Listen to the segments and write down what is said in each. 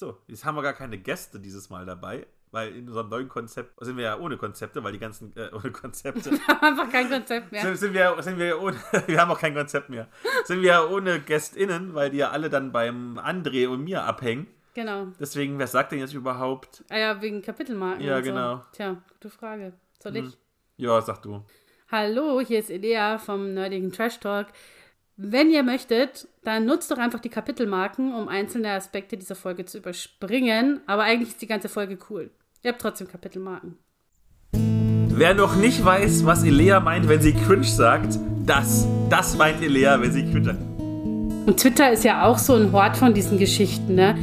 So, jetzt haben wir gar keine Gäste dieses Mal dabei, weil in unserem neuen Konzept sind wir ja ohne Konzepte, weil die ganzen, äh, ohne Konzepte. Wir haben einfach kein Konzept mehr. sind, sind, wir, sind wir ohne, wir haben auch kein Konzept mehr. Sind wir ja ohne GästInnen, weil die ja alle dann beim André und mir abhängen. Genau. Deswegen, wer sagt denn jetzt überhaupt? Ah ja, wegen Kapitelmarken. Ja, und so. genau. Tja, gute Frage. Soll ich? Ja, sag du. Hallo, hier ist Elea vom Nerdigen Trash Talk. Wenn ihr möchtet, dann nutzt doch einfach die Kapitelmarken, um einzelne Aspekte dieser Folge zu überspringen. Aber eigentlich ist die ganze Folge cool. Ihr habt trotzdem Kapitelmarken. Wer noch nicht weiß, was Elea meint, wenn sie cringe sagt, das, das meint Elea, wenn sie cringe sagt. Und Twitter ist ja auch so ein Hort von diesen Geschichten, ne?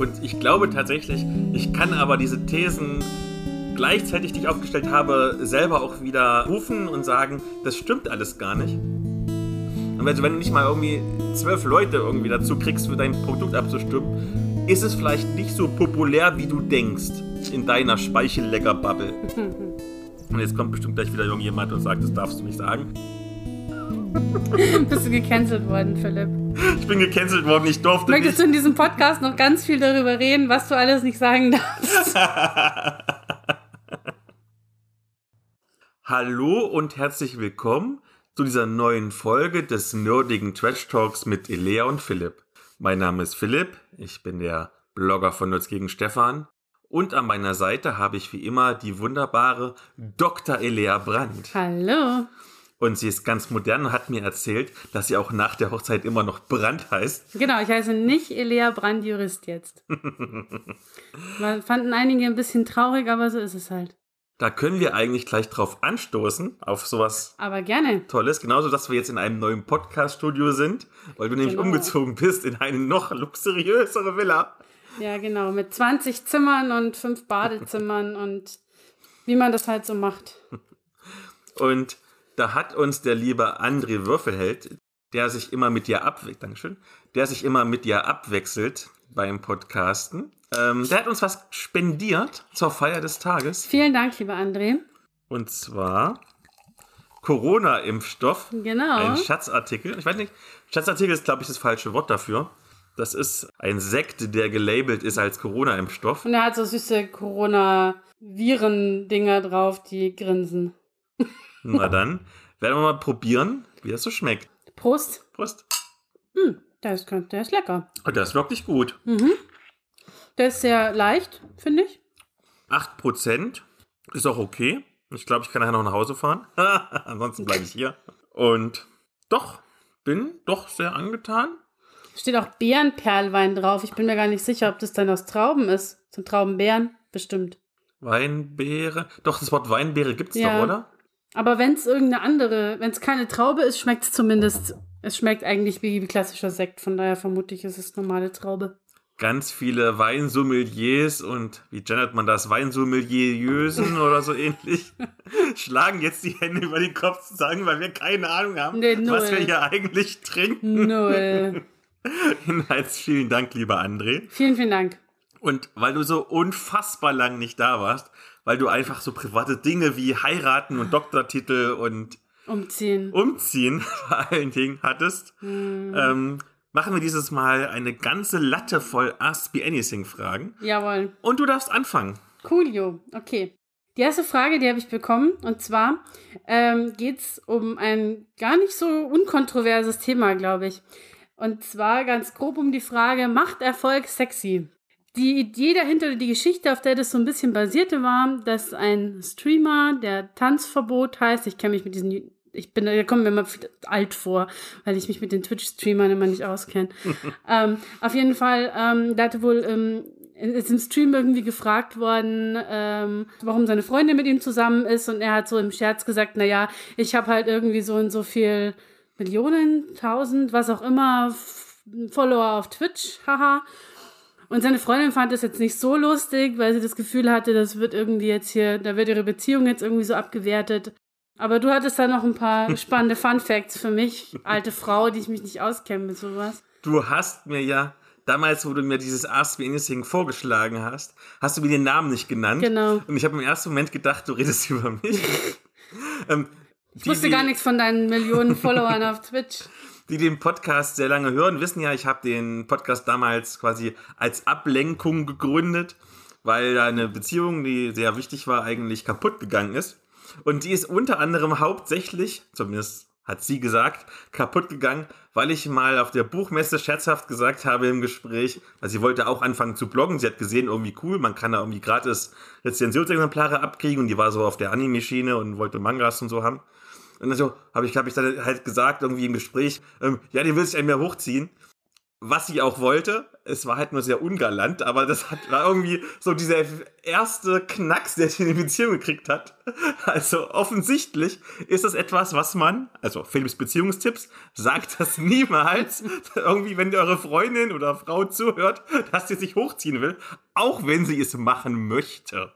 Und ich glaube tatsächlich, ich kann aber diese Thesen gleichzeitig, die ich aufgestellt habe, selber auch wieder rufen und sagen, das stimmt alles gar nicht. Und wenn, du nicht mal irgendwie zwölf Leute irgendwie dazu kriegst, für dein Produkt abzustimmen, ist es vielleicht nicht so populär, wie du denkst in deiner Speichellecker-Bubble. Und jetzt kommt bestimmt gleich wieder irgendjemand und sagt, das darfst du nicht sagen. Bist du gecancelt worden, Philipp? Ich bin gecancelt worden, ich durfte Möchtest du nicht. in diesem Podcast noch ganz viel darüber reden, was du alles nicht sagen darfst? Hallo und herzlich willkommen zu dieser neuen Folge des nerdigen Trash Talks mit Elea und Philipp. Mein Name ist Philipp, ich bin der Blogger von Nerds gegen Stefan und an meiner Seite habe ich wie immer die wunderbare Dr. Elea Brandt. Hallo. Und sie ist ganz modern und hat mir erzählt, dass sie auch nach der Hochzeit immer noch Brandt heißt. Genau, ich heiße nicht Elea Brand Jurist jetzt. Weil fanden einige ein bisschen traurig, aber so ist es halt. Da können wir eigentlich gleich drauf anstoßen, auf sowas Aber gerne. Tolles. Genauso, dass wir jetzt in einem neuen Podcast-Studio sind, weil du nämlich Genau. umgezogen bist in eine noch luxuriösere Villa. Ja, genau. Mit 20 Zimmern und fünf Badezimmern und wie man das halt so macht. Und da hat uns der liebe André Würfelheld, der sich immer mit dir abwechselt, Dankeschön, der sich immer mit dir abwechselt beim Podcasten, ähm, der hat uns was spendiert zur Feier des Tages. Vielen Dank, lieber André. Und zwar Corona-Impfstoff. Genau. Ein Schatzartikel. Ich weiß nicht, Schatzartikel ist, glaube ich, das falsche Wort dafür. Das ist ein Sekt, der gelabelt ist als Corona-Impfstoff. Und er hat so süße Corona-Viren-Dinger drauf, die grinsen. Na dann, werden wir mal probieren, wie das so schmeckt. Prost. Prost. Der ist, der ist lecker. Und das ist wirklich gut. Der ist sehr leicht, finde ich. 8% ist auch okay. Ich glaube, ich kann nachher noch nach Hause fahren. Ansonsten bleibe ich hier. Und doch, bin doch sehr angetan. Steht auch Bärenperlwein drauf. Ich bin mir gar nicht sicher, ob das dann aus Trauben ist. Sind Traubenbeeren? Bestimmt. Weinbeere. Doch, das Wort Weinbeere gibt es Ja. doch, oder? Aber wenn es irgendeine andere, wenn es keine Traube ist, schmeckt es zumindest, es schmeckt eigentlich wie, wie klassischer Sekt. Von daher vermute ich, es ist normale Traube. Ganz viele Weinsommeliers und wie gendert man das? Weinsommeliösen oder so ähnlich schlagen jetzt die Hände über den Kopf zusammen, weil wir keine Ahnung haben, Nee, was wir hier eigentlich trinken. Null. Jedenfalls vielen Dank, lieber André. vielen, vielen Dank. Und weil du so unfassbar lang nicht da warst, weil du einfach so private Dinge wie heiraten und Doktortitel und Umziehen. umziehen vor allen Dingen hattest, ähm, machen wir dieses Mal eine ganze Latte voll Ask Me Anything Fragen. Jawohl. Und du darfst anfangen. Coolio. Okay. Die erste Frage, die habe ich bekommen, und zwar ähm, geht es um ein gar nicht so unkontroverses Thema, glaube ich. Und zwar ganz grob um die Frage, macht Erfolg sexy? Die Idee dahinter, oder die Geschichte, auf der das so ein bisschen basierte, war, dass ein Streamer, der Tanzverbot heißt, ich kenne mich mit diesen, ich bin, da kommen mir immer alt vor, weil ich mich mit den Twitch-Streamern immer nicht auskenne. ähm, auf jeden Fall, ähm, da hatte wohl ähm, ist im Stream irgendwie gefragt worden, ähm, warum seine Freundin mit ihm zusammen ist und er hat so im Scherz gesagt, naja, ich habe halt irgendwie so und so viel Millionen, tausend, was auch immer, F- Follower auf Twitch, haha. Und seine Freundin fand das jetzt nicht so lustig, weil sie das Gefühl hatte, das wird irgendwie jetzt hier, da wird ihre Beziehung jetzt irgendwie so abgewertet. Aber du hattest da noch ein paar spannende Fun Facts für mich, alte Frau, die ich mich nicht auskenne mit sowas. Du hast mir ja damals, wo du mir dieses Ask Me Anything vorgeschlagen hast, hast du mir den Namen nicht genannt. Genau. Und ich habe im ersten Moment gedacht, du redest über mich. ähm, Ich wusste gar nichts von deinen Millionen Followern auf Twitch. die den Podcast sehr lange hören, wissen ja, ich habe den Podcast damals quasi als Ablenkung gegründet, weil da eine Beziehung, die sehr wichtig war, eigentlich kaputt gegangen ist. Und die ist unter anderem hauptsächlich, zumindest hat sie gesagt, kaputt gegangen, weil ich mal auf der Buchmesse scherzhaft gesagt habe im Gespräch, weil sie wollte auch anfangen zu bloggen. Sie hat gesehen, irgendwie cool, man kann da irgendwie gratis Rezensionsexemplare abkriegen und die war so auf der Anime-Schiene und wollte Mangas und so haben. Und dann so habe ich, habe ich dann halt gesagt, irgendwie im Gespräch, ähm, ja, die will sich ein mehr hochziehen was sie auch wollte. Es war halt nur sehr ungalant, aber das hat, war irgendwie so dieser erste Knacks, der die Beziehung gekriegt hat. Also offensichtlich ist das etwas, was man, also Philips Beziehungstipps, sagt das niemals, irgendwie, wenn eure Freundin oder Frau zuhört, dass sie sich hochziehen will, auch wenn sie es machen möchte.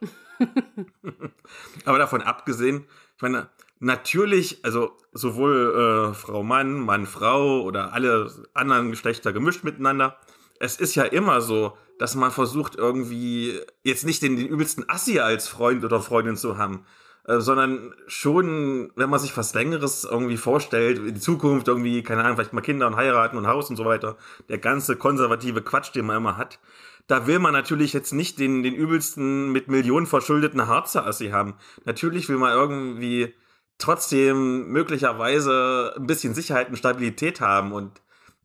aber davon abgesehen, ich meine, natürlich, also sowohl äh, Frau Mann, Mann Frau oder alle anderen Geschlechter gemischt miteinander. Es ist ja immer so, dass man versucht irgendwie jetzt nicht den, den übelsten Assi als Freund oder Freundin zu haben, äh, sondern schon, wenn man sich was Längeres irgendwie vorstellt, in die Zukunft irgendwie, keine Ahnung, vielleicht mal Kinder und heiraten und Haus und so weiter, der ganze konservative Quatsch, den man immer hat, da will man natürlich jetzt nicht den, den übelsten mit Millionen verschuldeten Harzer Assi haben. Natürlich will man irgendwie trotzdem möglicherweise ein bisschen Sicherheit und Stabilität haben. Und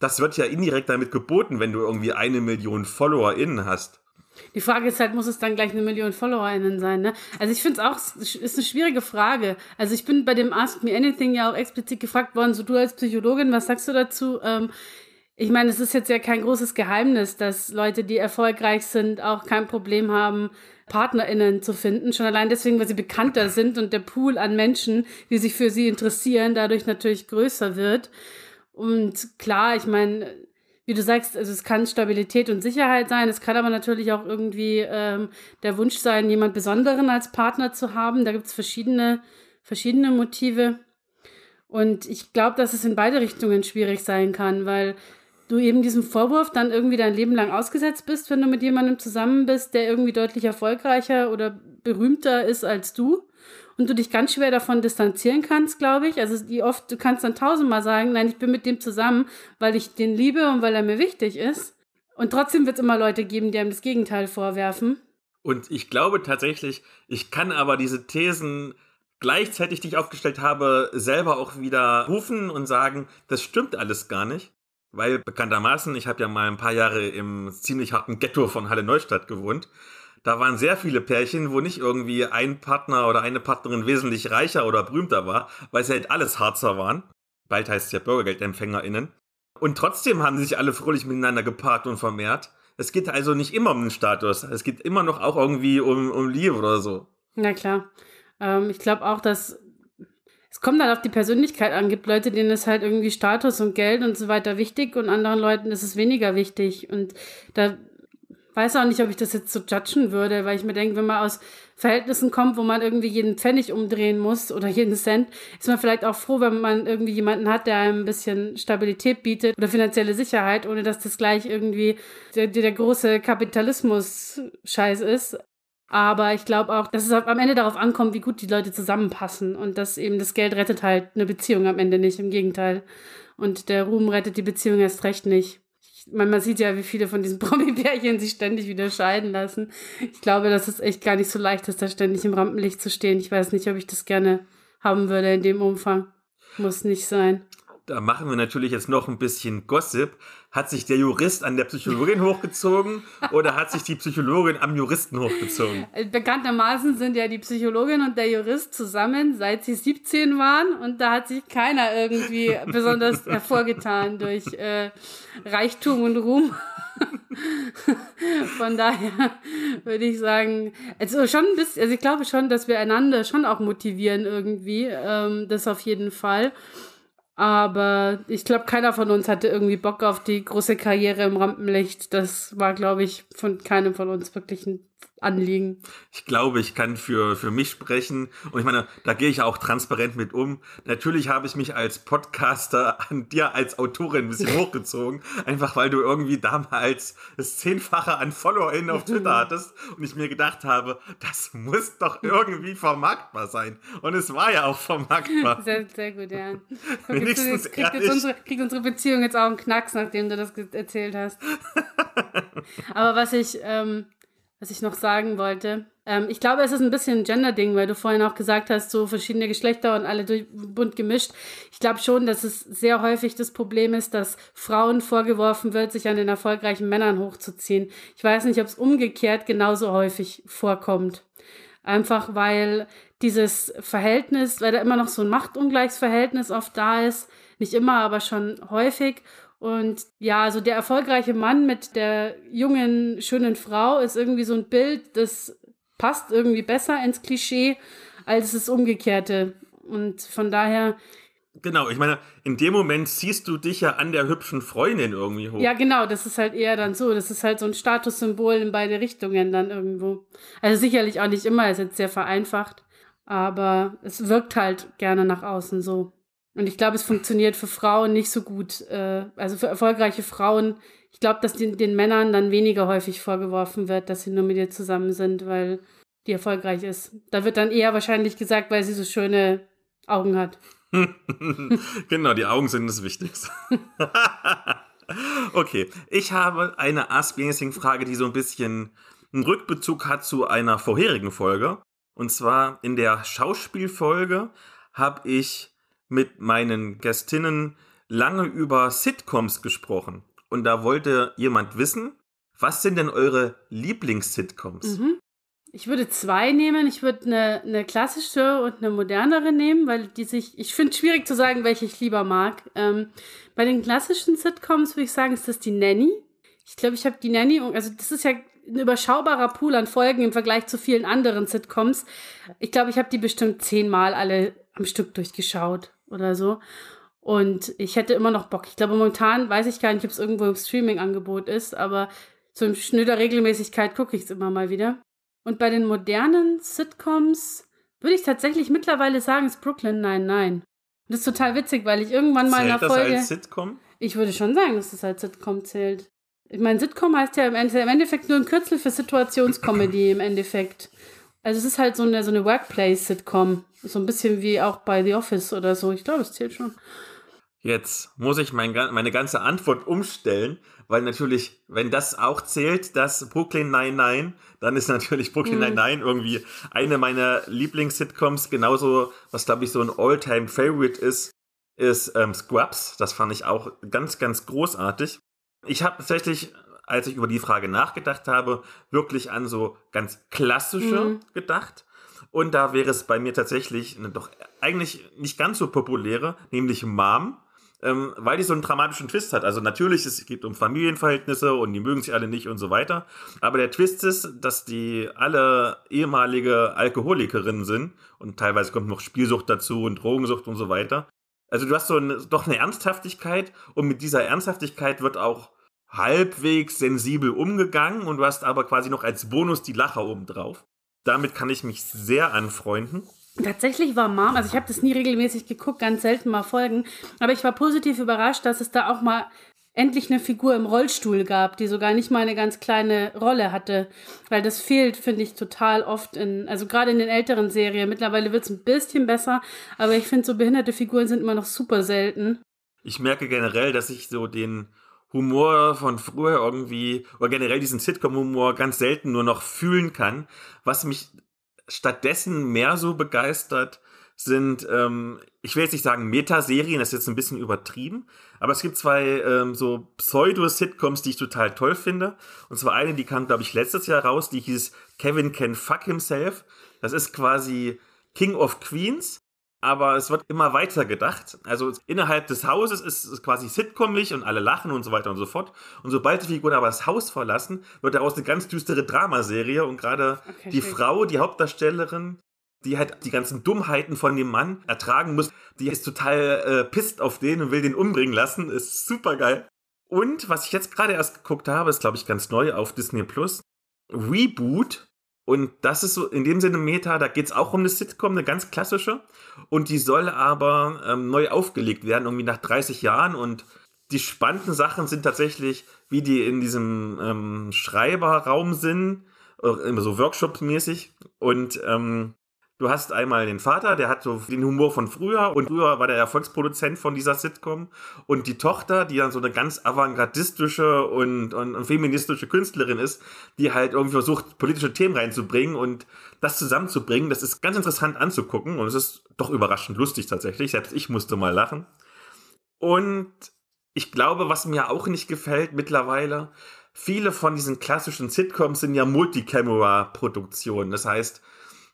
das wird ja indirekt damit geboten, wenn du irgendwie eine Million FollowerInnen hast. Die Frage ist halt, muss es dann gleich eine Million FollowerInnen sein, ne? Also ich finde es auch, ist eine schwierige Frage. Also ich bin bei dem Ask Me Anything ja auch explizit gefragt worden, so du als Psychologin, was sagst du dazu? Ähm, ich meine, es ist jetzt ja kein großes Geheimnis, dass Leute, die erfolgreich sind, auch kein Problem haben, PartnerInnen zu finden. Schon allein deswegen, weil sie bekannter sind und der Pool an Menschen, die sich für sie interessieren, dadurch natürlich größer wird. Und klar, ich meine, wie du sagst, also es kann Stabilität und Sicherheit sein. Es kann aber natürlich auch irgendwie ähm, der Wunsch sein, jemand Besonderen als Partner zu haben. Da gibt es verschiedene, verschiedene Motive. Und ich glaube, dass es in beide Richtungen schwierig sein kann, weil du eben diesem Vorwurf dann irgendwie dein Leben lang ausgesetzt bist, wenn du mit jemandem zusammen bist, der irgendwie deutlich erfolgreicher oder berühmter ist als du und du dich ganz schwer davon distanzieren kannst, glaube ich. Also die oft, du kannst dann tausendmal sagen, nein, ich bin mit dem zusammen, weil ich den liebe und weil er mir wichtig ist. Und trotzdem wird es immer Leute geben, die einem das Gegenteil vorwerfen. Und ich glaube tatsächlich, ich kann aber diese Thesen gleichzeitig, die ich aufgestellt habe, selber auch wieder rufen und sagen, das stimmt alles gar nicht. Weil bekanntermaßen, ich habe ja mal ein paar Jahre im ziemlich harten Ghetto von Halle Neustadt gewohnt. Da waren sehr viele Pärchen, wo nicht irgendwie ein Partner oder eine Partnerin wesentlich reicher oder berühmter war, weil sie halt alles Harzer waren. Bald heißt es ja BürgergeldempfängerInnen. Und trotzdem haben sich alle fröhlich miteinander gepaart und vermehrt. Es geht also nicht immer um den Status. Es geht immer noch auch irgendwie um, um Liebe oder so. Na klar. Ähm, ich glaube auch, dass es kommt dann auf die Persönlichkeit an. Gibt Leute, denen ist halt irgendwie Status und Geld und so weiter wichtig und anderen Leuten ist es weniger wichtig. Und da weiß auch nicht, ob ich das jetzt so judgen würde, weil ich mir denke, wenn man aus Verhältnissen kommt, wo man irgendwie jeden Pfennig umdrehen muss oder jeden Cent, ist man vielleicht auch froh, wenn man irgendwie jemanden hat, der einem ein bisschen Stabilität bietet oder finanzielle Sicherheit, ohne dass das gleich irgendwie der, der große Kapitalismus-Scheiß ist. Aber ich glaube auch, dass es am Ende darauf ankommt, wie gut die Leute zusammenpassen und dass eben das Geld rettet halt eine Beziehung am Ende nicht, im Gegenteil. Und der Ruhm rettet die Beziehung erst recht nicht. Meine, man sieht ja, wie viele von diesen Promi-Pärchen sich ständig wieder scheiden lassen. Ich glaube, dass es echt gar nicht so leicht ist, da ständig im Rampenlicht zu stehen. Ich weiß nicht, ob ich das gerne haben würde in dem Umfang. Muss nicht sein da machen wir natürlich jetzt noch ein bisschen Gossip. Hat sich der Jurist an der Psychologin hochgezogen oder hat sich die Psychologin am Juristen hochgezogen? Bekanntermaßen sind ja die Psychologin und der Jurist zusammen, seit sie 17 waren und da hat sich keiner irgendwie besonders hervorgetan durch äh, Reichtum und Ruhm. Von daher würde ich sagen, also schon ein bisschen, also ich glaube schon, dass wir einander schon auch motivieren irgendwie, ähm, das auf jeden Fall. Aber ich glaube, keiner von uns hatte irgendwie Bock auf die große Karriere im Rampenlicht. Das war, glaube ich, von keinem von uns wirklich ein Anliegen. Ich glaube, ich kann für, für mich sprechen. Und ich meine, da gehe ich auch transparent mit um. Natürlich habe ich mich als Podcaster an dir als Autorin ein bisschen hochgezogen. Einfach weil du irgendwie damals das Zehnfache an FollowerInnen auf Twitter hattest. Und ich mir gedacht habe, das muss doch irgendwie vermarktbar sein. Und es war ja auch vermarktbar. Sehr, sehr gut, ja. Wenigstens kriegt, jetzt unsere, kriegt unsere Beziehung jetzt auch einen Knacks, nachdem du das erzählt hast. Aber was ich, ähm, was ich noch sagen wollte, ähm, ich glaube, es ist ein bisschen ein Gender-Ding, weil du vorhin auch gesagt hast, so verschiedene Geschlechter und alle durch, bunt gemischt. Ich glaube schon, dass es sehr häufig das Problem ist, dass Frauen vorgeworfen wird, sich an den erfolgreichen Männern hochzuziehen. Ich weiß nicht, ob es umgekehrt genauso häufig vorkommt. Einfach weil dieses Verhältnis, weil da immer noch so ein Machtungleichsverhältnis oft da ist, nicht immer, aber schon häufig. Und ja, also der erfolgreiche Mann mit der jungen, schönen Frau ist irgendwie so ein Bild, das passt irgendwie besser ins Klischee als das Umgekehrte. Und von daher. Genau, ich meine, in dem Moment ziehst du dich ja an der hübschen Freundin irgendwie hoch. Ja, genau, das ist halt eher dann so. Das ist halt so ein Statussymbol in beide Richtungen dann irgendwo. Also sicherlich auch nicht immer, ist jetzt sehr vereinfacht, aber es wirkt halt gerne nach außen so. Und ich glaube, es funktioniert für Frauen nicht so gut. Äh, also für erfolgreiche Frauen, ich glaube, dass den, den Männern dann weniger häufig vorgeworfen wird, dass sie nur mit ihr zusammen sind, weil die erfolgreich ist. Da wird dann eher wahrscheinlich gesagt, weil sie so schöne Augen hat. genau, die Augen sind das Wichtigste. okay, ich habe eine Ask Me Frage, die so ein bisschen einen Rückbezug hat zu einer vorherigen Folge. Und zwar in der Schauspielfolge habe ich mit meinen Gästinnen lange über Sitcoms gesprochen. Und da wollte jemand wissen, was sind denn eure Lieblings-Sitcoms? Mhm. Ich würde zwei nehmen. Ich würde eine, eine klassische und eine modernere nehmen, weil die sich, ich finde es schwierig zu sagen, welche ich lieber mag. Ähm, bei den klassischen Sitcoms würde ich sagen, ist das die Nanny. Ich glaube, ich habe die Nanny, also das ist ja ein überschaubarer Pool an Folgen im Vergleich zu vielen anderen Sitcoms. Ich glaube, ich habe die bestimmt zehnmal alle am Stück durchgeschaut oder so. Und ich hätte immer noch Bock. Ich glaube, momentan weiß ich gar nicht, ob es irgendwo im Streaming-Angebot ist, aber so in schnöder Regelmäßigkeit gucke ich es immer mal wieder. Und bei den modernen Sitcoms würde ich tatsächlich mittlerweile sagen, ist Brooklyn Nein, nein. Das ist total witzig, weil ich irgendwann mal in einer Folge. Das als Sitcom? Ich würde schon sagen, dass das als Sitcom zählt. Ich meine, Sitcom heißt ja im Endeffekt nur ein Kürzel für Situationscomedy im Endeffekt. Also es ist halt so eine, so eine Workplace-Sitcom. So ein bisschen wie auch bei The Office oder so. Ich glaube, es zählt schon. Jetzt muss ich mein, meine ganze Antwort umstellen, weil natürlich, wenn das auch zählt, das Brooklyn Nine-Nine, dann ist natürlich Brooklyn mhm. Nine-Nine irgendwie eine meiner Lieblings-Sitcoms. Genauso, was glaube ich so ein All-Time-Favorite ist, ist ähm, Scrubs. Das fand ich auch ganz, ganz großartig. Ich habe tatsächlich als ich über die Frage nachgedacht habe, wirklich an so ganz klassische mhm. gedacht. Und da wäre es bei mir tatsächlich eine doch eigentlich nicht ganz so populäre, nämlich Mom, ähm, weil die so einen dramatischen Twist hat. Also natürlich, es geht um Familienverhältnisse und die mögen sich alle nicht und so weiter. Aber der Twist ist, dass die alle ehemalige Alkoholikerinnen sind und teilweise kommt noch Spielsucht dazu und Drogensucht und so weiter. Also du hast so eine, doch eine Ernsthaftigkeit und mit dieser Ernsthaftigkeit wird auch halbwegs sensibel umgegangen und du hast aber quasi noch als Bonus die Lacher obendrauf. Damit kann ich mich sehr anfreunden. Tatsächlich war Mom, also ich habe das nie regelmäßig geguckt, ganz selten mal Folgen, aber ich war positiv überrascht, dass es da auch mal endlich eine Figur im Rollstuhl gab, die sogar nicht mal eine ganz kleine Rolle hatte. Weil das fehlt, finde ich, total oft in, also gerade in den älteren Serien. Mittlerweile wird es ein bisschen besser, aber ich finde, so behinderte Figuren sind immer noch super selten. Ich merke generell, dass ich so den Humor von früher irgendwie, oder generell diesen Sitcom-Humor ganz selten nur noch fühlen kann. Was mich stattdessen mehr so begeistert, sind, ähm, ich will jetzt nicht sagen Metaserien, das ist jetzt ein bisschen übertrieben, aber es gibt zwei ähm, so Pseudo-Sitcoms, die ich total toll finde. Und zwar eine, die kam, glaube ich, letztes Jahr raus, die hieß Kevin Can Fuck Himself. Das ist quasi King of Queens aber es wird immer weiter gedacht. Also innerhalb des Hauses ist es quasi sitcomig und alle lachen und so weiter und so fort. Und sobald die Figuren aber das Haus verlassen, wird daraus eine ganz düstere Dramaserie und gerade okay, die schön. Frau, die Hauptdarstellerin, die halt die ganzen Dummheiten von dem Mann ertragen muss, die ist total äh, pisst auf den und will den umbringen lassen. Ist super geil. Und was ich jetzt gerade erst geguckt habe, ist glaube ich ganz neu auf Disney Plus. Reboot. Und das ist so in dem Sinne Meta, da geht es auch um eine Sitcom, eine ganz klassische. Und die soll aber ähm, neu aufgelegt werden, irgendwie nach 30 Jahren. Und die spannenden Sachen sind tatsächlich, wie die in diesem ähm, Schreiberraum sind, äh, immer so Workshop-mäßig. Und ähm, Du hast einmal den Vater, der hat so den Humor von früher und früher war der Erfolgsproduzent von dieser Sitcom und die Tochter, die dann so eine ganz avantgardistische und, und, und feministische Künstlerin ist, die halt irgendwie versucht, politische Themen reinzubringen und das zusammenzubringen, das ist ganz interessant anzugucken und es ist doch überraschend lustig tatsächlich. Selbst ich musste mal lachen. Und ich glaube, was mir auch nicht gefällt mittlerweile, viele von diesen klassischen Sitcoms sind ja Multicamera-Produktionen. Das heißt,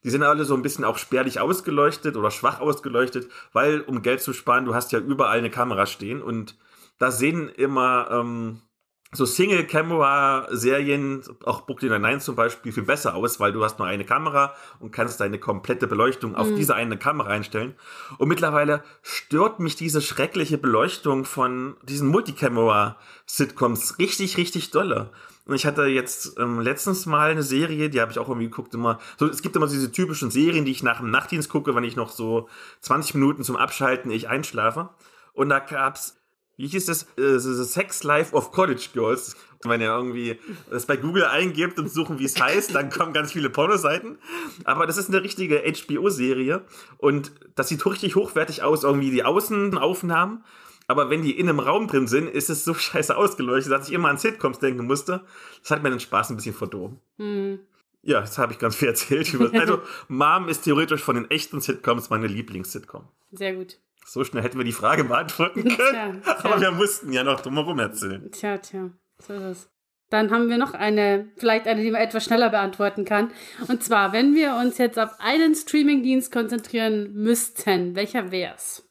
die sind alle so ein bisschen auch spärlich ausgeleuchtet oder schwach ausgeleuchtet, weil, um Geld zu sparen, du hast ja überall eine Kamera stehen und da sehen immer ähm, so Single-Camera-Serien, auch Brooklyn Nine-Nine zum Beispiel, viel besser aus, weil du hast nur eine Kamera und kannst deine komplette Beleuchtung auf mhm. diese eine Kamera einstellen. Und mittlerweile stört mich diese schreckliche Beleuchtung von diesen Multicamera-Sitcoms richtig, richtig dolle. Und ich hatte jetzt ähm, letztens mal eine Serie, die habe ich auch irgendwie geguckt, immer. So, es gibt immer diese typischen Serien, die ich nach dem Nachtdienst gucke, wenn ich noch so 20 Minuten zum Abschalten ich einschlafe. Und da gab's, wie hieß das, äh, The Sex Life of College Girls. Wenn ihr irgendwie das bei Google eingibt und suchen, wie es heißt, dann kommen ganz viele Pornoseiten. Aber das ist eine richtige HBO-Serie und das sieht richtig hochwertig aus, irgendwie die Außenaufnahmen aber wenn die in einem Raum drin sind, ist es so scheiße ausgeleuchtet, dass ich immer an Sitcoms denken musste. Das hat mir den Spaß ein bisschen verdorben. Hm. Ja, das habe ich ganz viel erzählt. also, Mom ist theoretisch von den echten Sitcoms meine Lieblings-Sitcom. Sehr gut. So schnell hätten wir die Frage beantworten können. Tja, tja. Aber wir mussten ja noch drumherum erzählen. Tja, tja. So ist es. Dann haben wir noch eine, vielleicht eine, die man etwas schneller beantworten kann. Und zwar, wenn wir uns jetzt auf einen Streamingdienst konzentrieren müssten, welcher wäre es?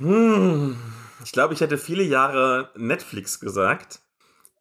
Hm, ich glaube, ich hätte viele Jahre Netflix gesagt.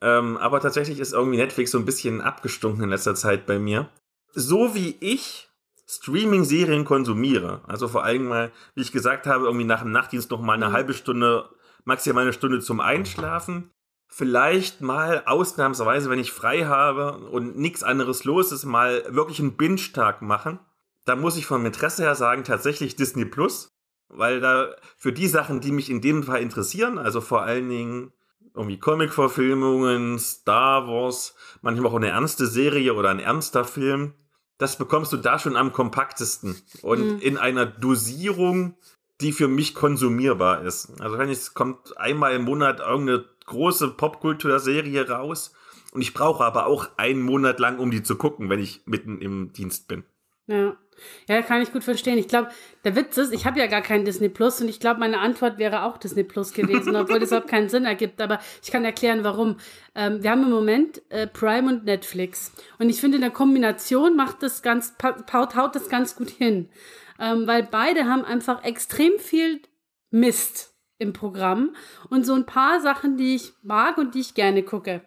Ähm, aber tatsächlich ist irgendwie Netflix so ein bisschen abgestunken in letzter Zeit bei mir. So wie ich Streaming-Serien konsumiere, also vor allem mal, wie ich gesagt habe, irgendwie nach dem Nachtdienst noch mal eine mhm. halbe Stunde, maximal eine Stunde zum Einschlafen. Vielleicht mal ausnahmsweise, wenn ich frei habe und nichts anderes los ist, mal wirklich einen Binge-Tag machen. Da muss ich vom Interesse her sagen, tatsächlich Disney Plus weil da für die Sachen, die mich in dem Fall interessieren, also vor allen Dingen irgendwie Comic-Verfilmungen, Star Wars, manchmal auch eine ernste Serie oder ein ernster Film, das bekommst du da schon am kompaktesten und mhm. in einer Dosierung, die für mich konsumierbar ist. Also wenn es kommt einmal im Monat irgendeine große Popkulturserie raus und ich brauche aber auch einen Monat lang, um die zu gucken, wenn ich mitten im Dienst bin. Ja. Ja, kann ich gut verstehen. Ich glaube, der Witz ist, ich habe ja gar keinen Disney Plus und ich glaube, meine Antwort wäre auch Disney Plus gewesen, obwohl das überhaupt keinen Sinn ergibt. Aber ich kann erklären, warum. Ähm, wir haben im Moment äh, Prime und Netflix. Und ich finde, in der Kombination macht das ganz, haut, das ganz gut hin. Ähm, weil beide haben einfach extrem viel Mist im Programm und so ein paar Sachen, die ich mag und die ich gerne gucke.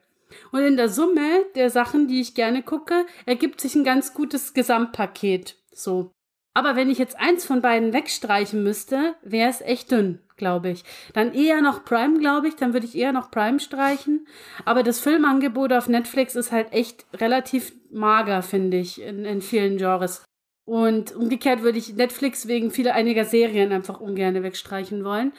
Und in der Summe der Sachen, die ich gerne gucke, ergibt sich ein ganz gutes Gesamtpaket. So. Aber wenn ich jetzt eins von beiden wegstreichen müsste, wäre es echt dünn, glaube ich. Dann eher noch Prime, glaube ich. Dann würde ich eher noch Prime streichen. Aber das Filmangebot auf Netflix ist halt echt relativ mager, finde ich, in, in vielen Genres. Und umgekehrt würde ich Netflix wegen vieler einiger Serien einfach ungern wegstreichen wollen.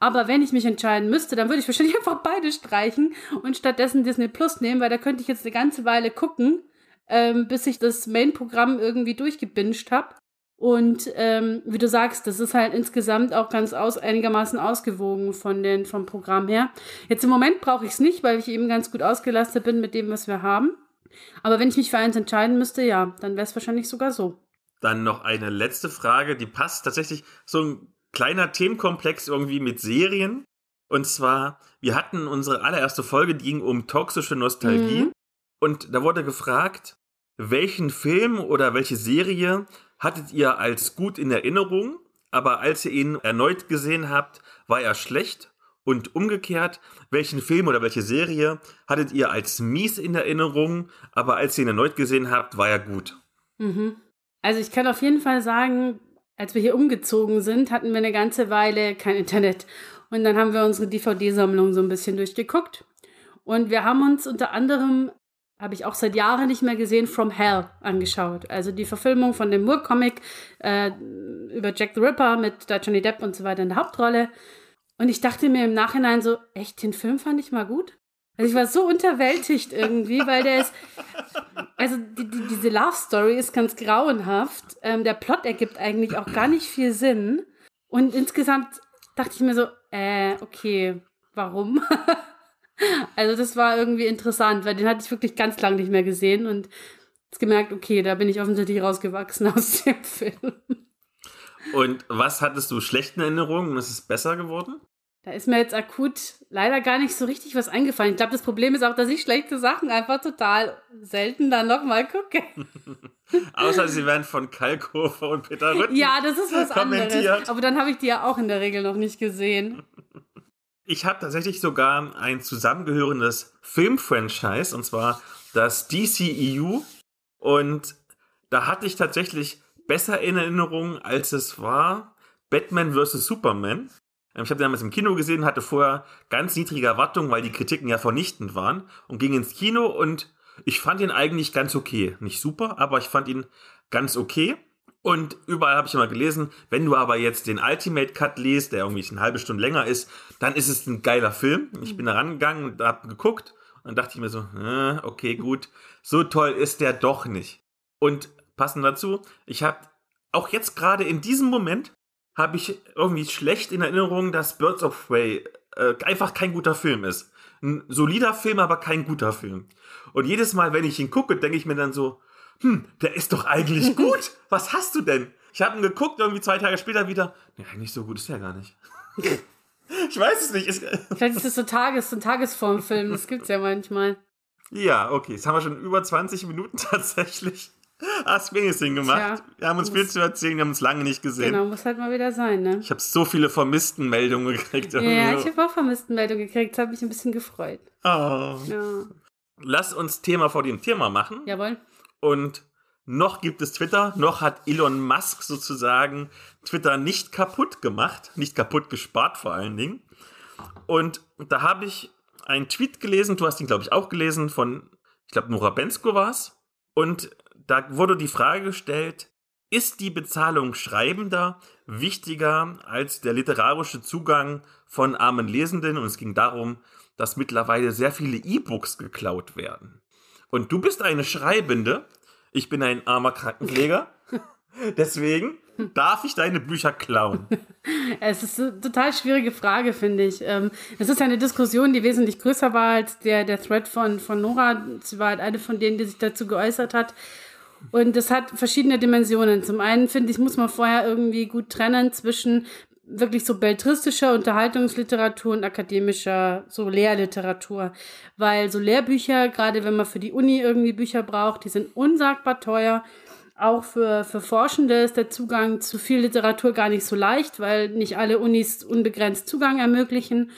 Aber wenn ich mich entscheiden müsste, dann würde ich wahrscheinlich einfach beide streichen und stattdessen Disney Plus nehmen, weil da könnte ich jetzt eine ganze Weile gucken, ähm, bis ich das Main-Programm irgendwie durchgebinged habe. Und ähm, wie du sagst, das ist halt insgesamt auch ganz aus, einigermaßen ausgewogen von den, vom Programm her. Jetzt im Moment brauche ich es nicht, weil ich eben ganz gut ausgelastet bin mit dem, was wir haben. Aber wenn ich mich für eins entscheiden müsste, ja, dann wäre es wahrscheinlich sogar so. Dann noch eine letzte Frage, die passt tatsächlich so ein kleiner Themenkomplex irgendwie mit Serien. Und zwar, wir hatten unsere allererste Folge, die ging um toxische Nostalgie. Mhm. Und da wurde gefragt, welchen Film oder welche Serie hattet ihr als gut in Erinnerung, aber als ihr ihn erneut gesehen habt, war er schlecht? Und umgekehrt, welchen Film oder welche Serie hattet ihr als mies in Erinnerung, aber als ihr ihn erneut gesehen habt, war er gut? Mhm. Also ich kann auf jeden Fall sagen, als wir hier umgezogen sind, hatten wir eine ganze Weile kein Internet. Und dann haben wir unsere DVD-Sammlung so ein bisschen durchgeguckt. Und wir haben uns unter anderem habe ich auch seit Jahren nicht mehr gesehen, From Hell angeschaut. Also die Verfilmung von dem Moore-Comic äh, über Jack the Ripper mit Johnny Depp und so weiter in der Hauptrolle. Und ich dachte mir im Nachhinein so, echt, den Film fand ich mal gut. Also ich war so unterwältigt irgendwie, weil der ist, also die, die, diese Love Story ist ganz grauenhaft. Ähm, der Plot ergibt eigentlich auch gar nicht viel Sinn. Und insgesamt dachte ich mir so, äh, okay, warum? also das war irgendwie interessant, weil den hatte ich wirklich ganz lange nicht mehr gesehen und jetzt gemerkt, okay, da bin ich offensichtlich rausgewachsen aus dem Film. Und was hattest du schlechten Erinnerungen und ist es besser geworden? Da ist mir jetzt akut leider gar nicht so richtig was eingefallen. Ich glaube, das Problem ist auch, dass ich schlechte Sachen einfach total selten dann nochmal gucke. Außer sie werden von Kalkofer und Peter Rütten Ja, das ist was anderes. Aber dann habe ich die ja auch in der Regel noch nicht gesehen. Ich habe tatsächlich sogar ein zusammengehörendes Filmfranchise, und zwar das DCEU. Und da hatte ich tatsächlich besser in Erinnerung, als es war Batman vs. Superman. Ähm, ich habe den damals im Kino gesehen, hatte vorher ganz niedrige Erwartungen, weil die Kritiken ja vernichtend waren und ging ins Kino und ich fand ihn eigentlich ganz okay. Nicht super, aber ich fand ihn ganz okay. Und überall habe ich immer gelesen, wenn du aber jetzt den Ultimate Cut liest, der irgendwie eine halbe Stunde länger ist, dann ist es ein geiler Film. Ich bin da rangegangen und habe geguckt und dachte ich mir so, äh, okay, gut, so toll ist der doch nicht. Und passend dazu, ich habe auch jetzt gerade in diesem Moment habe ich irgendwie schlecht in Erinnerung, dass Birds of Prey äh, einfach kein guter Film ist. Ein solider Film, aber kein guter Film. Und jedes Mal, wenn ich ihn gucke, denke ich mir dann so, hm, der ist doch eigentlich gut. Was hast du denn? Ich habe ihn geguckt, irgendwie zwei Tage später wieder. Nee, eigentlich so gut ist der gar nicht. ich weiß es nicht. Vielleicht ist es so Tages-, ein Tagesformfilm. Das gibt's ja manchmal. Ja, okay. Jetzt haben wir schon über 20 Minuten tatsächlich. Hast wenigstens gemacht. Tja, wir haben uns viel zu erzählen, wir haben uns lange nicht gesehen. Genau, muss halt mal wieder sein, ne? Ich habe so viele Vermisstenmeldungen gekriegt. Ja, ich habe auch Vermisstenmeldungen gekriegt. Das hat mich ein bisschen gefreut. Oh. Ja. Lass uns Thema vor dem Thema machen. Jawohl. Und noch gibt es Twitter, noch hat Elon Musk sozusagen Twitter nicht kaputt gemacht, nicht kaputt gespart vor allen Dingen. Und da habe ich einen Tweet gelesen, du hast ihn, glaube ich, auch gelesen, von, ich glaube, Nora Bensko war es. Und da wurde die Frage gestellt, ist die Bezahlung Schreibender wichtiger als der literarische Zugang von armen Lesenden? Und es ging darum, dass mittlerweile sehr viele E-Books geklaut werden. Und du bist eine Schreibende. Ich bin ein armer Krankenpfleger. Deswegen darf ich deine Bücher klauen? Es ist eine total schwierige Frage, finde ich. Ähm, es ist eine Diskussion, die wesentlich größer war als der, der Thread von, von Nora. Sie war halt eine von denen, die sich dazu geäußert hat. Und das hat verschiedene Dimensionen. Zum einen finde ich, muss man vorher irgendwie gut trennen zwischen wirklich so beltristischer Unterhaltungsliteratur und akademischer so Lehrliteratur. Weil so Lehrbücher, gerade wenn man für die Uni irgendwie Bücher braucht, die sind unsagbar teuer. Auch für, für Forschende ist der Zugang zu viel Literatur gar nicht so leicht, weil nicht alle Unis unbegrenzt Zugang ermöglichen.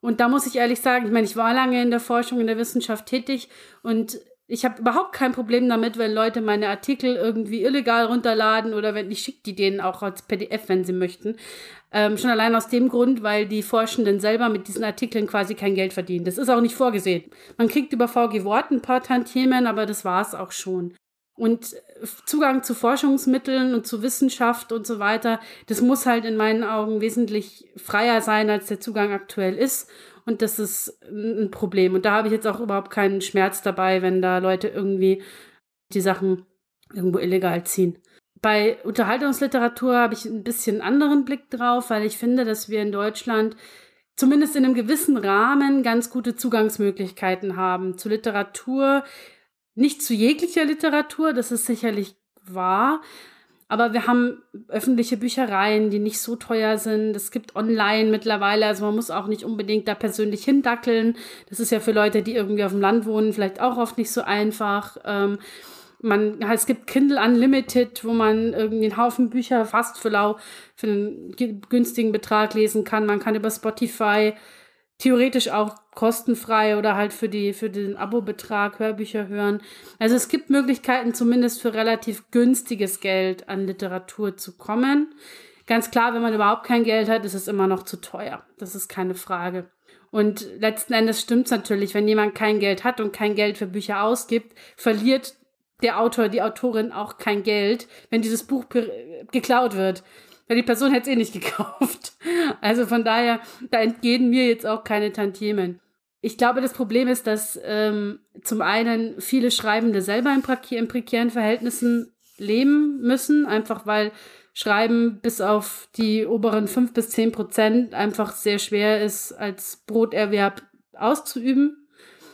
Und da muss ich ehrlich sagen, ich meine, ich war lange in der Forschung, in der Wissenschaft tätig und ich habe überhaupt kein Problem damit, wenn Leute meine Artikel irgendwie illegal runterladen oder wenn ich schicke die denen auch als PDF, wenn sie möchten. Ähm, schon allein aus dem Grund, weil die Forschenden selber mit diesen Artikeln quasi kein Geld verdienen. Das ist auch nicht vorgesehen. Man kriegt über VG Wort ein paar Tantiemen, aber das war es auch schon. Und Zugang zu Forschungsmitteln und zu Wissenschaft und so weiter, das muss halt in meinen Augen wesentlich freier sein, als der Zugang aktuell ist. Und das ist ein Problem. Und da habe ich jetzt auch überhaupt keinen Schmerz dabei, wenn da Leute irgendwie die Sachen irgendwo illegal ziehen. Bei Unterhaltungsliteratur habe ich ein bisschen anderen Blick drauf, weil ich finde, dass wir in Deutschland zumindest in einem gewissen Rahmen ganz gute Zugangsmöglichkeiten haben zu Literatur. Nicht zu jeglicher Literatur, das ist sicherlich wahr, aber wir haben öffentliche Büchereien, die nicht so teuer sind. Es gibt online mittlerweile, also man muss auch nicht unbedingt da persönlich hindackeln. Das ist ja für Leute, die irgendwie auf dem Land wohnen, vielleicht auch oft nicht so einfach. Ähm, man, es gibt Kindle Unlimited, wo man irgendwie einen Haufen Bücher fast für lau, für einen günstigen Betrag lesen kann. Man kann über Spotify theoretisch auch kostenfrei oder halt für die für den Abo-Betrag Hörbücher hören. Also es gibt Möglichkeiten zumindest für relativ günstiges Geld an Literatur zu kommen. Ganz klar, wenn man überhaupt kein Geld hat, ist es immer noch zu teuer. Das ist keine Frage. Und letzten Endes stimmt es natürlich, wenn jemand kein Geld hat und kein Geld für Bücher ausgibt, verliert der Autor, die Autorin auch kein Geld, wenn dieses Buch geklaut wird. Weil die Person hätte es eh nicht gekauft. Also von daher, da entgehen mir jetzt auch keine Tantiemen. Ich glaube, das Problem ist, dass ähm, zum einen viele Schreibende selber in, in prekären Verhältnissen leben müssen, einfach weil Schreiben bis auf die oberen fünf bis zehn Prozent einfach sehr schwer ist, als Broterwerb auszuüben.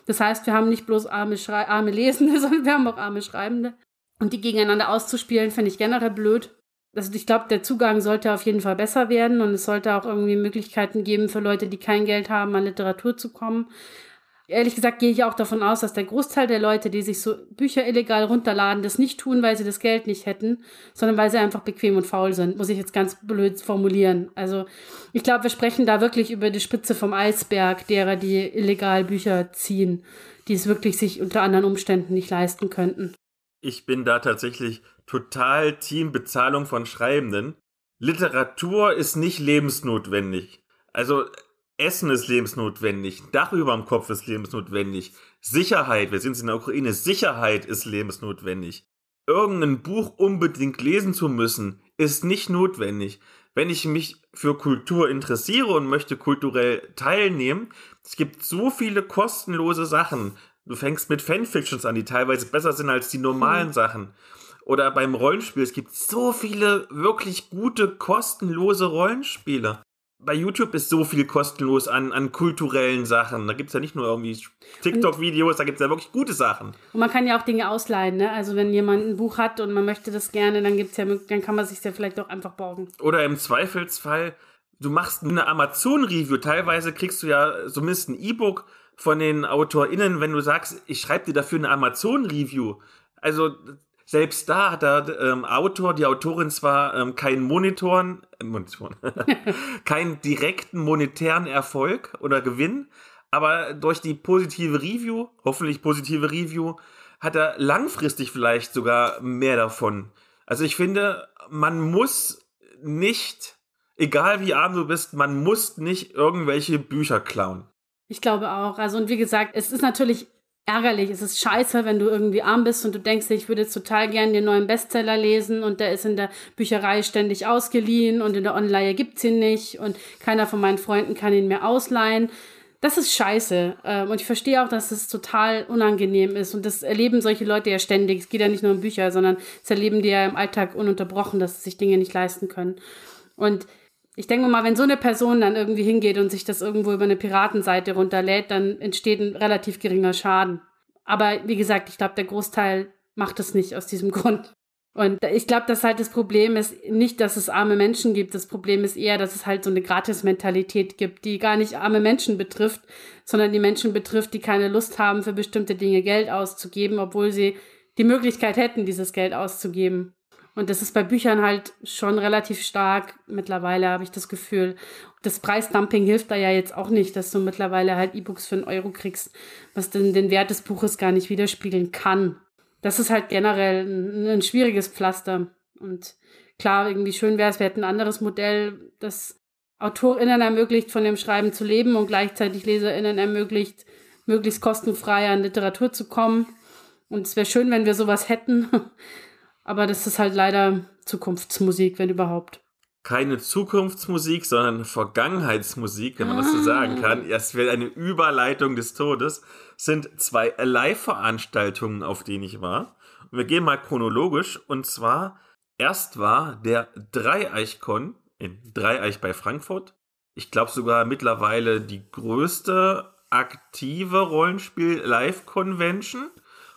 Das heißt, wir haben nicht bloß arme, arme Lesende, sondern wir haben auch arme Schreibende. Und die gegeneinander auszuspielen, finde ich generell blöd. Also ich glaube, der Zugang sollte auf jeden Fall besser werden und es sollte auch irgendwie Möglichkeiten geben für Leute, die kein Geld haben, an Literatur zu kommen ehrlich gesagt gehe ich auch davon aus, dass der Großteil der Leute, die sich so Bücher illegal runterladen, das nicht tun, weil sie das Geld nicht hätten, sondern weil sie einfach bequem und faul sind, muss ich jetzt ganz blöd formulieren. Also ich glaube, wir sprechen da wirklich über die Spitze vom Eisberg derer, die illegal Bücher ziehen, die es wirklich sich unter anderen Umständen nicht leisten könnten. Ich bin da tatsächlich total Team Bezahlung von Schreibenden. Literatur ist nicht lebensnotwendig. Also Essen ist lebensnotwendig, Dach über dem Kopf ist lebensnotwendig, Sicherheit, wir sind in der Ukraine, Sicherheit ist lebensnotwendig. Irgendein Buch unbedingt lesen zu müssen, ist nicht notwendig. Wenn ich mich für Kultur interessiere und möchte kulturell teilnehmen, es gibt so viele kostenlose Sachen. Du fängst mit Fanfictions an, die teilweise besser sind als die normalen mhm. Sachen. Oder beim Rollenspiel, es gibt so viele wirklich gute, kostenlose Rollenspiele bei YouTube ist so viel kostenlos an, an kulturellen Sachen. Da gibt es ja nicht nur irgendwie TikTok-Videos, da gibt es ja wirklich gute Sachen. Und man kann ja auch Dinge ausleihen, ne? Also wenn jemand ein Buch hat und man möchte das gerne, dann gibt's ja, dann kann man sich ja vielleicht auch einfach borgen. Oder im Zweifelsfall, du machst eine Amazon-Review. Teilweise kriegst du ja zumindest ein E-Book von den AutorInnen, wenn du sagst, ich schreibe dir dafür eine Amazon-Review. Also selbst da hat der ähm, Autor, die Autorin zwar ähm, keinen Monitoren, äh, Monitoren keinen direkten monetären Erfolg oder Gewinn, aber durch die positive Review, hoffentlich positive Review, hat er langfristig vielleicht sogar mehr davon. Also ich finde, man muss nicht, egal wie arm du bist, man muss nicht irgendwelche Bücher klauen. Ich glaube auch. Also und wie gesagt, es ist natürlich ärgerlich. Es ist scheiße, wenn du irgendwie arm bist und du denkst, ich würde jetzt total gerne den neuen Bestseller lesen und der ist in der Bücherei ständig ausgeliehen und in der Online gibt's ihn nicht und keiner von meinen Freunden kann ihn mehr ausleihen. Das ist scheiße. Ähm, und ich verstehe auch, dass es total unangenehm ist. Und das erleben solche Leute ja ständig. Es geht ja nicht nur um Bücher, sondern es erleben die ja im Alltag ununterbrochen, dass sie sich Dinge nicht leisten können. Und ich denke mal, wenn so eine Person dann irgendwie hingeht und sich das irgendwo über eine Piratenseite runterlädt, dann entsteht ein relativ geringer Schaden. Aber wie gesagt, ich glaube, der Großteil macht es nicht aus diesem Grund. Und ich glaube, dass halt das Problem ist nicht, dass es arme Menschen gibt. Das Problem ist eher, dass es halt so eine Gratis-Mentalität gibt, die gar nicht arme Menschen betrifft, sondern die Menschen betrifft, die keine Lust haben, für bestimmte Dinge Geld auszugeben, obwohl sie die Möglichkeit hätten, dieses Geld auszugeben. Und das ist bei Büchern halt schon relativ stark. Mittlerweile habe ich das Gefühl. Das Preisdumping hilft da ja jetzt auch nicht, dass du mittlerweile halt E-Books für einen Euro kriegst, was denn den Wert des Buches gar nicht widerspiegeln kann. Das ist halt generell ein, ein schwieriges Pflaster. Und klar, irgendwie schön wäre es, wir hätten ein anderes Modell, das AutorInnen ermöglicht, von dem Schreiben zu leben und gleichzeitig LeserInnen ermöglicht, möglichst kostenfrei an Literatur zu kommen. Und es wäre schön, wenn wir sowas hätten. Aber das ist halt leider Zukunftsmusik, wenn überhaupt. Keine Zukunftsmusik, sondern Vergangenheitsmusik, wenn man ah. das so ah. sagen kann. Es wird eine Überleitung des Todes. Es sind zwei Live-Veranstaltungen, auf denen ich war. Und wir gehen mal chronologisch. Und zwar, erst war der Dreieichkon in Dreieich bei Frankfurt. Ich glaube sogar mittlerweile die größte aktive Rollenspiel-Live-Convention.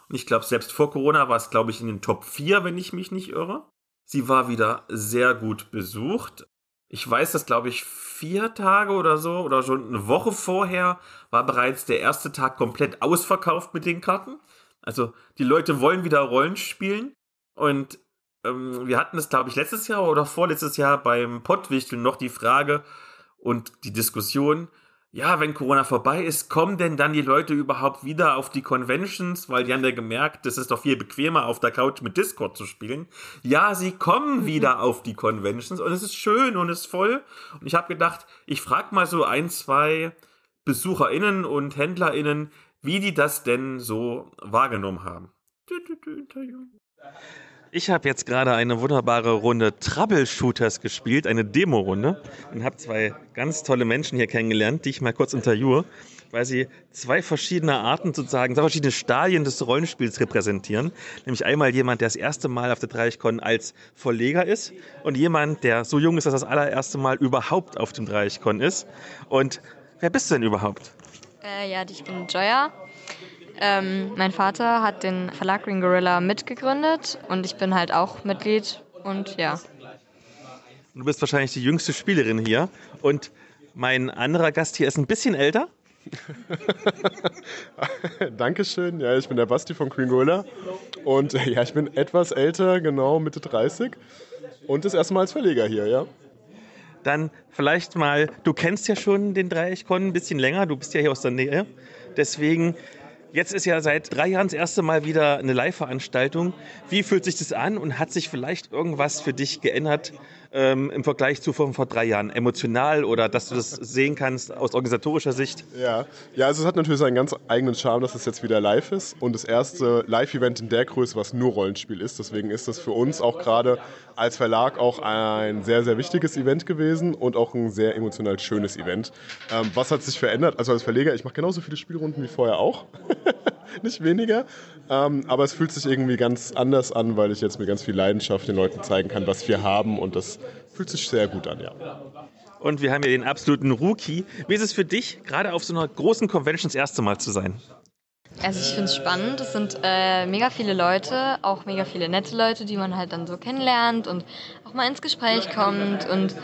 Und ich glaube, selbst vor Corona war es, glaube ich, in den Top 4, wenn ich mich nicht irre. Sie war wieder sehr gut besucht. Ich weiß, dass, glaube ich, vier Tage oder so oder schon eine Woche vorher war bereits der erste Tag komplett ausverkauft mit den Karten. Also die Leute wollen wieder Rollen spielen. Und ähm, wir hatten es, glaube ich, letztes Jahr oder vorletztes Jahr beim Pottwichteln noch die Frage und die Diskussion, ja, wenn Corona vorbei ist, kommen denn dann die Leute überhaupt wieder auf die Conventions? Weil die haben ja gemerkt, das ist doch viel bequemer, auf der Couch mit Discord zu spielen. Ja, sie kommen mhm. wieder auf die Conventions und es ist schön und es ist voll. Und ich habe gedacht, ich frage mal so ein, zwei BesucherInnen und HändlerInnen, wie die das denn so wahrgenommen haben. Ich habe jetzt gerade eine wunderbare Runde Troubleshooters gespielt, eine Demo-Runde und habe zwei ganz tolle Menschen hier kennengelernt, die ich mal kurz interviewe, weil sie zwei verschiedene Arten sozusagen, zwei verschiedene Stadien des Rollenspiels repräsentieren. Nämlich einmal jemand, der das erste Mal auf der Dreichcon als Verleger ist und jemand, der so jung ist, dass das allererste Mal überhaupt auf dem Dreichcon ist. Und wer bist du denn überhaupt? Äh, ja, ich bin Joya. Ähm, mein Vater hat den Verlag Green Gorilla mitgegründet und ich bin halt auch Mitglied und ja. Du bist wahrscheinlich die jüngste Spielerin hier und mein anderer Gast hier ist ein bisschen älter. Dankeschön. Ja, ich bin der Basti von Green Gorilla und ja, ich bin etwas älter, genau Mitte 30 und das erste Mal als Verleger hier, ja. Dann vielleicht mal, du kennst ja schon den Dreieckkon ein bisschen länger, du bist ja hier aus der Nähe. Deswegen Jetzt ist ja seit drei Jahren das erste Mal wieder eine Live-Veranstaltung. Wie fühlt sich das an und hat sich vielleicht irgendwas für dich geändert ähm, im Vergleich zu vor, vor drei Jahren? Emotional oder dass du das sehen kannst aus organisatorischer Sicht? Ja, ja also es hat natürlich seinen ganz eigenen Charme, dass es jetzt wieder live ist und das erste Live-Event in der Größe, was nur Rollenspiel ist. Deswegen ist das für uns auch gerade als Verlag auch ein sehr, sehr wichtiges Event gewesen und auch ein sehr emotional schönes Event. Ähm, was hat sich verändert? Also als Verleger, ich mache genauso viele Spielrunden wie vorher auch. nicht weniger. Ähm, aber es fühlt sich irgendwie ganz anders an, weil ich jetzt mit ganz viel Leidenschaft den Leuten zeigen kann, was wir haben. Und das fühlt sich sehr gut an, ja. Und wir haben hier den absoluten Rookie. Wie ist es für dich, gerade auf so einer großen Convention das erste Mal zu sein? Also ich finde es spannend. Es sind äh, mega viele Leute, auch mega viele nette Leute, die man halt dann so kennenlernt und auch mal ins Gespräch kommt und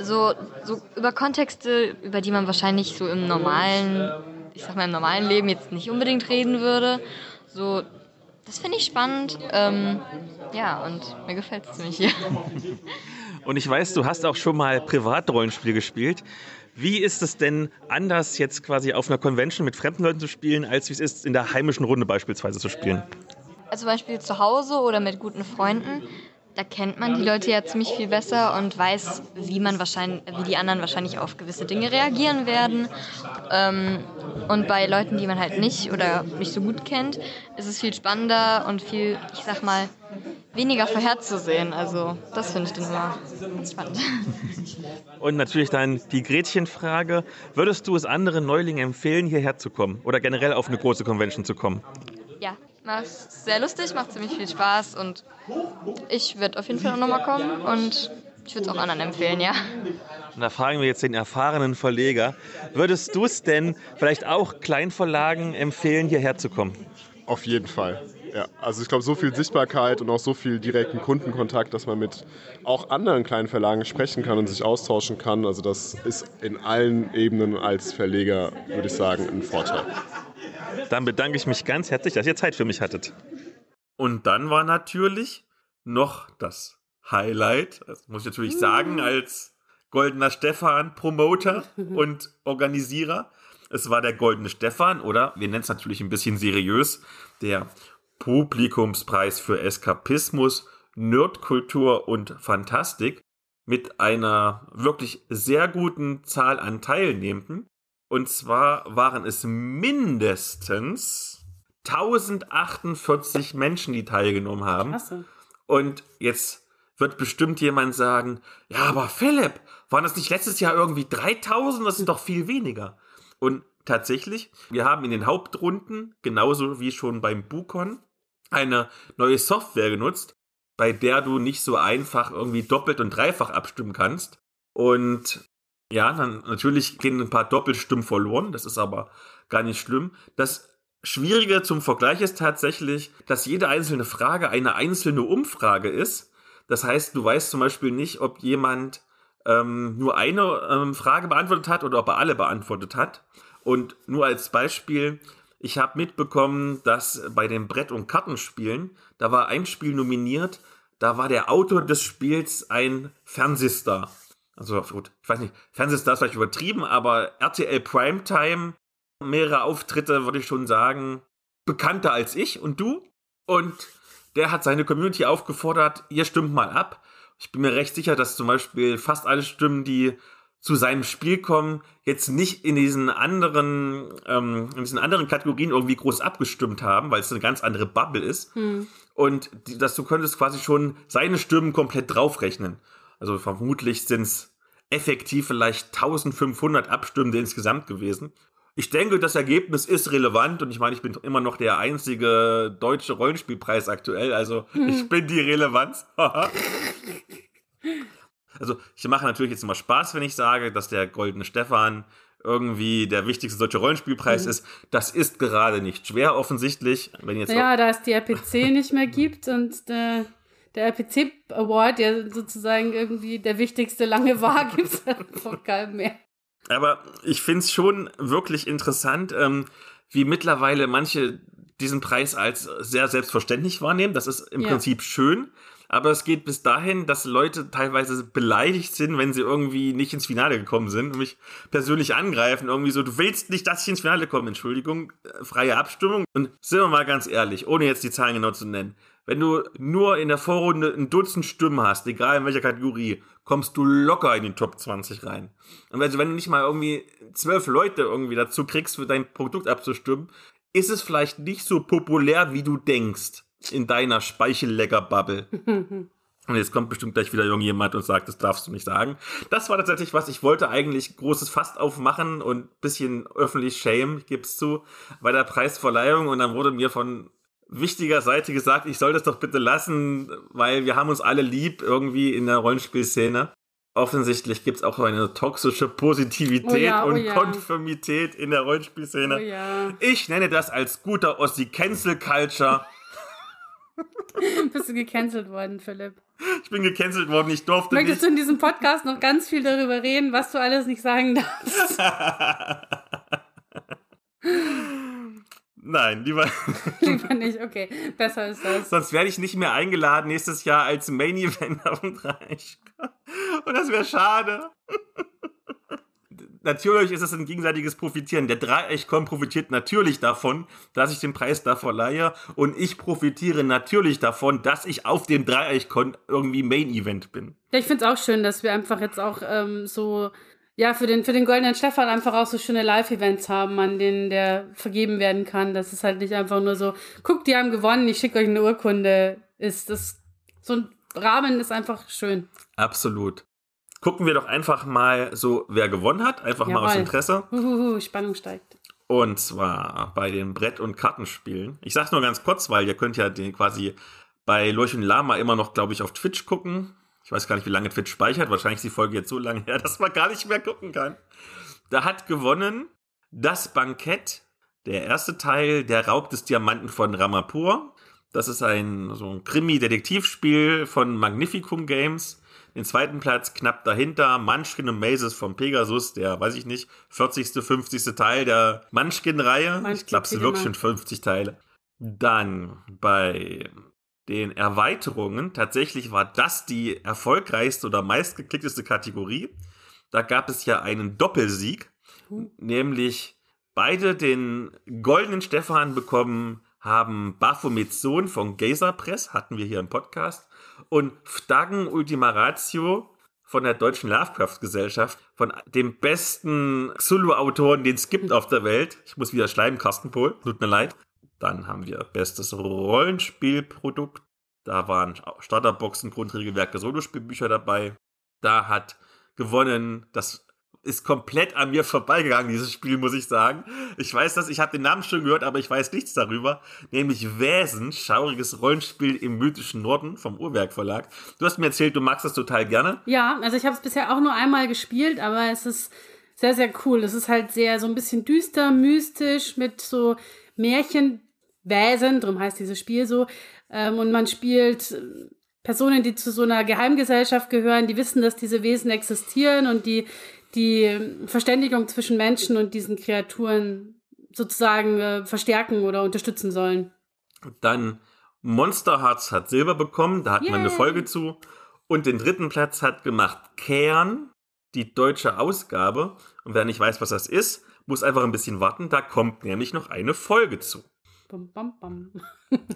so, so über Kontexte, über die man wahrscheinlich so im normalen ich sag mal, im normalen Leben jetzt nicht unbedingt reden würde. So, das finde ich spannend. Ähm, ja, und mir gefällt es ziemlich hier. Und ich weiß, du hast auch schon mal Privatrollenspiel gespielt. Wie ist es denn anders, jetzt quasi auf einer Convention mit fremden Leuten zu spielen, als wie es ist, in der heimischen Runde beispielsweise zu spielen? Also zum Beispiel zu Hause oder mit guten Freunden da kennt man die Leute ja ziemlich viel besser und weiß, wie man wahrscheinlich, wie die anderen wahrscheinlich auf gewisse Dinge reagieren werden. Ähm, und bei Leuten, die man halt nicht oder nicht so gut kennt, ist es viel spannender und viel, ich sag mal, weniger vorherzusehen. Also das finde ich dann immer ganz spannend. Und natürlich dann die Gretchenfrage. Würdest du es anderen Neulingen empfehlen, hierher zu kommen oder generell auf eine große Convention zu kommen? Ja, macht sehr lustig, macht ziemlich viel Spaß und ich würde auf jeden Fall auch nochmal kommen und ich würde es auch anderen empfehlen, ja. Und da fragen wir jetzt den erfahrenen Verleger, würdest du es denn vielleicht auch Kleinverlagen empfehlen, hierher zu kommen? Auf jeden Fall. Ja, also ich glaube, so viel Sichtbarkeit und auch so viel direkten Kundenkontakt, dass man mit auch anderen kleinen Verlagen sprechen kann und sich austauschen kann. Also das ist in allen Ebenen als Verleger, würde ich sagen, ein Vorteil. Dann bedanke ich mich ganz herzlich, dass ihr Zeit für mich hattet. Und dann war natürlich noch das Highlight, das muss ich natürlich sagen, als goldener Stefan, Promoter und Organisierer. Es war der goldene Stefan oder wir nennen es natürlich ein bisschen seriös, der Publikumspreis für Eskapismus, Nerdkultur und Fantastik mit einer wirklich sehr guten Zahl an Teilnehmenden. Und zwar waren es mindestens 1048 Menschen, die teilgenommen haben. Klasse. Und jetzt wird bestimmt jemand sagen, ja, aber Philipp, waren das nicht letztes Jahr irgendwie 3000? Das sind doch viel weniger. Und tatsächlich, wir haben in den Hauptrunden, genauso wie schon beim Bukon, eine neue Software genutzt, bei der du nicht so einfach irgendwie doppelt und dreifach abstimmen kannst. Und ja, dann natürlich gehen ein paar Doppelstimmen verloren, das ist aber gar nicht schlimm. Das Schwierige zum Vergleich ist tatsächlich, dass jede einzelne Frage eine einzelne Umfrage ist. Das heißt, du weißt zum Beispiel nicht, ob jemand ähm, nur eine ähm, Frage beantwortet hat oder ob er alle beantwortet hat. Und nur als Beispiel, ich habe mitbekommen, dass bei den Brett- und Kartenspielen, da war ein Spiel nominiert, da war der Autor des Spiels ein Fernsehstar. Also gut, ich weiß nicht, Fernsehstar ist vielleicht übertrieben, aber RTL Primetime, mehrere Auftritte, würde ich schon sagen, bekannter als ich und du. Und der hat seine Community aufgefordert, ihr stimmt mal ab. Ich bin mir recht sicher, dass zum Beispiel fast alle Stimmen, die zu seinem Spiel kommen, jetzt nicht in diesen anderen, ähm, in diesen anderen Kategorien irgendwie groß abgestimmt haben, weil es eine ganz andere Bubble ist. Hm. Und die, dass du könntest quasi schon seine Stimmen komplett draufrechnen. Also vermutlich sind es effektiv vielleicht 1500 Abstimmende insgesamt gewesen. Ich denke, das Ergebnis ist relevant und ich meine, ich bin immer noch der einzige deutsche Rollenspielpreis aktuell, also ich bin die Relevanz. also ich mache natürlich jetzt immer Spaß, wenn ich sage, dass der Goldene Stefan irgendwie der wichtigste deutsche Rollenspielpreis Mhm. ist. Das ist gerade nicht schwer offensichtlich. Wenn jetzt Ja, da es die RPC nicht mehr gibt und der, der RPC Award, der sozusagen irgendwie der wichtigste lange war, gibt es einfach keinen mehr. Aber ich finde es schon wirklich interessant, ähm, wie mittlerweile manche diesen Preis als sehr selbstverständlich wahrnehmen. Das ist im Ja. Prinzip schön. Aber es geht bis dahin, dass Leute teilweise beleidigt sind, wenn sie irgendwie nicht ins Finale gekommen sind und mich persönlich angreifen. Irgendwie so, du willst nicht, dass ich ins Finale komme. Entschuldigung, äh, freie Abstimmung. Und sind wir mal ganz ehrlich, ohne jetzt die Zahlen genau zu nennen. Wenn du nur in der Vorrunde ein Dutzend Stimmen hast, egal in welcher Kategorie, kommst du locker in die Top 20 rein. Und also wenn du nicht mal irgendwie zwölf Leute irgendwie dazu kriegst, für dein Produkt abzustimmen, ist es vielleicht nicht so populär, wie du denkst in deiner Speichellecker-Bubble. Und jetzt kommt bestimmt gleich wieder irgendjemand und sagt, das darfst du nicht sagen. Das war tatsächlich was, ich wollte eigentlich großes Fast aufmachen und bisschen öffentlich shame, es zu, bei der Preisverleihung und dann wurde mir von wichtiger Seite gesagt, ich soll das doch bitte lassen, weil wir haben uns alle lieb irgendwie in der Rollenspielszene. Offensichtlich gibt es auch eine toxische Positivität Oh ja, oh und ja. Konformität in der Rollenspielszene. Oh ja. Ich nenne das als guter Ossi Cancel Culture. Bist du gecancelt worden, Philipp? Ich bin gecancelt worden, ich durfte Möchtest nicht. du in diesem Podcast noch ganz viel darüber reden, was du alles nicht sagen darfst? Nein, lieber. Lieber nicht, okay. Besser ist das. Sonst werde ich nicht mehr eingeladen nächstes Jahr als Main Event auf dem Dreieck. Und das wäre schade. Natürlich ist es ein gegenseitiges Profitieren. Der Dreieichkon profitiert natürlich davon, dass ich den Preis da verleihe. Und ich profitiere natürlich davon, dass ich auf dem Dreieichkon irgendwie Main Event bin. Ja, ich finde es auch schön, dass wir einfach jetzt auch ähm, so, ja, für den, für den Goldenen Stefan einfach auch so schöne Live-Events haben, an denen der vergeben werden kann. Das ist halt nicht einfach nur so, guckt, die haben gewonnen, ich schicke euch eine Urkunde. Ist das, so ein Rahmen ist einfach schön. Absolut. Gucken wir doch einfach mal so, wer gewonnen hat. Einfach mal aus Jawohl. Interesse. Huhuhu, Spannung steigt. Und zwar bei den Brett- und Kartenspielen. Ich sag's nur ganz kurz, weil ihr könnt ja den quasi bei Lurch und Lama immer noch, glaube ich, auf Twitch gucken. Ich weiß gar nicht, wie lange Twitch speichert. Wahrscheinlich ist die Folge jetzt so lange her, dass man gar nicht mehr gucken kann. Da hat gewonnen das Bankett, der erste Teil, der Raub des Diamanten von Ramapur. Das ist ein so ein Krimi-Detektivspiel von Magnificum Games. Den zweiten Platz knapp dahinter Munchkin und Mazes von Pegasus, der, weiß ich nicht, 40., 50. Teil der Munchkin-Reihe. Ich glaube, es sind wirklich schon Cinema. 50 Teile. Dann bei den Erweiterungen, tatsächlich war das die erfolgreichste oder meistgeklickteste Kategorie. Da gab es ja einen Doppelsieg, nämlich beide den goldenen Stefan bekommen haben Baphomets Sohn von Gazer Press, hatten wir hier im Podcast, und Ftagen Ultima Ratio von der Deutschen Lovecraft Gesellschaft, von dem besten Zulu-Autoren, den es gibt auf der Welt. Ich muss wieder schreiben, Carsten Pohl, tut mir leid. Dann haben wir bestes Rollenspielprodukt. Da waren Starterboxen, Grundregelwerke, Solospielbücher dabei. Da hat gewonnen, das ist komplett an mir vorbeigegangen, dieses Spiel, muss ich sagen. Ich weiß das, ich habe den Namen schon gehört, aber ich weiß nichts darüber. Nämlich Wäsen, schauriges Rollenspiel im mythischen Norden vom Uhrwerk Verlag. Du hast mir erzählt, du magst das total gerne. Ja, also ich habe es bisher auch nur einmal gespielt, aber es ist sehr, sehr cool. Es ist halt sehr so ein bisschen düster, mystisch mit so Märchenwesen, darum heißt dieses Spiel so. Ähm, und man spielt äh, Personen, die zu so einer Geheimgesellschaft gehören, die wissen, dass diese Wesen existieren und die die Verständigung zwischen Menschen und diesen Kreaturen sozusagen äh, verstärken oder unterstützen sollen. Dann Monster Hearts hat Silber bekommen, da hat man eine. Folge zu. Und den dritten Platz hat gemacht Kern, die deutsche Ausgabe. Und wer nicht weiß, was das ist, muss einfach ein bisschen warten. Da kommt nämlich noch eine Folge zu. Bum, bum, bum.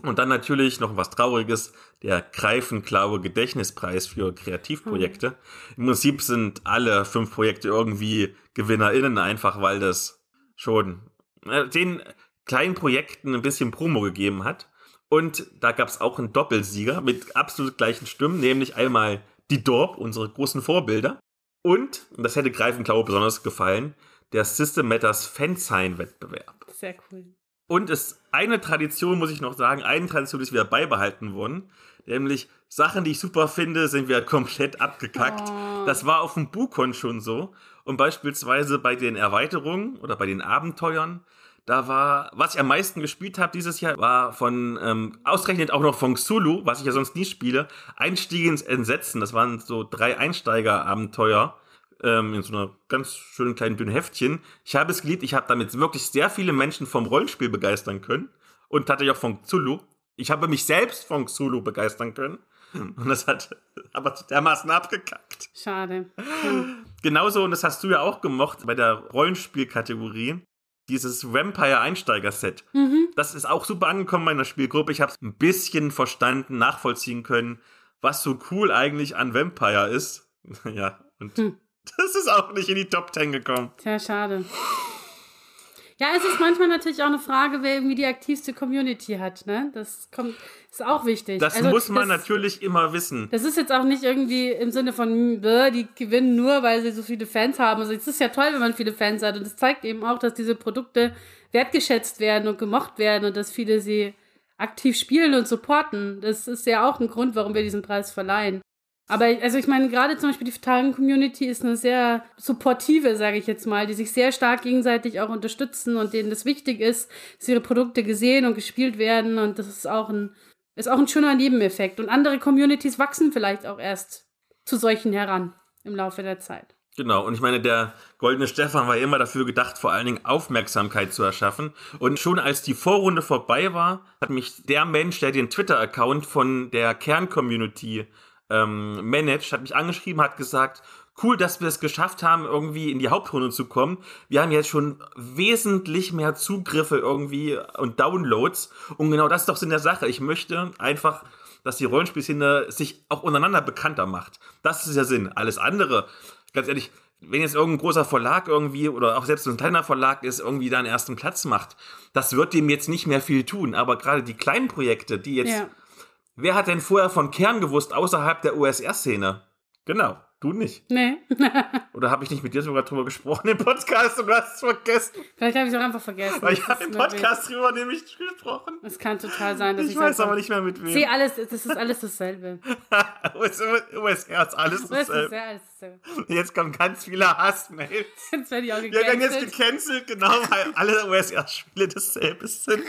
Und dann natürlich noch was Trauriges, der Greifenklaue Gedächtnispreis für Kreativprojekte. Im Prinzip sind alle fünf Projekte irgendwie GewinnerInnen, einfach weil das schon äh, den kleinen Projekten ein bisschen Promo gegeben hat. Und da gab es auch einen Doppelsieger mit absolut gleichen Stimmen, nämlich einmal die Dorp, unsere großen Vorbilder. Und, und das hätte Greifenklaue besonders gefallen, der System Matters Fansign-Wettbewerb. Sehr cool. Und es eine Tradition, muss ich noch sagen, eine Tradition ist wieder beibehalten worden. Nämlich Sachen, die ich super finde, sind wieder komplett abgekackt. Oh. Das war auf dem Bukon schon so. Und beispielsweise bei den Erweiterungen oder bei den Abenteuern, da war, was ich am meisten gespielt habe dieses Jahr, war von, ähm, ausgerechnet auch noch von Xulu, was ich ja sonst nie spiele, Einstieg ins Entsetzen. Das waren so drei Einsteiger-Abenteuer ähm, in so einer ganz schönen kleinen dünnen Heftchen. Ich habe es geliebt, ich habe damit wirklich sehr viele Menschen vom Rollenspiel begeistern können und tatsächlich auch von Xulu. Ich habe mich selbst von Xulu begeistern können. Und das hat aber dermaßen abgekackt. Schade. Genauso, und das hast du ja auch gemocht bei der Rollenspielkategorie, dieses Vampire-Einsteiger-Set. Das ist auch super angekommen in meiner Spielgruppe. Ich habe es ein bisschen verstanden, nachvollziehen können, was so cool eigentlich an Vampire ist. ja, und Hm. Das ist auch nicht in die Top 10 gekommen. Sehr schade. Ja, es ist manchmal natürlich auch eine Frage, wer irgendwie die aktivste Community hat, ne? Das kommt, ist auch wichtig. Das Also, muss man das- natürlich immer wissen. Das ist jetzt auch nicht irgendwie im Sinne von, die gewinnen nur, weil sie so viele Fans haben. Also es ist ja toll, wenn man viele Fans hat. Und es zeigt eben auch, dass diese Produkte wertgeschätzt werden und gemocht werden und dass viele sie aktiv spielen und supporten. Das ist ja auch ein Grund, warum wir diesen Preis verleihen. Aber also ich meine, gerade zum Beispiel die Tagen-Community ist eine sehr supportive, sage ich jetzt mal, die sich sehr stark gegenseitig auch unterstützen und denen das wichtig ist, dass ihre Produkte gesehen und gespielt werden. Und das ist auch ein ist auch ein schöner Nebeneffekt. Und andere Communities wachsen vielleicht auch erst zu solchen heran im Laufe der Zeit. Genau, und ich meine, der Goldene Stefan war immer dafür gedacht, vor allen Dingen Aufmerksamkeit zu erschaffen. Und schon als die Vorrunde vorbei war, hat mich der Mensch, der den Twitter-Account von der Kern-Community ähm, managt, hat mich angeschrieben, hat gesagt, cool, dass wir es geschafft haben, irgendwie in die Hauptrunde zu kommen. Wir haben jetzt schon wesentlich mehr Zugriffe irgendwie und Downloads. Und genau das ist doch Sinn der Sache. Ich möchte einfach, dass die Rollenspielszene sich auch untereinander bekannter macht. Das ist der Sinn. Alles andere, ganz ehrlich, wenn jetzt irgendein großer Verlag irgendwie oder auch selbst ein kleiner Verlag ist, irgendwie da einen ersten Platz macht, das wird dem jetzt nicht mehr viel tun. Aber gerade die kleinen Projekte, die jetzt Ja. Wer hat denn vorher von Kern gewusst, außerhalb der USR-Szene? Genau, du nicht. Nee. Oder habe ich nicht mit dir sogar drüber gesprochen im Podcast und du hast es vergessen? Vielleicht habe ich es auch einfach vergessen. Weil ich habe im. Podcast drüber nämlich gesprochen. Es kann total sein, dass Ich ich weiß aber nicht mehr mit Ich wem. sehe alles, das ist alles dasselbe. USR ist alles dasselbe. sehr alles dasselbe. Jetzt kommen ganz viele Hassmails. Jetzt werde ich auch Wir werden jetzt gecancelt. gecancelt, genau, weil alle USR-Spiele dasselbe sind.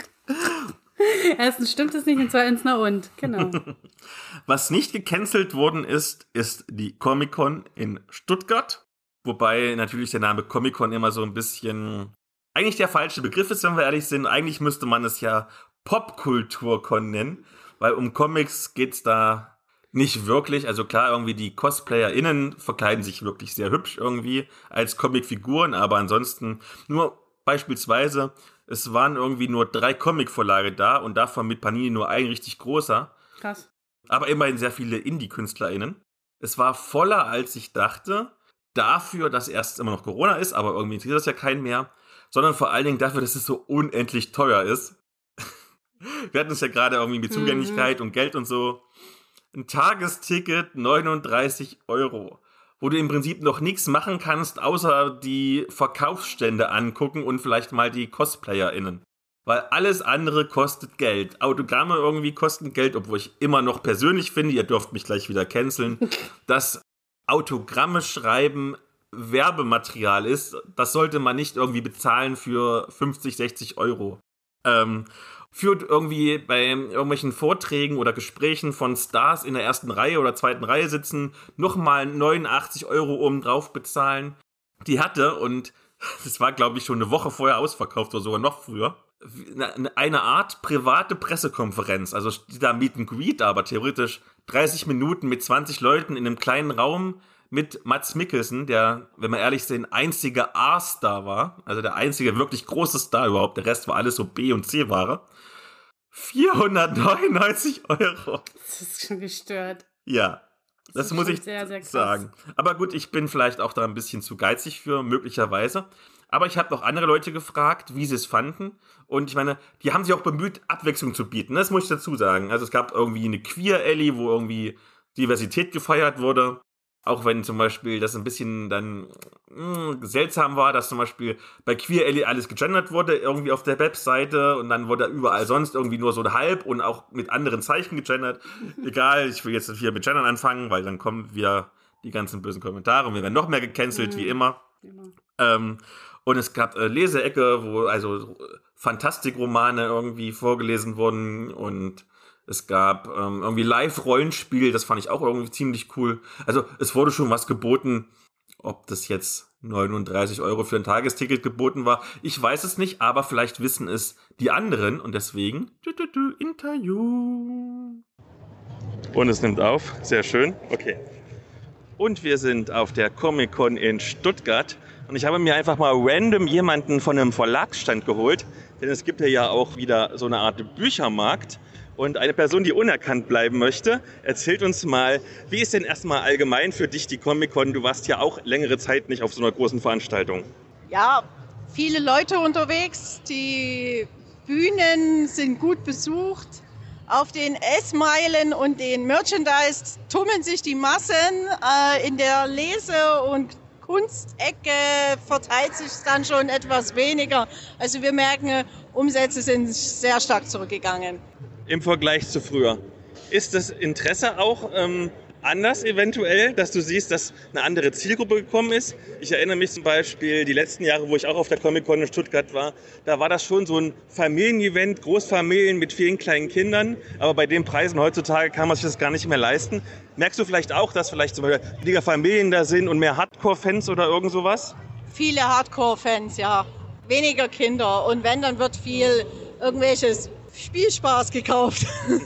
Erstens stimmt es nicht und zweitens na und. Genau. Was nicht gecancelt worden ist, ist die Comic-Con in Stuttgart. Wobei natürlich der Name Comic-Con immer so ein bisschen eigentlich der falsche Begriff ist, wenn wir ehrlich sind. Eigentlich müsste man es ja Popkultur-Con nennen, weil um Comics geht's da nicht wirklich. Also klar, irgendwie die CosplayerInnen verkleiden sich wirklich sehr hübsch irgendwie als Comicfiguren, aber ansonsten nur beispielsweise, es waren irgendwie nur drei Comic-Vorlage da und davon mit Panini nur ein richtig großer Krass. aber immerhin sehr viele Indie-KünstlerInnen. Es war voller, als ich dachte. Dafür, dass erst immer noch Corona ist, aber irgendwie interessiert das ja keinen mehr. Sondern vor allen Dingen dafür, dass es so unendlich teuer ist. Wir hatten es ja gerade irgendwie mit Mhm. Zugänglichkeit und Geld und so. Ein Tagesticket 39 Euro. Wo du im Prinzip noch nichts machen kannst, außer die Verkaufsstände angucken und vielleicht mal die CosplayerInnen. Weil alles andere kostet Geld. Autogramme irgendwie kosten Geld, obwohl ich immer noch persönlich finde, ihr dürft mich gleich wieder canceln, dass Autogramme schreiben Werbematerial ist. Das sollte man nicht irgendwie bezahlen für 50, 60 Euro. Ähm, führt irgendwie bei irgendwelchen Vorträgen oder Gesprächen von Stars in der ersten Reihe oder zweiten Reihe sitzen, nochmal 89 Euro oben drauf bezahlen. Die hatte und das war, glaube ich, schon eine Woche vorher ausverkauft oder sogar noch früher. Eine Art private Pressekonferenz, also da Meet and Greet, aber theoretisch 30 Minuten mit 20 Leuten in einem kleinen Raum mit Mats Mikkelsen, der, wenn wir ehrlich sind, einzige A-Star war, also der einzige wirklich große Star überhaupt, der Rest war alles so B- und C-Ware. 499 Euro. Das ist schon gestört. Ja, das, ist muss ich sehr, sehr sagen. Aber gut, ich bin vielleicht auch da ein bisschen zu geizig für, möglicherweise. Aber ich habe noch andere Leute gefragt, wie sie es fanden. Und ich meine, die haben sich auch bemüht, Abwechslung zu bieten. Das muss ich dazu sagen. Also es gab irgendwie eine Queer-Alley, wo irgendwie Diversität gefeiert wurde. Auch wenn zum Beispiel das ein bisschen dann mh, seltsam war, dass zum Beispiel bei Queer Alley alles gegendert wurde, irgendwie auf der Webseite und dann wurde überall sonst irgendwie nur so halb und auch mit anderen Zeichen gegendert. Egal, ich will jetzt nicht wieder mit Gendern anfangen, weil dann kommen wieder die ganzen bösen Kommentare und wir werden noch mehr gecancelt, wie immer. Immer. Ähm, und es gab äh, Leseecke, wo also Fantastikromane irgendwie vorgelesen wurden und es gab ähm, irgendwie Live-Rollenspiel, das fand ich auch irgendwie ziemlich cool. Also es wurde schon was geboten, ob das jetzt 39 Euro für ein Tagesticket geboten war. Ich weiß es nicht, aber vielleicht wissen es die anderen und deswegen du, du, du, Interview. Und es nimmt auf. Sehr schön. Okay. Und wir sind auf der Comic-Con in Stuttgart. Und ich habe mir einfach mal random jemanden von einem Verlagsstand geholt. Denn es gibt ja auch wieder so eine Art Büchermarkt. Und eine Person, die unerkannt bleiben möchte, erzählt uns mal, wie ist denn erstmal allgemein für dich die Comic-Con? Du warst ja auch längere Zeit nicht auf so einer großen Veranstaltung. ja, viele Leute unterwegs. Die Bühnen sind gut besucht. Auf den S-Meilen und den Merchandise tummeln sich die Massen. Äh, in der Lese- und Kunstecke verteilt sich dann schon etwas weniger. Also wir merken, Umsätze sind sehr stark zurückgegangen. Im Vergleich zu früher. Ist das Interesse auch ähm, anders eventuell, dass du siehst, dass eine andere Zielgruppe gekommen ist? Ich erinnere mich zum Beispiel die letzten Jahre, wo ich auch auf der Comic-Con in Stuttgart war, da war das schon so ein Familienevent, Großfamilien mit vielen kleinen Kindern, aber bei den Preisen heutzutage kann man sich das gar nicht mehr leisten. Merkst du vielleicht auch, dass vielleicht zum Beispiel weniger Familien da sind und mehr Hardcore-Fans oder irgend sowas? Viele Hardcore-Fans, ja. Weniger Kinder. Und wenn, dann wird viel irgendwelches Spielspaß gekauft.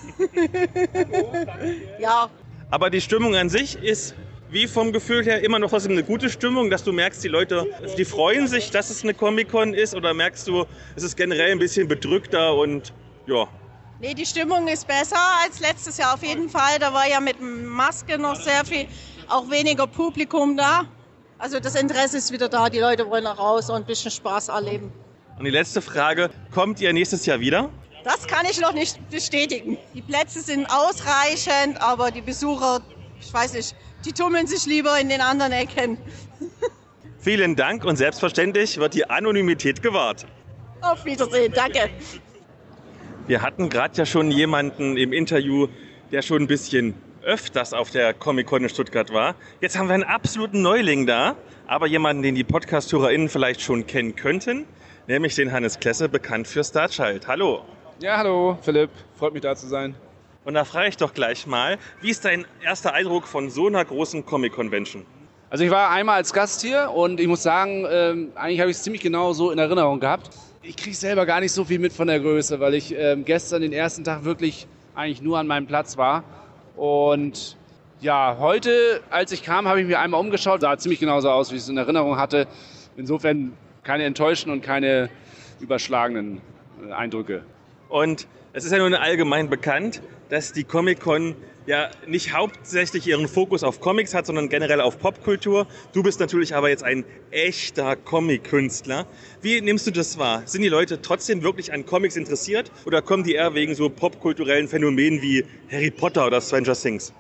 ja, Aber die Stimmung an sich ist wie vom Gefühl her immer noch trotzdem eine gute Stimmung, dass du merkst, die Leute, die freuen sich, dass es eine Comic-Con ist oder merkst du, es ist generell ein bisschen bedrückter und ja. Nee, die Stimmung ist besser als letztes Jahr auf jeden Fall. Da war ja mit Maske noch sehr viel, auch weniger Publikum da. Also das Interesse ist wieder da. Die Leute wollen nach raus und ein bisschen Spaß erleben. Und die letzte Frage, kommt ihr nächstes Jahr wieder? Das kann ich noch nicht bestätigen. Die Plätze sind ausreichend, aber die Besucher, ich weiß nicht, die tummeln sich lieber in den anderen Ecken. Vielen Dank und selbstverständlich wird die Anonymität gewahrt. Auf Wiedersehen, danke. Wir hatten gerade ja schon jemanden im Interview, der schon ein bisschen öfters auf der Comic-Con in Stuttgart war. Jetzt haben wir einen absoluten Neuling da, aber jemanden, den die Podcast-HörerInnen vielleicht schon kennen könnten, nämlich den Hannes Klesse, bekannt für Starchild. Hallo. Ja, hallo, Philipp. Freut mich da zu sein. Und da frage ich doch gleich mal, wie ist dein erster Eindruck von so einer großen Comic-Convention? Also ich war einmal als Gast hier und ich muss sagen, ähm, eigentlich habe ich es ziemlich genau so in Erinnerung gehabt. Ich kriege selber gar nicht so viel mit von der Größe, weil ich ähm, gestern den ersten Tag wirklich eigentlich nur an meinem Platz war. Und ja, heute, als ich kam, habe ich mir einmal umgeschaut, sah ziemlich genauso aus, wie ich es in Erinnerung hatte. Insofern keine enttäuschenden und keine überschlagenen äh, Eindrücke. Und es ist ja nun allgemein bekannt, dass die Comic-Con ja nicht hauptsächlich ihren Fokus auf Comics hat, sondern generell auf Popkultur. Du bist natürlich aber jetzt ein echter Comic-Künstler. Wie nimmst du das wahr? Sind die Leute trotzdem wirklich an Comics interessiert oder kommen die eher wegen so popkulturellen Phänomenen wie Harry Potter oder Stranger Things?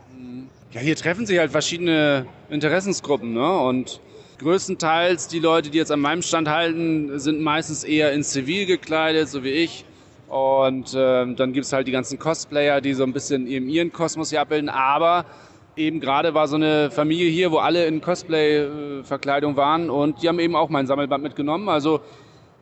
Ja, hier treffen sich halt verschiedene Interessensgruppen, ne? Und größtenteils die Leute, die jetzt an meinem Stand halten, sind meistens eher in Zivil gekleidet, so wie ich. Und ähm, dann gibt's halt die ganzen Cosplayer, die so ein bisschen eben ihren Kosmos hier abbilden. Aber eben gerade war so eine Familie hier, wo alle in Cosplay-Verkleidung waren und die haben eben auch mein Sammelband mitgenommen. Also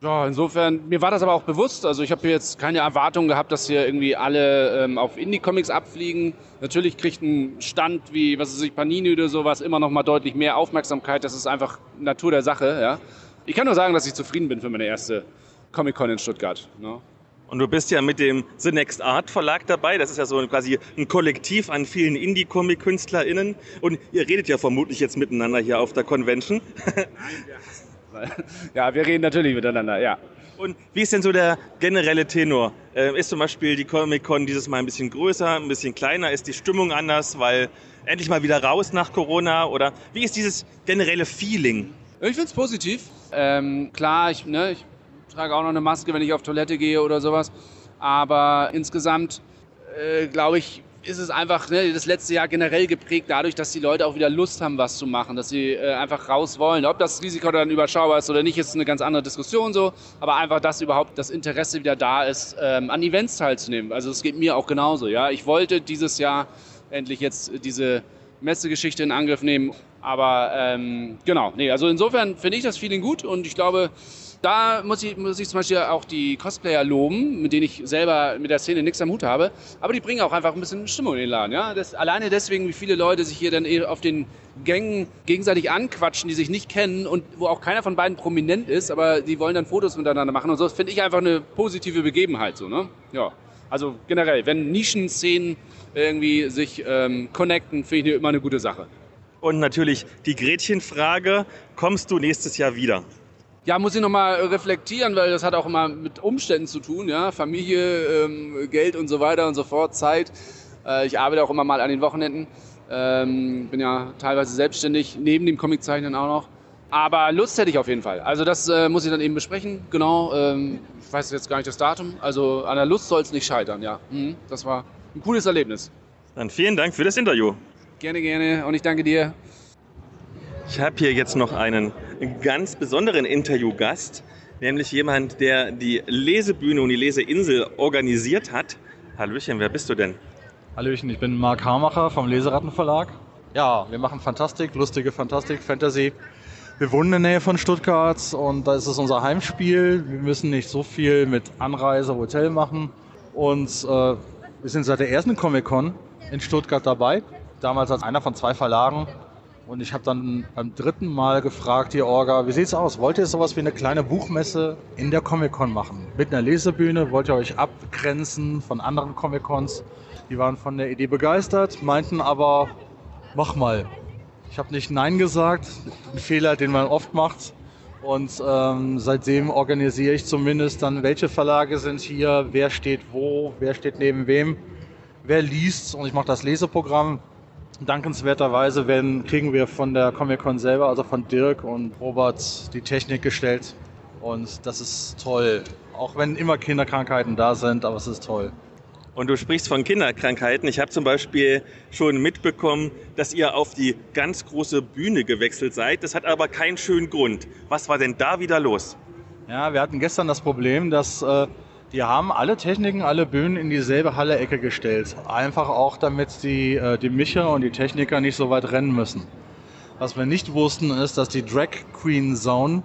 ja, insofern, mir war das aber auch bewusst. Also ich habe jetzt keine Erwartung gehabt, dass hier irgendwie alle ähm, auf Indie-Comics abfliegen. Natürlich kriegt ein Stand wie, was weiß ich, Panini oder sowas immer noch mal deutlich mehr Aufmerksamkeit. Das ist einfach Natur der Sache, ja. Ich kann nur sagen, dass ich zufrieden bin für meine erste Comic-Con in Stuttgart. Ne? Und du bist ja mit dem The Next Art Verlag dabei. Das ist ja so quasi ein Kollektiv an vielen Indie-Comic-KünstlerInnen. Und ihr redet ja vermutlich jetzt miteinander hier auf der Convention. Ja, wir reden natürlich miteinander, ja. Und wie ist denn so der generelle Tenor? Äh, ist zum Beispiel die Comic-Con dieses Mal ein bisschen größer, ein bisschen kleiner? Ist die Stimmung anders, weil endlich mal wieder raus nach Corona? Oder wie ist dieses generelle Feeling? Ich finde es positiv. Ähm, klar, ich, ne, ich trage auch noch eine Maske, wenn ich auf Toilette gehe oder sowas. Aber insgesamt, äh, glaube ich, ist es einfach ne, das letzte Jahr generell geprägt dadurch, dass die Leute auch wieder Lust haben, was zu machen, dass sie äh, einfach raus wollen. Ob das Risiko dann überschaubar ist oder nicht, ist eine ganz andere Diskussion so. Aber einfach, dass überhaupt das Interesse wieder da ist, ähm, an Events teilzunehmen. Also es geht mir auch genauso. Ja, ich wollte dieses Jahr endlich jetzt diese Messegeschichte in Angriff nehmen. Aber ähm, genau, nee, also insofern finde ich das Feeling gut und ich glaube, da muss ich, muss ich zum Beispiel auch die Cosplayer loben, mit denen ich selber mit der Szene nichts am Hut habe. Aber die bringen auch einfach ein bisschen Stimmung in den Laden. Ja? Das, alleine deswegen, wie viele Leute sich hier dann auf den Gängen gegenseitig anquatschen, die sich nicht kennen und wo auch keiner von beiden prominent ist, aber die wollen dann Fotos miteinander machen und so. Das finde ich einfach eine positive Begebenheit. So, ne? ja. Also generell, wenn Nischenszenen irgendwie sich ähm, connecten, finde ich immer eine gute Sache. Und natürlich die Gretchenfrage, kommst du nächstes Jahr wieder? Ja, muss ich nochmal reflektieren, weil das hat auch immer mit Umständen zu tun, ja, Familie, ähm, Geld und so weiter und so fort, Zeit. Äh, ich arbeite auch immer mal an den Wochenenden, ähm, bin ja teilweise selbstständig, neben dem Comiczeichnen auch noch. Aber Lust hätte ich auf jeden Fall. Also das äh, muss ich dann eben besprechen, genau. Ähm, ich weiß jetzt gar nicht das Datum. Also an der Lust soll es nicht scheitern, ja. Mhm, das war ein cooles Erlebnis. Dann vielen Dank für das Interview. Gerne, gerne und ich danke dir. Ich habe hier jetzt noch einen ganz besonderen Interviewgast, nämlich jemand, der die Lesebühne und die Leseinsel organisiert hat. Hallöchen, wer bist du denn? Hallöchen, ich bin Marc Hamacher vom Leserattenverlag. Ja, wir machen Fantastik, lustige Fantastik, Fantasy. Wir wohnen in der Nähe von Stuttgart und da ist es unser Heimspiel. Wir müssen nicht so viel mit Anreise, Hotel machen. Und äh, wir sind seit der ersten Comic-Con in Stuttgart dabei. Damals als einer von zwei Verlagen und ich habe dann beim dritten Mal gefragt, die Orga, wie sieht's aus? Wollt ihr sowas wie eine kleine Buchmesse in der Comic-Con machen? Mit einer Lesebühne? Wollt ihr euch abgrenzen von anderen Comic-Cons? Die waren von der Idee begeistert, meinten aber, mach mal. Ich habe nicht Nein gesagt, ein Fehler, den man oft macht. Und ähm, seitdem organisiere ich zumindest dann, welche Verlage sind hier, wer steht wo, wer steht neben wem, wer liest. Und ich mache das Leseprogramm Dankenswerterweise werden, kriegen wir von der Comic-Con selber, also von Dirk und Robert, die Technik gestellt. Und das ist toll. Auch wenn immer Kinderkrankheiten da sind, aber es ist toll. Und du sprichst von Kinderkrankheiten. Ich habe zum Beispiel schon mitbekommen, dass ihr auf die ganz große Bühne gewechselt seid. Das hat aber keinen schönen Grund. Was war denn da wieder los? Ja, wir hatten gestern das Problem, dass äh, die haben alle Techniken, alle Bühnen in dieselbe Halle-Ecke gestellt. Einfach auch, damit die, äh, die Mischer und die Techniker nicht so weit rennen müssen. Was wir nicht wussten, ist, dass die Drag Queen Zone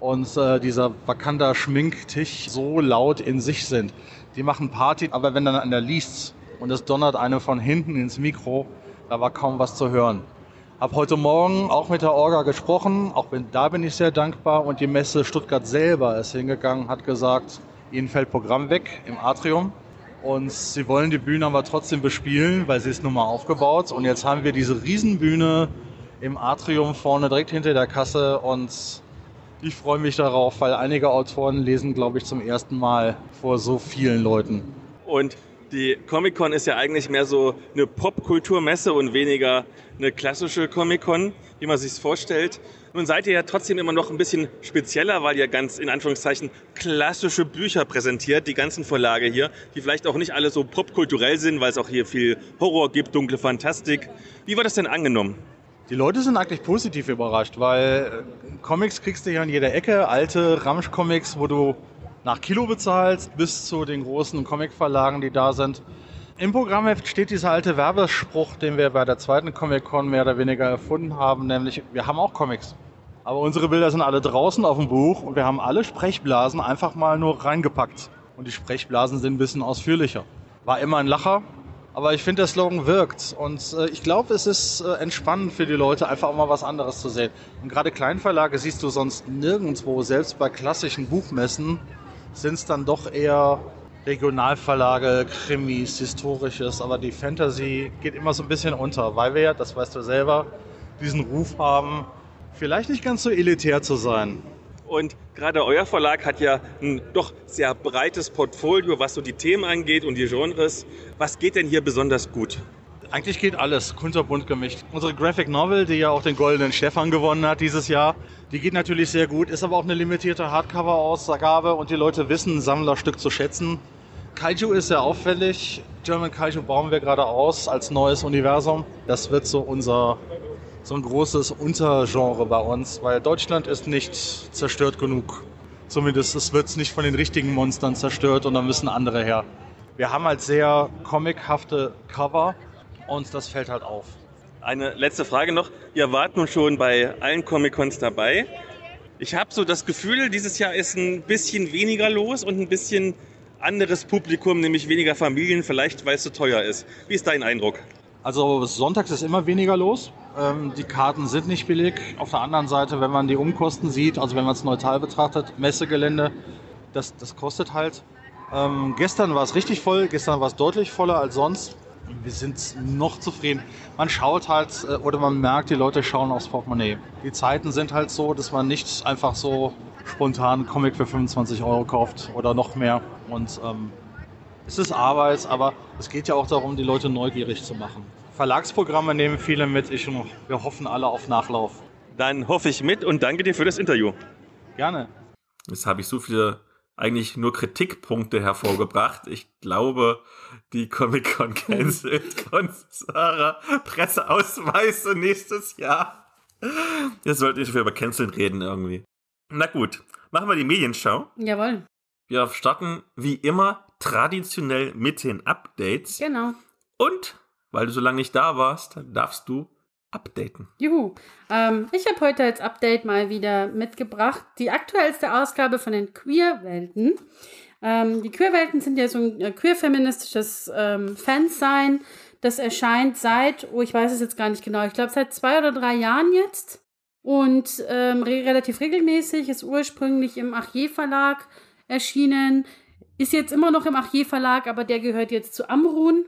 und äh, dieser Wakanda Schminktisch so laut in sich sind. Die machen Party, aber wenn dann einer liest und es donnert einem von hinten ins Mikro, da war kaum was zu hören. Hab heute Morgen auch mit der Orga gesprochen, auch wenn, da bin ich sehr dankbar und die Messe Stuttgart selber ist hingegangen, hat gesagt, Ihnen fällt Programm weg im Atrium. Und sie wollen die Bühne aber trotzdem bespielen, weil sie ist nun mal aufgebaut. Und jetzt haben wir diese Riesenbühne im Atrium vorne direkt hinter der Kasse. Und ich freue mich darauf, weil einige Autoren lesen, glaube ich, zum ersten Mal vor so vielen Leuten. Und die Comic-Con ist ja eigentlich mehr so eine Popkulturmesse und weniger eine klassische Comic-Con, wie man sich vorstellt. Nun seid ihr ja trotzdem immer noch ein bisschen spezieller, weil ihr ganz in Anführungszeichen klassische Bücher präsentiert, die ganzen Verlage hier, die vielleicht auch nicht alle so popkulturell sind, weil es auch hier viel Horror gibt, dunkle Fantastik. Wie war das denn angenommen? Die Leute sind eigentlich positiv überrascht, weil äh, Comics kriegst du ja in jeder Ecke, alte Ramsch-Comics, wo du nach Kilo bezahlst, bis zu den großen Comic-Verlagen, die da sind. Im Programmheft steht dieser alte Werbespruch, den wir bei der zweiten Comic-Con mehr oder weniger erfunden haben, nämlich wir haben auch Comics. Aber unsere Bilder sind alle draußen auf dem Buch und wir haben alle Sprechblasen einfach mal nur reingepackt. Und die Sprechblasen sind ein bisschen ausführlicher. War immer ein Lacher, aber ich finde, der Slogan wirkt. Und äh, ich glaube, es ist äh, entspannend für die Leute, einfach auch mal was anderes zu sehen. Und gerade Kleinverlage siehst du sonst nirgendwo, selbst bei klassischen Buchmessen sind es dann doch eher Regionalverlage, Krimis, Historisches, aber die Fantasy geht immer so ein bisschen unter, weil wir ja, das weißt du selber, diesen Ruf haben, vielleicht nicht ganz so elitär zu sein. Und gerade euer Verlag hat ja ein doch sehr breites Portfolio, was so die Themen angeht und die Genres. Was geht denn hier besonders gut? Eigentlich geht alles kunterbunt gemischt. Unsere Graphic Novel, die ja auch den Goldenen Stefan gewonnen hat dieses Jahr, die geht natürlich sehr gut, ist aber auch eine limitierte Hardcover-Ausgabe und die Leute wissen, Sammlerstück zu schätzen. Kaiju ist sehr auffällig. German Kaiju bauen wir gerade aus als neues Universum. Das wird so unser so ein großes Untergenre bei uns, weil Deutschland ist nicht zerstört genug. Zumindest es wird nicht von den richtigen Monstern zerstört und dann müssen andere her. Wir haben halt sehr comichafte Cover und das fällt halt auf. Eine letzte Frage noch. Ihr wart nun schon bei allen Comic-Cons dabei. Ich habe so das Gefühl, dieses Jahr ist ein bisschen weniger los und ein bisschen anderes Publikum, nämlich weniger Familien, vielleicht weil es so teuer ist. Wie ist dein Eindruck? Also sonntags ist immer weniger los. Ähm, die Karten sind nicht billig. Auf der anderen Seite, wenn man die Umkosten sieht, also wenn man es neutral betrachtet, Messegelände, das, das kostet halt. Ähm, gestern war es richtig voll, gestern war es deutlich voller als sonst. Wir sind noch zufrieden. Man schaut halt äh, oder man merkt, die Leute schauen aufs Portemonnaie. Die Zeiten sind halt so, dass man nicht einfach so spontan einen Comic für 25 Euro kauft oder noch mehr. Und ähm, es ist Arbeit, aber es geht ja auch darum, die Leute neugierig zu machen. Verlagsprogramme nehmen viele mit. Ich, wir hoffen alle auf Nachlauf. Dann hoffe ich mit und danke dir für das Interview. Gerne. Jetzt habe ich so viele eigentlich nur Kritikpunkte hervorgebracht. Ich glaube, die Comic-Con cancelt von Sarah Presseausweise nächstes Jahr. Jetzt sollten wir schon über Canceln reden irgendwie. Na gut, machen wir die Medienschau. Jawohl. Wir starten wie immer traditionell mit den Updates. Genau. Und weil du so lange nicht da warst, darfst du updaten. Juhu. Ähm, ich habe heute als Update mal wieder mitgebracht die aktuellste Ausgabe von den Queer-Welten. Ähm, die Queer-Welten sind ja so ein äh, queer-feministisches ähm, Fansein. Das erscheint seit, oh, ich weiß es jetzt gar nicht genau, ich glaube seit zwei oder drei Jahren jetzt. Und ähm, re relativ regelmäßig, ist ursprünglich im Achier Verlag erschienen, ist jetzt immer noch im Achier Verlag, aber der gehört jetzt zu Amrun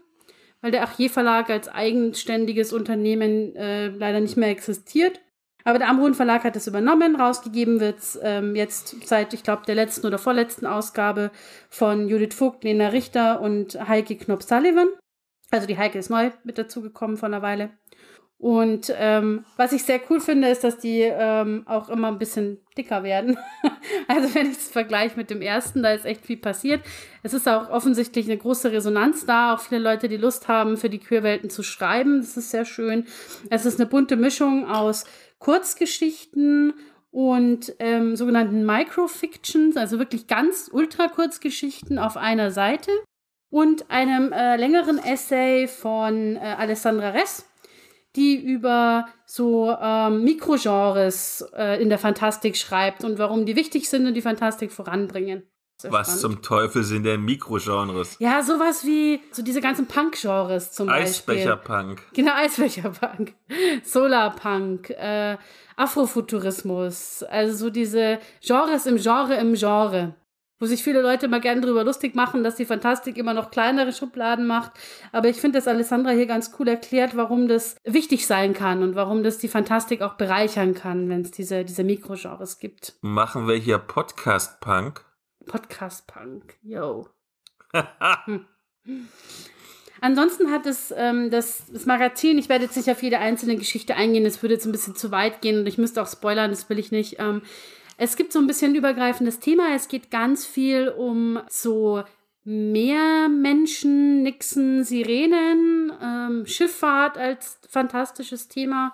weil der Achier Verlag als eigenständiges Unternehmen äh, leider nicht mehr existiert. Aber der Amrun Verlag hat es übernommen. Rausgegeben wird es ähm, jetzt seit, ich glaube, der letzten oder vorletzten Ausgabe von Judith Vogt, Lena Richter und Heike Knopf-Sullivan. Also die Heike ist neu mit dazugekommen vor einer Weile. Und ähm, was ich sehr cool finde, ist, dass die ähm, auch immer ein bisschen dicker werden. also wenn ich es vergleiche mit dem ersten, da ist echt viel passiert. Es ist auch offensichtlich eine große Resonanz da, auch viele Leute, die Lust haben, für die Queerwelten zu schreiben. Das ist sehr schön. Es ist eine bunte Mischung aus Kurzgeschichten und ähm, sogenannten Microfictions, also wirklich ganz ultra Kurzgeschichten auf einer Seite und einem äh, längeren Essay von äh, Alessandra Ress die über so ähm, Mikrogenres äh, in der Fantastik schreibt und warum die wichtig sind und die Fantastik voranbringen. Was spannend. zum Teufel sind denn Mikrogenres? Ja, sowas wie so diese ganzen Punk-Genres zum Eisbecher-Punk. Genau, Eisbecher-Punk. Solarpunk, äh, Afrofuturismus. Also so diese Genres im Genre im Genre wo sich viele Leute mal gerne drüber lustig machen, dass die Fantastik immer noch kleinere Schubladen macht. Aber ich finde, dass Alessandra hier ganz cool erklärt, warum das wichtig sein kann und warum das die Fantastik auch bereichern kann, wenn es diese, diese Mikrogenres gibt. Machen wir hier Podcast-Punk? Podcast-Punk, yo. hm. Ansonsten hat es ähm, das, das Magazin, ich werde jetzt nicht auf jede einzelne Geschichte eingehen, das würde jetzt ein bisschen zu weit gehen und ich müsste auch spoilern, das will ich nicht. Ähm, es gibt so ein bisschen ein übergreifendes Thema. Es geht ganz viel um so Meermenschen, Nixen, Sirenen, ähm, Schifffahrt als fantastisches Thema.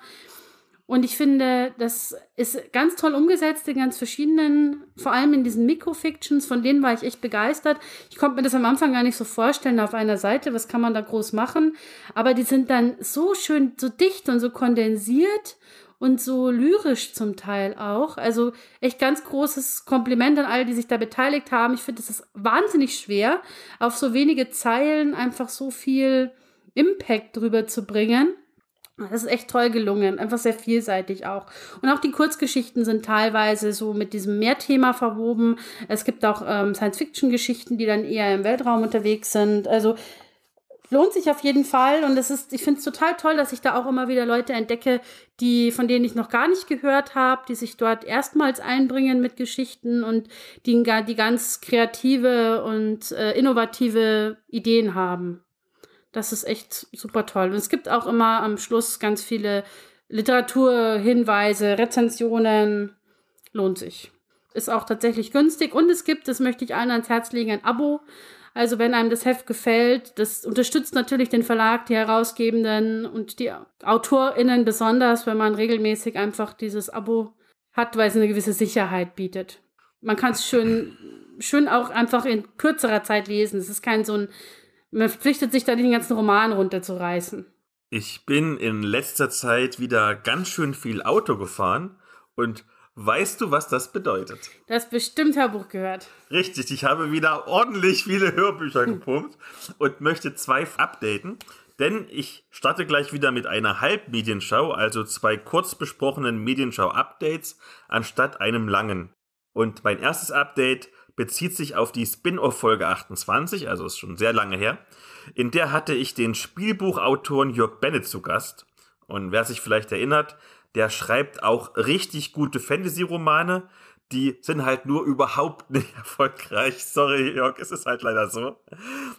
Und ich finde, das ist ganz toll umgesetzt in ganz verschiedenen, vor allem in diesen Microfictions, von denen war ich echt begeistert. Ich konnte mir das am Anfang gar nicht so vorstellen auf einer Seite, was kann man da groß machen. Aber die sind dann so schön, so dicht und so kondensiert und so lyrisch zum Teil auch. Also echt ganz großes Kompliment an alle, die sich da beteiligt haben. Ich finde, es ist wahnsinnig schwer, auf so wenige Zeilen einfach so viel Impact drüber zu bringen. Das ist echt toll gelungen, einfach sehr vielseitig auch. Und auch die Kurzgeschichten sind teilweise so mit diesem Mehrthema verwoben. Es gibt auch ähm, Science-Fiction-Geschichten, die dann eher im Weltraum unterwegs sind. Also lohnt sich auf jeden Fall und es ist, ich finde es total toll, dass ich da auch immer wieder Leute entdecke, die, von denen ich noch gar nicht gehört habe, die sich dort erstmals einbringen mit Geschichten und die, die ganz kreative und äh, innovative Ideen haben. Das ist echt super toll. Und es gibt auch immer am Schluss ganz viele Literaturhinweise, Rezensionen. Lohnt sich. Ist auch tatsächlich günstig und es gibt, das möchte ich allen ans Herz legen, ein Abo also wenn einem das Heft gefällt, das unterstützt natürlich den Verlag, die Herausgebenden und die AutorInnen besonders, wenn man regelmäßig einfach dieses Abo hat, weil es eine gewisse Sicherheit bietet. Man kann es schön, schön auch einfach in kürzerer Zeit lesen. Es ist kein so ein, man verpflichtet sich da den ganzen Roman runterzureißen. Ich bin in letzter Zeit wieder ganz schön viel Auto gefahren und Weißt du, was das bedeutet? Du hast bestimmt Hörbuch gehört. Richtig, ich habe wieder ordentlich viele Hörbücher gepumpt und möchte zwei updaten. Denn ich starte gleich wieder mit einer Halbmedienschau, also zwei kurz besprochenen Medienschau-Updates anstatt einem langen. Und mein erstes Update bezieht sich auf die Spin-off-Folge 28, also ist schon sehr lange her. In der hatte ich den Spielbuchautoren Jörg Bennett zu Gast. Und wer sich vielleicht erinnert, der schreibt auch richtig gute Fantasy-Romane. Die sind halt nur überhaupt nicht erfolgreich. Sorry, Jörg, es ist halt leider so.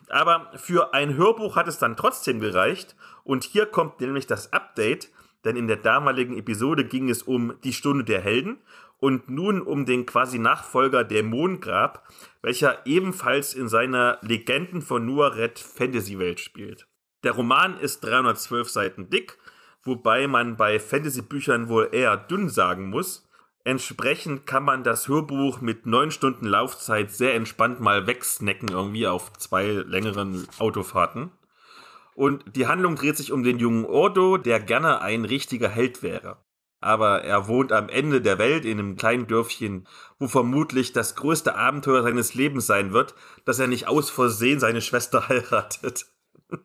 Aber für ein Hörbuch hat es dann trotzdem gereicht. Und hier kommt nämlich das Update, denn in der damaligen Episode ging es um die Stunde der Helden und nun um den quasi Nachfolger der Mondgrab, welcher ebenfalls in seiner Legenden von Nuaret Fantasy-Welt spielt. Der Roman ist 312 Seiten dick wobei man bei Fantasy-Büchern wohl eher dünn sagen muss. Entsprechend kann man das Hörbuch mit neun Stunden Laufzeit sehr entspannt mal wegsnacken, irgendwie auf zwei längeren Autofahrten. Und die Handlung dreht sich um den jungen Ordo, der gerne ein richtiger Held wäre. Aber er wohnt am Ende der Welt in einem kleinen Dörfchen, wo vermutlich das größte Abenteuer seines Lebens sein wird, dass er nicht aus Versehen seine Schwester heiratet.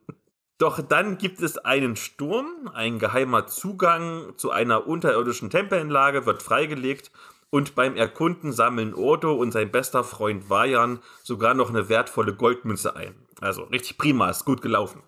Doch dann gibt es einen Sturm, ein geheimer Zugang zu einer unterirdischen Tempelanlage wird freigelegt und beim Erkunden sammeln Ordo und sein bester Freund Vajan sogar noch eine wertvolle Goldmünze ein. Also richtig prima, ist gut gelaufen.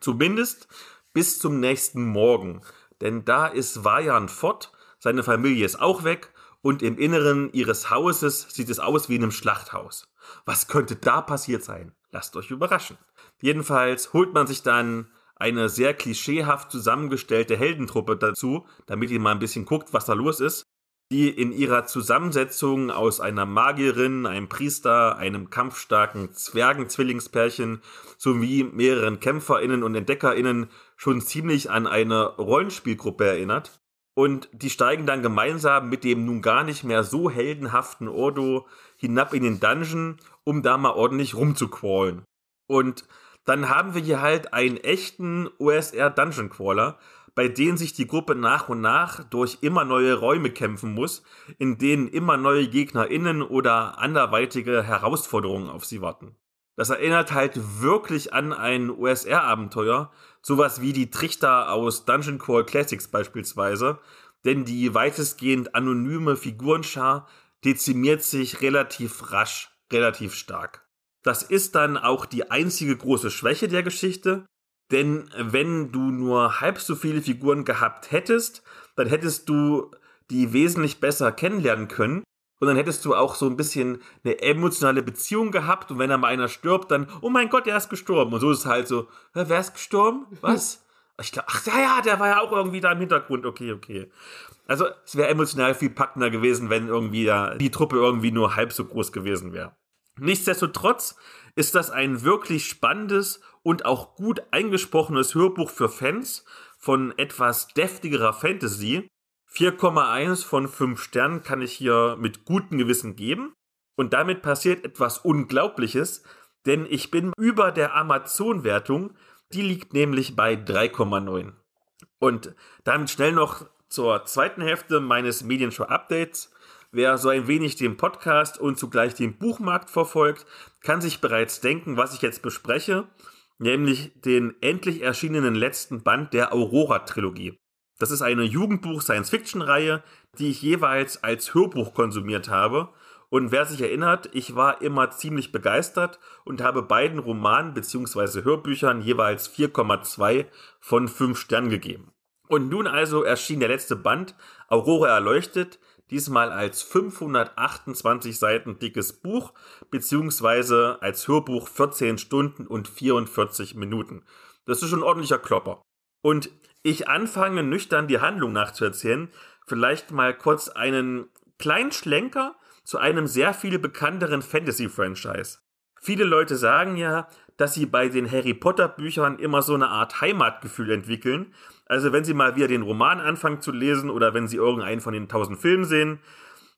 Zumindest bis zum nächsten Morgen, denn da ist Vajan fort, seine Familie ist auch weg und im Inneren ihres Hauses sieht es aus wie in einem Schlachthaus. Was könnte da passiert sein? Lasst euch überraschen. Jedenfalls holt man sich dann eine sehr klischeehaft zusammengestellte Heldentruppe dazu, damit ihr mal ein bisschen guckt, was da los ist, die in ihrer Zusammensetzung aus einer Magierin, einem Priester, einem kampfstarken Zwergenzwillingspärchen sowie mehreren KämpferInnen und EntdeckerInnen schon ziemlich an eine Rollenspielgruppe erinnert. Und die steigen dann gemeinsam mit dem nun gar nicht mehr so heldenhaften Ordo hinab in den Dungeon, um da mal ordentlich rumzuquallen. Und dann haben wir hier halt einen echten OSR Dungeon Crawler, bei denen sich die Gruppe nach und nach durch immer neue Räume kämpfen muss, in denen immer neue GegnerInnen oder anderweitige Herausforderungen auf sie warten. Das erinnert halt wirklich an ein OSR-Abenteuer, sowas wie die Trichter aus Dungeon Crawl Classics beispielsweise, denn die weitestgehend anonyme Figurenschar dezimiert sich relativ rasch, relativ stark. Das ist dann auch die einzige große Schwäche der Geschichte. Denn wenn du nur halb so viele Figuren gehabt hättest, dann hättest du die wesentlich besser kennenlernen können. Und dann hättest du auch so ein bisschen eine emotionale Beziehung gehabt. Und wenn da mal einer stirbt, dann, oh mein Gott, der ist gestorben. Und so ist es halt so, wer ist gestorben? Was? Ich glaube, ach ja, ja, der war ja auch irgendwie da im Hintergrund. Okay, okay. Also es wäre emotional viel packender gewesen, wenn irgendwie ja, die Truppe irgendwie nur halb so groß gewesen wäre. Nichtsdestotrotz ist das ein wirklich spannendes und auch gut eingesprochenes Hörbuch für Fans von etwas deftigerer Fantasy. 4,1 von 5 Sternen kann ich hier mit gutem Gewissen geben. Und damit passiert etwas Unglaubliches, denn ich bin über der Amazon-Wertung, die liegt nämlich bei 3,9. Und damit schnell noch zur zweiten Hälfte meines Medienshow-Updates. Wer so ein wenig den Podcast und zugleich den Buchmarkt verfolgt, kann sich bereits denken, was ich jetzt bespreche, nämlich den endlich erschienenen letzten Band der Aurora-Trilogie. Das ist eine Jugendbuch-Science-Fiction-Reihe, die ich jeweils als Hörbuch konsumiert habe. Und wer sich erinnert, ich war immer ziemlich begeistert und habe beiden Romanen bzw. Hörbüchern jeweils 4,2 von 5 Sternen gegeben. Und nun also erschien der letzte Band, Aurora erleuchtet, diesmal als 528 Seiten dickes Buch, beziehungsweise als Hörbuch 14 Stunden und 44 Minuten. Das ist schon ein ordentlicher Klopper. Und ich anfange nüchtern die Handlung nachzuerzählen, vielleicht mal kurz einen kleinen Schlenker zu einem sehr viel bekannteren Fantasy-Franchise. Viele Leute sagen ja, dass sie bei den Harry Potter Büchern immer so eine Art Heimatgefühl entwickeln. Also wenn sie mal wieder den Roman anfangen zu lesen oder wenn sie irgendeinen von den tausend Filmen sehen,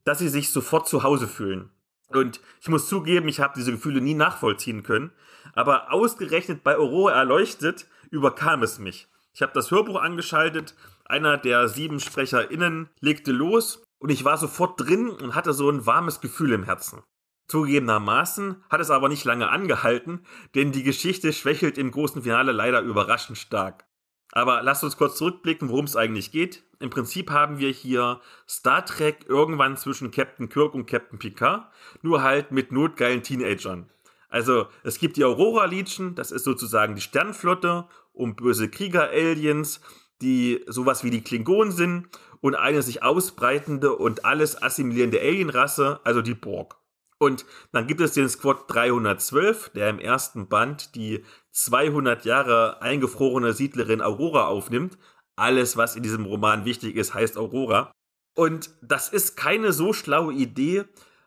dass sie sich sofort zu Hause fühlen. Und ich muss zugeben, ich habe diese Gefühle nie nachvollziehen können. Aber ausgerechnet bei Aurora erleuchtet überkam es mich. Ich habe das Hörbuch angeschaltet, einer der sieben SprecherInnen legte los und ich war sofort drin und hatte so ein warmes Gefühl im Herzen. Zugegebenermaßen hat es aber nicht lange angehalten, denn die Geschichte schwächelt im großen Finale leider überraschend stark. Aber lasst uns kurz zurückblicken, worum es eigentlich geht. Im Prinzip haben wir hier Star Trek irgendwann zwischen Captain Kirk und Captain Picard, nur halt mit notgeilen Teenagern. Also es gibt die Aurora Legion, das ist sozusagen die Sternflotte um böse Krieger-Aliens, die sowas wie die Klingonen sind und eine sich ausbreitende und alles assimilierende Alienrasse, also die Borg. Und dann gibt es den Squad 312, der im ersten Band die 200 Jahre eingefrorene Siedlerin Aurora aufnimmt. Alles, was in diesem Roman wichtig ist, heißt Aurora. Und das ist keine so schlaue Idee,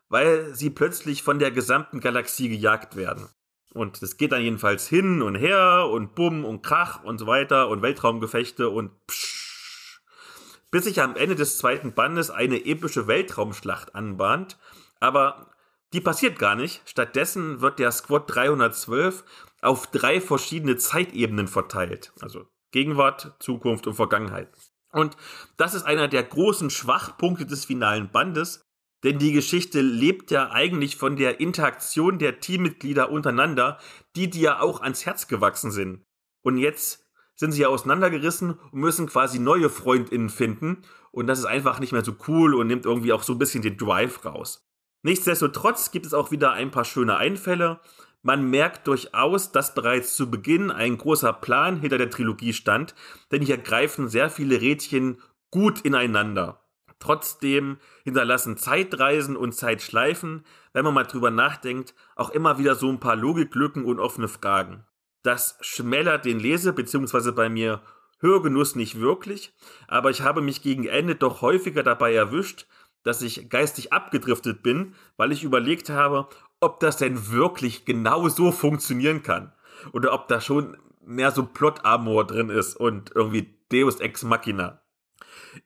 weil sie plötzlich von der gesamten Galaxie gejagt werden. Und es geht dann jedenfalls hin und her und Bumm und Krach und so weiter und Weltraumgefechte und psch, bis sich am Ende des zweiten Bandes eine epische Weltraumschlacht anbahnt. Aber die passiert gar nicht. Stattdessen wird der Squad 312 auf drei verschiedene Zeitebenen verteilt. Also Gegenwart, Zukunft und Vergangenheit. Und das ist einer der großen Schwachpunkte des finalen Bandes, denn die Geschichte lebt ja eigentlich von der Interaktion der Teammitglieder untereinander, die dir ja auch ans Herz gewachsen sind. Und jetzt sind sie ja auseinandergerissen und müssen quasi neue FreundInnen finden. Und das ist einfach nicht mehr so cool und nimmt irgendwie auch so ein bisschen den Drive raus. Nichtsdestotrotz gibt es auch wieder ein paar schöne Einfälle. Man merkt durchaus, dass bereits zu Beginn ein großer Plan hinter der Trilogie stand, denn hier greifen sehr viele Rädchen gut ineinander. Trotzdem hinterlassen Zeitreisen und Zeitschleifen, wenn man mal drüber nachdenkt, auch immer wieder so ein paar Logiklücken und offene Fragen. Das schmälert den Lese- bzw. bei mir Hörgenuss nicht wirklich, aber ich habe mich gegen Ende doch häufiger dabei erwischt, dass ich geistig abgedriftet bin, weil ich überlegt habe, ob das denn wirklich genau so funktionieren kann. Oder ob da schon mehr so Plot-Armor drin ist und irgendwie Deus Ex Machina.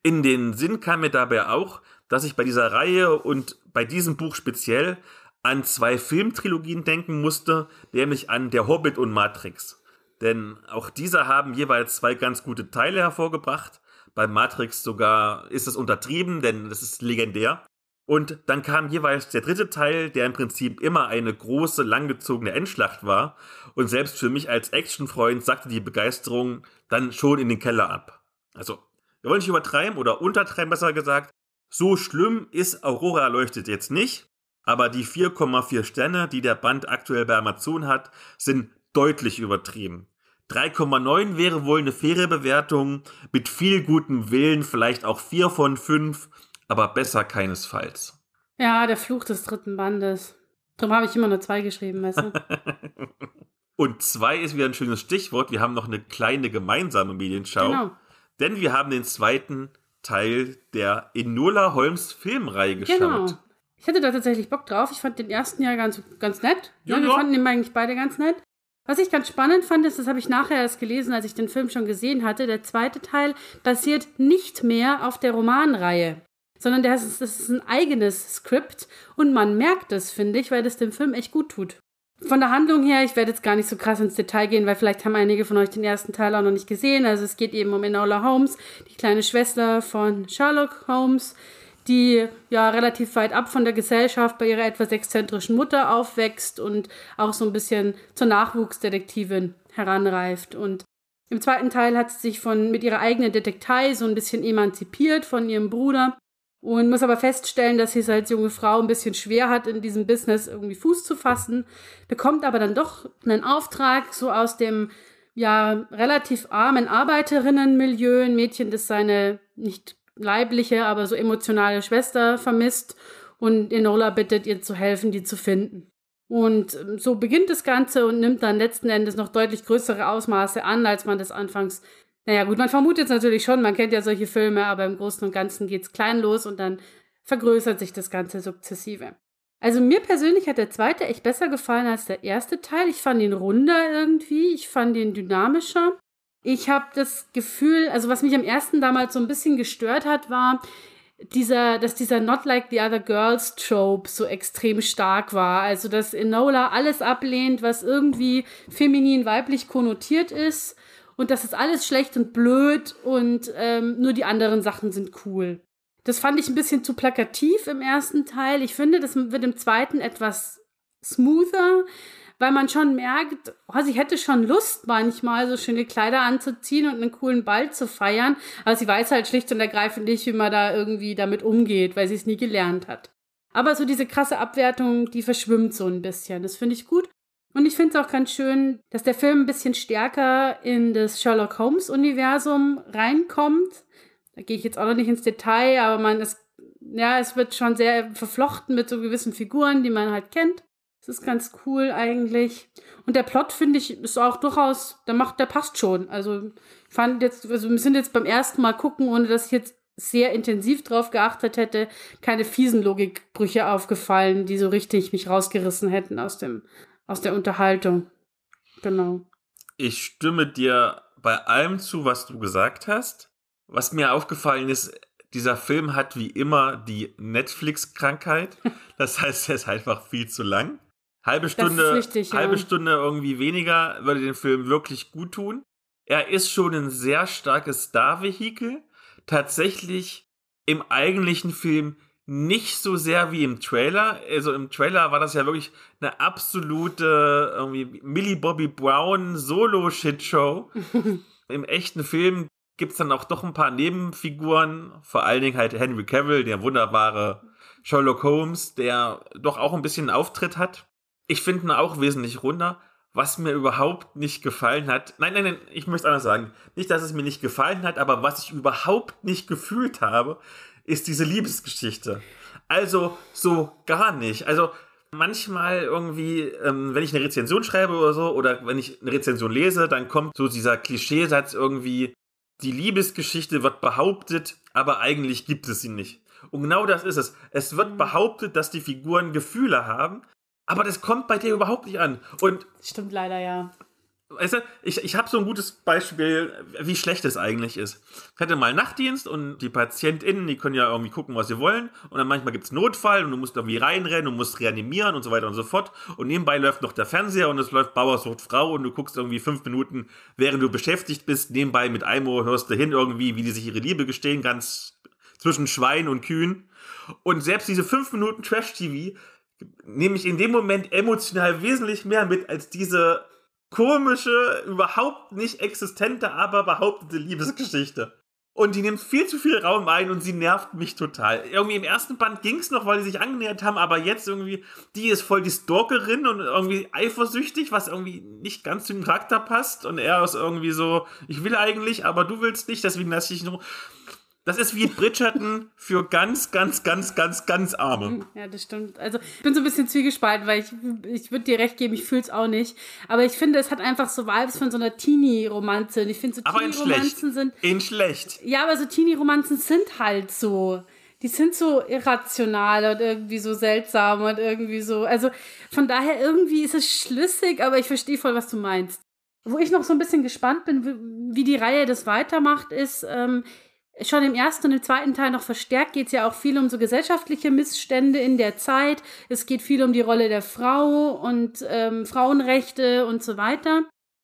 In den Sinn kam mir dabei auch, dass ich bei dieser Reihe und bei diesem Buch speziell an zwei Filmtrilogien denken musste, nämlich an Der Hobbit und Matrix. Denn auch diese haben jeweils zwei ganz gute Teile hervorgebracht. Bei Matrix sogar ist es untertrieben, denn es ist legendär. Und dann kam jeweils der dritte Teil, der im Prinzip immer eine große, langgezogene Endschlacht war. Und selbst für mich als Actionfreund sagte die Begeisterung dann schon in den Keller ab. Also wir wollen nicht übertreiben oder untertreiben, besser gesagt. So schlimm ist Aurora erleuchtet jetzt nicht, aber die 4,4 Sterne, die der Band aktuell bei Amazon hat, sind deutlich übertrieben. 3,9 wäre wohl eine faire Bewertung, mit viel gutem Willen vielleicht auch 4 von 5, aber besser keinesfalls. Ja, der Fluch des dritten Bandes. Darum habe ich immer nur zwei geschrieben, weißt du? Und zwei ist wieder ein schönes Stichwort. Wir haben noch eine kleine gemeinsame Medienschau. Genau. Denn wir haben den zweiten Teil der Enola Holmes Filmreihe geschaut. Genau. Ich hatte da tatsächlich Bock drauf. Ich fand den ersten ja ganz, ganz nett. Ja, ja, wir fanden ihn eigentlich beide ganz nett. Was ich ganz spannend fand, ist, das habe ich nachher erst gelesen, als ich den Film schon gesehen hatte, der zweite Teil basiert nicht mehr auf der Romanreihe, sondern das ist, das ist ein eigenes Skript und man merkt es, finde ich, weil das dem Film echt gut tut. Von der Handlung her, ich werde jetzt gar nicht so krass ins Detail gehen, weil vielleicht haben einige von euch den ersten Teil auch noch nicht gesehen. Also es geht eben um Enola Holmes, die kleine Schwester von Sherlock Holmes, die ja relativ weit ab von der Gesellschaft bei ihrer etwas exzentrischen Mutter aufwächst und auch so ein bisschen zur Nachwuchsdetektivin heranreift. Und im zweiten Teil hat sie sich von mit ihrer eigenen Detektei so ein bisschen emanzipiert von ihrem Bruder und muss aber feststellen, dass sie es als junge Frau ein bisschen schwer hat, in diesem Business irgendwie Fuß zu fassen, bekommt aber dann doch einen Auftrag so aus dem ja relativ armen Arbeiterinnenmilieu, ein Mädchen, das seine nicht leibliche, aber so emotionale Schwester vermisst und Enola bittet ihr zu helfen, die zu finden. Und ähm, so beginnt das Ganze und nimmt dann letzten Endes noch deutlich größere Ausmaße an, als man das anfangs naja, gut, man vermutet es natürlich schon, man kennt ja solche Filme, aber im Großen und Ganzen geht es klein los und dann vergrößert sich das Ganze sukzessive. Also mir persönlich hat der zweite echt besser gefallen als der erste Teil. Ich fand ihn runder irgendwie, ich fand ihn dynamischer. Ich habe das Gefühl, also was mich am ersten damals so ein bisschen gestört hat, war, dieser, dass dieser Not Like the Other Girls Trope so extrem stark war. Also, dass Enola alles ablehnt, was irgendwie feminin weiblich konnotiert ist und das ist alles schlecht und blöd und ähm, nur die anderen Sachen sind cool. Das fand ich ein bisschen zu plakativ im ersten Teil. Ich finde, das wird im zweiten etwas smoother, weil man schon merkt, oh, sie hätte schon Lust manchmal so schöne Kleider anzuziehen und einen coolen Ball zu feiern, aber sie weiß halt schlicht und ergreifend nicht, wie man da irgendwie damit umgeht, weil sie es nie gelernt hat. Aber so diese krasse Abwertung, die verschwimmt so ein bisschen. Das finde ich gut. Und ich finde es auch ganz schön, dass der Film ein bisschen stärker in das Sherlock Holmes-Universum reinkommt. Da gehe ich jetzt auch noch nicht ins Detail, aber man ist, ja, es wird schon sehr verflochten mit so gewissen Figuren, die man halt kennt. Das ist ganz cool eigentlich. Und der Plot, finde ich, ist auch durchaus, der macht, der passt schon. Also, ich fand jetzt, also wir sind jetzt beim ersten Mal gucken, ohne dass ich jetzt sehr intensiv drauf geachtet hätte, keine fiesen Logikbrüche aufgefallen, die so richtig mich rausgerissen hätten aus dem, aus der Unterhaltung. Genau. Ich stimme dir bei allem zu, was du gesagt hast. Was mir aufgefallen ist, dieser Film hat wie immer die Netflix-Krankheit. Das heißt, er ist einfach viel zu lang. Halbe Stunde, richtig, ja. halbe Stunde irgendwie weniger würde den Film wirklich gut tun. Er ist schon ein sehr starkes Star-Vehikel. Tatsächlich im eigentlichen Film nicht so sehr wie im Trailer. Also im Trailer war das ja wirklich eine absolute irgendwie Millie Bobby Brown Solo-Shit-Show. Im echten Film gibt's dann auch doch ein paar Nebenfiguren, vor allen Dingen halt Henry Cavill, der wunderbare Sherlock Holmes, der doch auch ein bisschen Auftritt hat. Ich finde ihn auch wesentlich runder. Was mir überhaupt nicht gefallen hat, nein, nein, nein, ich möchte anders sagen, nicht, dass es mir nicht gefallen hat, aber was ich überhaupt nicht gefühlt habe, ist diese Liebesgeschichte. Also so gar nicht. Also manchmal irgendwie, ähm, wenn ich eine Rezension schreibe oder so, oder wenn ich eine Rezension lese, dann kommt so dieser Klischeesatz irgendwie, die Liebesgeschichte wird behauptet, aber eigentlich gibt es sie nicht. Und genau das ist es. Es wird mhm. behauptet, dass die Figuren Gefühle haben, aber das kommt bei dir überhaupt nicht an. Und Stimmt leider, ja. Weißt du, ich, ich habe so ein gutes Beispiel, wie schlecht es eigentlich ist. Ich hatte mal Nachtdienst und die PatientInnen, die können ja irgendwie gucken, was sie wollen. Und dann manchmal gibt's Notfall und du musst irgendwie reinrennen und musst reanimieren und so weiter und so fort. Und nebenbei läuft noch der Fernseher und es läuft Bauersucht Frau und du guckst irgendwie fünf Minuten, während du beschäftigt bist. Nebenbei mit Eimo hörst du hin irgendwie, wie die sich ihre Liebe gestehen, ganz zwischen Schwein und Kühen. Und selbst diese fünf Minuten Trash-TV nehme ich in dem Moment emotional wesentlich mehr mit als diese komische, überhaupt nicht existente, aber behauptete Liebesgeschichte. Und die nimmt viel zu viel Raum ein und sie nervt mich total. Irgendwie im ersten Band ging es noch, weil die sich angenähert haben, aber jetzt irgendwie, die ist voll die Stalkerin und irgendwie eifersüchtig, was irgendwie nicht ganz zu dem Charakter passt. Und er ist irgendwie so, ich will eigentlich, aber du willst nicht, deswegen lasse ich noch. Das ist wie Bridgerton für ganz, ganz, ganz, ganz, ganz Arme. Ja, das stimmt. Also ich bin so ein bisschen zwiegespalten, weil ich, ich würde dir recht geben, ich fühle es auch nicht. Aber ich finde, es hat einfach so Vibes von so einer Teenie-Romanze. Und ich finde, so Teenie-Romanzen sind. In schlecht. Ja, aber so Teenie-Romanzen sind halt so. Die sind so irrational und irgendwie so seltsam und irgendwie so. Also von daher irgendwie ist es schlüssig, aber ich verstehe voll, was du meinst. Wo ich noch so ein bisschen gespannt bin, wie die Reihe das weitermacht, ist, ähm, schon im ersten und im zweiten Teil noch verstärkt geht es ja auch viel um so gesellschaftliche Missstände in der Zeit. Es geht viel um die Rolle der Frau und ähm, Frauenrechte und so weiter.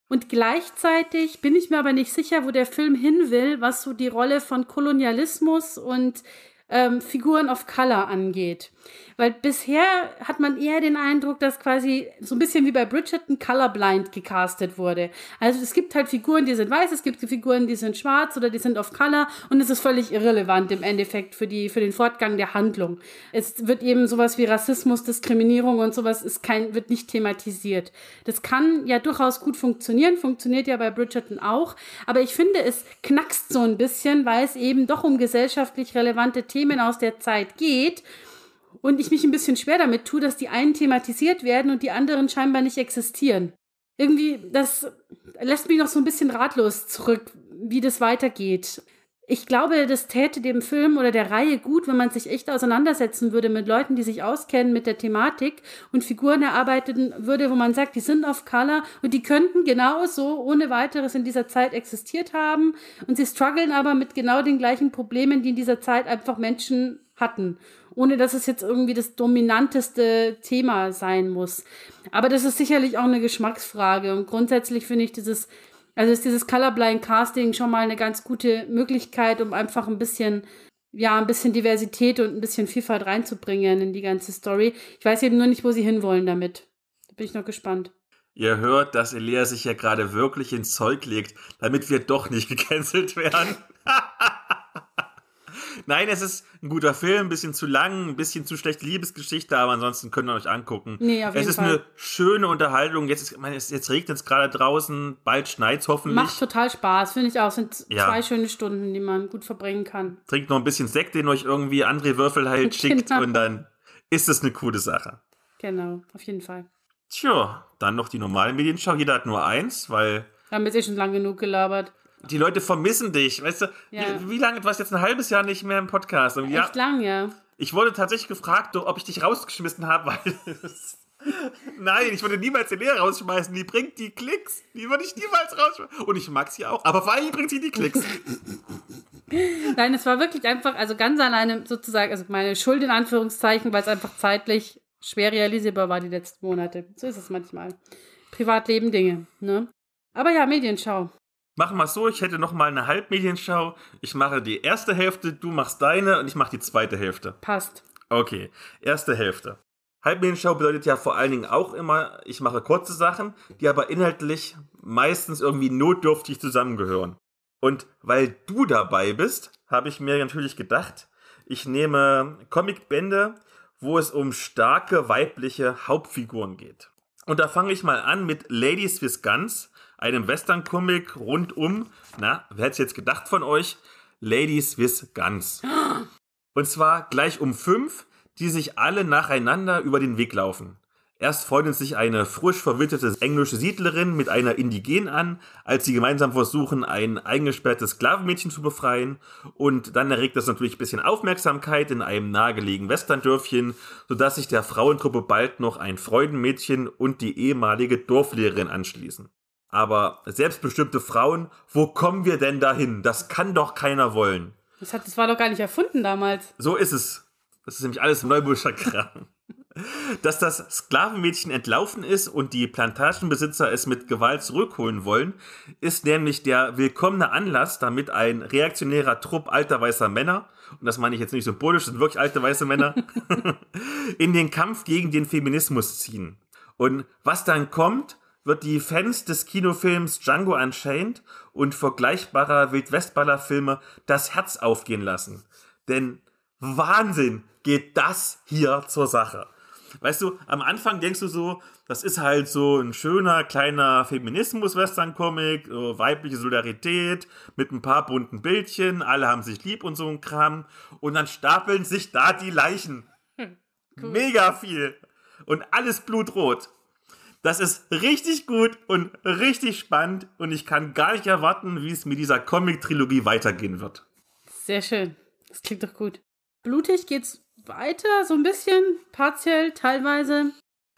Und gleichzeitig bin ich mir aber nicht sicher, wo der Film hin will, was so die Rolle von Kolonialismus und ähm, Figuren of Color angeht. Weil bisher hat man eher den Eindruck, dass quasi so ein bisschen wie bei Bridgerton colorblind gecastet wurde. Also es gibt halt Figuren, die sind weiß, es gibt Figuren, die sind schwarz oder die sind auf Color und es ist völlig irrelevant im Endeffekt für, die, für den Fortgang der Handlung. Es wird eben sowas wie Rassismus, Diskriminierung und sowas ist kein, wird nicht thematisiert. Das kann ja durchaus gut funktionieren, funktioniert ja bei Bridgerton auch, aber ich finde, es knackst so ein bisschen, weil es eben doch um gesellschaftlich relevante Themen aus der Zeit geht und ich mich ein bisschen schwer damit tue, dass die einen thematisiert werden und die anderen scheinbar nicht existieren. Irgendwie, das lässt mich noch so ein bisschen ratlos zurück, wie das weitergeht. Ich glaube, das täte dem Film oder der Reihe gut, wenn man sich echt auseinandersetzen würde mit Leuten, die sich auskennen mit der Thematik und Figuren erarbeiten würde, wo man sagt, die sind auf Color und die könnten genauso ohne weiteres in dieser Zeit existiert haben und sie strugglen aber mit genau den gleichen Problemen, die in dieser Zeit einfach Menschen hatten ohne dass es jetzt irgendwie das dominanteste Thema sein muss. Aber das ist sicherlich auch eine Geschmacksfrage und grundsätzlich finde ich dieses, also ist dieses Colorblind Casting schon mal eine ganz gute Möglichkeit, um einfach ein bisschen ja, ein bisschen Diversität und ein bisschen Vielfalt reinzubringen in die ganze Story. Ich weiß eben nur nicht, wo sie hinwollen damit. Da bin ich noch gespannt. Ihr hört, dass Elea sich ja gerade wirklich ins Zeug legt, damit wir doch nicht gecancelt werden. Nein, es ist ein guter Film, ein bisschen zu lang, ein bisschen zu schlechte Liebesgeschichte, aber ansonsten könnt ihr euch angucken. Nee, auf jeden es ist Fall. eine schöne Unterhaltung. Jetzt, ist, ich meine, es- jetzt regnet es gerade draußen, bald schneit hoffentlich. Macht total Spaß, finde ich auch. Sind Ja. zwei schöne Stunden, die man gut verbringen kann. Trinkt noch ein bisschen Sekt, den euch irgendwie André Würfel halt schickt Genau. und dann ist es eine coole Sache. Genau, auf jeden Fall. Tja, dann noch die normale Medienschau. Jeder hat nur eins, weil Wir haben jetzt eh schon lang genug gelabert. Die Leute vermissen dich. Weißt du, Ja. wie, wie lange, du warst jetzt ein halbes Jahr nicht mehr im Podcast. Und ja, Echt lang, ja. ich wurde tatsächlich gefragt, ob ich dich rausgeschmissen habe, weil. Nein, ich würde niemals die Lehre rausschmeißen. Die bringt die Klicks. Die würde ich niemals rausschmeißen. Und ich mag sie auch. Aber vor allem bringt sie die Klicks. Nein, es war wirklich einfach, also ganz alleine sozusagen, also meine Schuld in Anführungszeichen, weil es einfach zeitlich schwer realisierbar war die letzten Monate. So ist es manchmal. Privatleben, Dinge, ne? Aber ja, Medienschau. Machen wir es so, ich hätte noch mal eine Halbmedienschau. Ich mache die erste Hälfte, du machst deine und ich mache die zweite Hälfte. Passt. Okay, erste Hälfte. Halbmedienschau bedeutet ja vor allen Dingen auch immer, ich mache kurze Sachen, die aber inhaltlich meistens irgendwie notdürftig zusammengehören. Und weil du dabei bist, habe ich mir natürlich gedacht, ich nehme Comicbände, wo es um starke weibliche Hauptfiguren geht. Und da fange ich mal an mit Ladies with Guns, einem Western-Comic rund um, na, wer hätte es jetzt gedacht von euch? Ladies with Guns. Und zwar gleich um fünf, die sich alle nacheinander über den Weg laufen. Erst freundet sich eine frisch verwitwete englische Siedlerin mit einer Indigenen an, als sie gemeinsam versuchen, ein eingesperrtes Sklavenmädchen zu befreien. Und dann erregt das natürlich ein bisschen Aufmerksamkeit in einem nahegelegenen Westerndörfchen, sodass sich der Frauentruppe bald noch ein Freudenmädchen und die ehemalige Dorflehrerin anschließen. Aber selbstbestimmte Frauen, wo kommen wir denn dahin? Das kann doch keiner wollen. Das, hat, das war doch gar nicht erfunden damals. So ist es. Das ist nämlich alles Neubuscher Kram. Dass das Sklavenmädchen entlaufen ist und die Plantagenbesitzer es mit Gewalt zurückholen wollen, ist nämlich der willkommene Anlass, damit ein reaktionärer Trupp alter weißer Männer, und das meine ich jetzt nicht symbolisch, das sind wirklich alte weiße Männer, in den Kampf gegen den Feminismus ziehen. Und was dann kommt, wird die Fans des Kinofilms Django Unchained und vergleichbarer Wildwestballer-Filme das Herz aufgehen lassen. Denn Wahnsinn geht das hier zur Sache. Weißt du, am Anfang denkst du so, das ist halt so ein schöner kleiner Feminismus-Western-Comic, so weibliche Solidarität mit ein paar bunten Bildchen, alle haben sich lieb und so ein Kram. Und dann stapeln sich da die Leichen. Mega viel. Und alles blutrot. Das ist richtig gut und richtig spannend und ich kann gar nicht erwarten, wie es mit dieser Comic-Trilogie weitergehen wird. Sehr schön. Das klingt doch gut. Blutig geht's weiter, so ein bisschen, partiell, teilweise.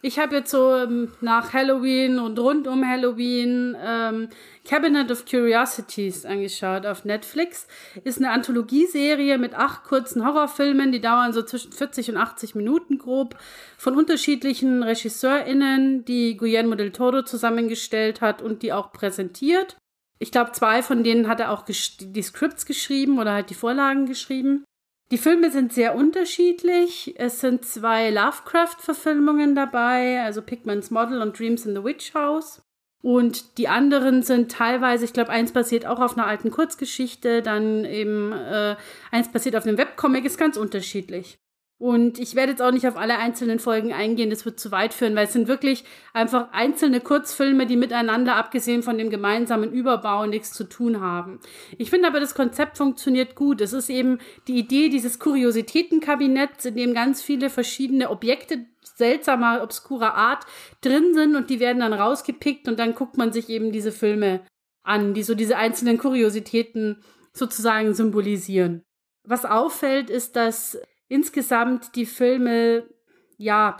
Ich habe jetzt so ähm, nach Halloween und rund um Halloween ähm, Cabinet of Curiosities angeschaut auf Netflix. Ist eine Anthologieserie mit acht kurzen Horrorfilmen, die dauern so zwischen 40 und 80 Minuten grob, von unterschiedlichen RegisseurInnen, die Guillermo del Toro zusammengestellt hat und die auch präsentiert. Ich glaube, zwei von denen hat er auch die Scripts geschrieben oder halt die Vorlagen geschrieben. Die Filme sind sehr unterschiedlich. Es sind zwei Lovecraft-Verfilmungen dabei, also Pigman's Model und Dreams in the Witch House. Und die anderen sind teilweise, ich glaube, eins basiert auch auf einer alten Kurzgeschichte, dann eben äh, eins basiert auf einem Webcomic, ist ganz unterschiedlich. Und ich werde jetzt auch nicht auf alle einzelnen Folgen eingehen, das wird zu weit führen, weil es sind wirklich einfach einzelne Kurzfilme, die miteinander, abgesehen von dem gemeinsamen Überbau, nichts zu tun haben. Ich finde aber, das Konzept funktioniert gut. Es ist eben die Idee dieses Kuriositätenkabinetts, in dem ganz viele verschiedene Objekte seltsamer, obskurer Art drin sind und die werden dann rausgepickt und dann guckt man sich eben diese Filme an, die so diese einzelnen Kuriositäten sozusagen symbolisieren. Was auffällt, ist, dass insgesamt die Filme, ja,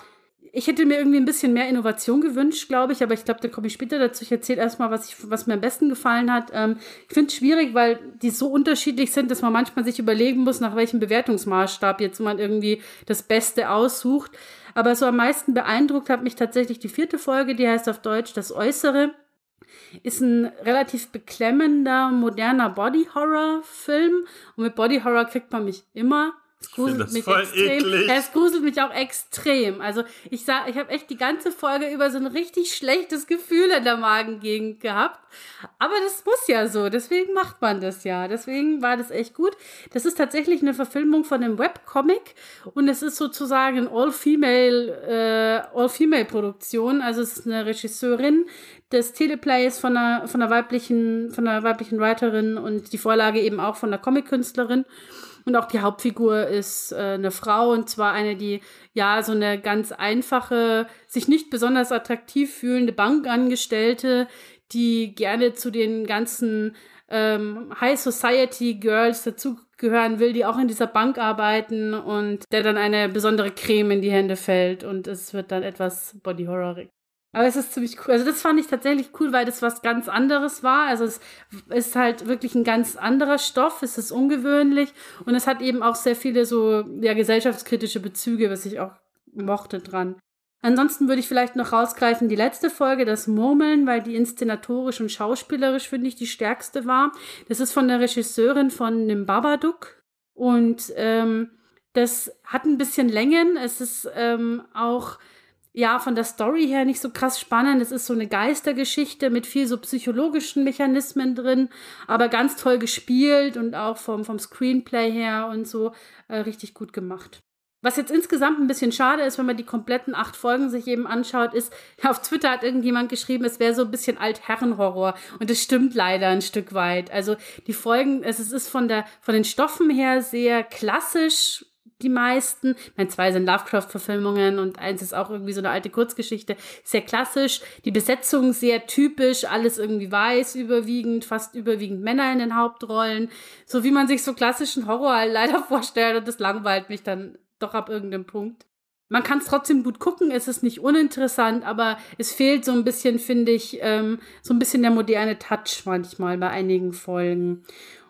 ich hätte mir irgendwie ein bisschen mehr Innovation gewünscht, glaube ich, aber ich glaube, da komme ich später dazu. Ich erzähle erstmal, was, was mir am besten gefallen hat. Ähm, ich finde es schwierig, weil die so unterschiedlich sind, dass man manchmal sich überlegen muss, nach welchem Bewertungsmaßstab jetzt man irgendwie das Beste aussucht. Aber so am meisten beeindruckt hat mich tatsächlich die vierte Folge, die heißt auf Deutsch Das Äußere. Ist ein relativ beklemmender, moderner Body-Horror-Film. Und mit Body-Horror kriegt man mich immer. Es gruselt mich extrem. Eklig. Es gruselt mich auch extrem. Also ich sag, ich habe echt die ganze Folge über so ein richtig schlechtes Gefühl in der Magengegend gehabt. Aber das muss ja so. Deswegen macht man das ja. Deswegen war das echt gut. Das ist tatsächlich eine Verfilmung von einem Webcomic und es ist sozusagen eine All-Female, äh, All-Female-Produktion. Also es ist eine Regisseurin des Teleplays von einer, von einer weiblichen, von einer weiblichen Writerin und die Vorlage eben auch von einer Comic-Künstlerin. Und auch die Hauptfigur ist äh, eine Frau und zwar eine, die ja so eine ganz einfache, sich nicht besonders attraktiv fühlende Bankangestellte, die gerne zu den ganzen ähm, High Society Girls dazugehören will, die auch in dieser Bank arbeiten und der dann eine besondere Creme in die Hände fällt und es wird dann etwas Body Horrorig. Aber es ist ziemlich cool. Also das fand ich tatsächlich cool, weil das was ganz anderes war. Also es ist halt wirklich ein ganz anderer Stoff. Es ist ungewöhnlich und es hat eben auch sehr viele so ja, gesellschaftskritische Bezüge, was ich auch mochte dran. Ansonsten würde ich vielleicht noch rausgreifen die letzte Folge, das Murmeln, weil die inszenatorisch und schauspielerisch, finde ich, die stärkste war. Das ist von der Regisseurin von dem Babadook und ähm, das hat ein bisschen Längen. Es ist ähm, auch ja, von der Story her nicht so krass spannend. Es ist so eine Geistergeschichte mit viel so psychologischen Mechanismen drin, aber ganz toll gespielt und auch vom, vom Screenplay her und so äh, richtig gut gemacht. Was jetzt insgesamt ein bisschen schade ist, wenn man die kompletten acht Folgen sich eben anschaut, ist, auf Twitter hat irgendjemand geschrieben, es wäre so ein bisschen Altherrenhorror. Und das stimmt leider ein Stück weit. Also die Folgen, es ist von der, von den Stoffen her sehr klassisch die meisten. Ich meine, zwei sind Lovecraft-Verfilmungen und eins ist auch irgendwie so eine alte Kurzgeschichte. Sehr klassisch. Die Besetzung sehr typisch, alles irgendwie weiß überwiegend, fast überwiegend Männer in den Hauptrollen. So wie man sich so klassischen Horror leider vorstellt und das langweilt mich dann doch ab irgendeinem Punkt. Man kann es trotzdem gut gucken, es ist nicht uninteressant, aber es fehlt so ein bisschen, finde ich, ähm, so ein bisschen der moderne Touch manchmal bei einigen Folgen.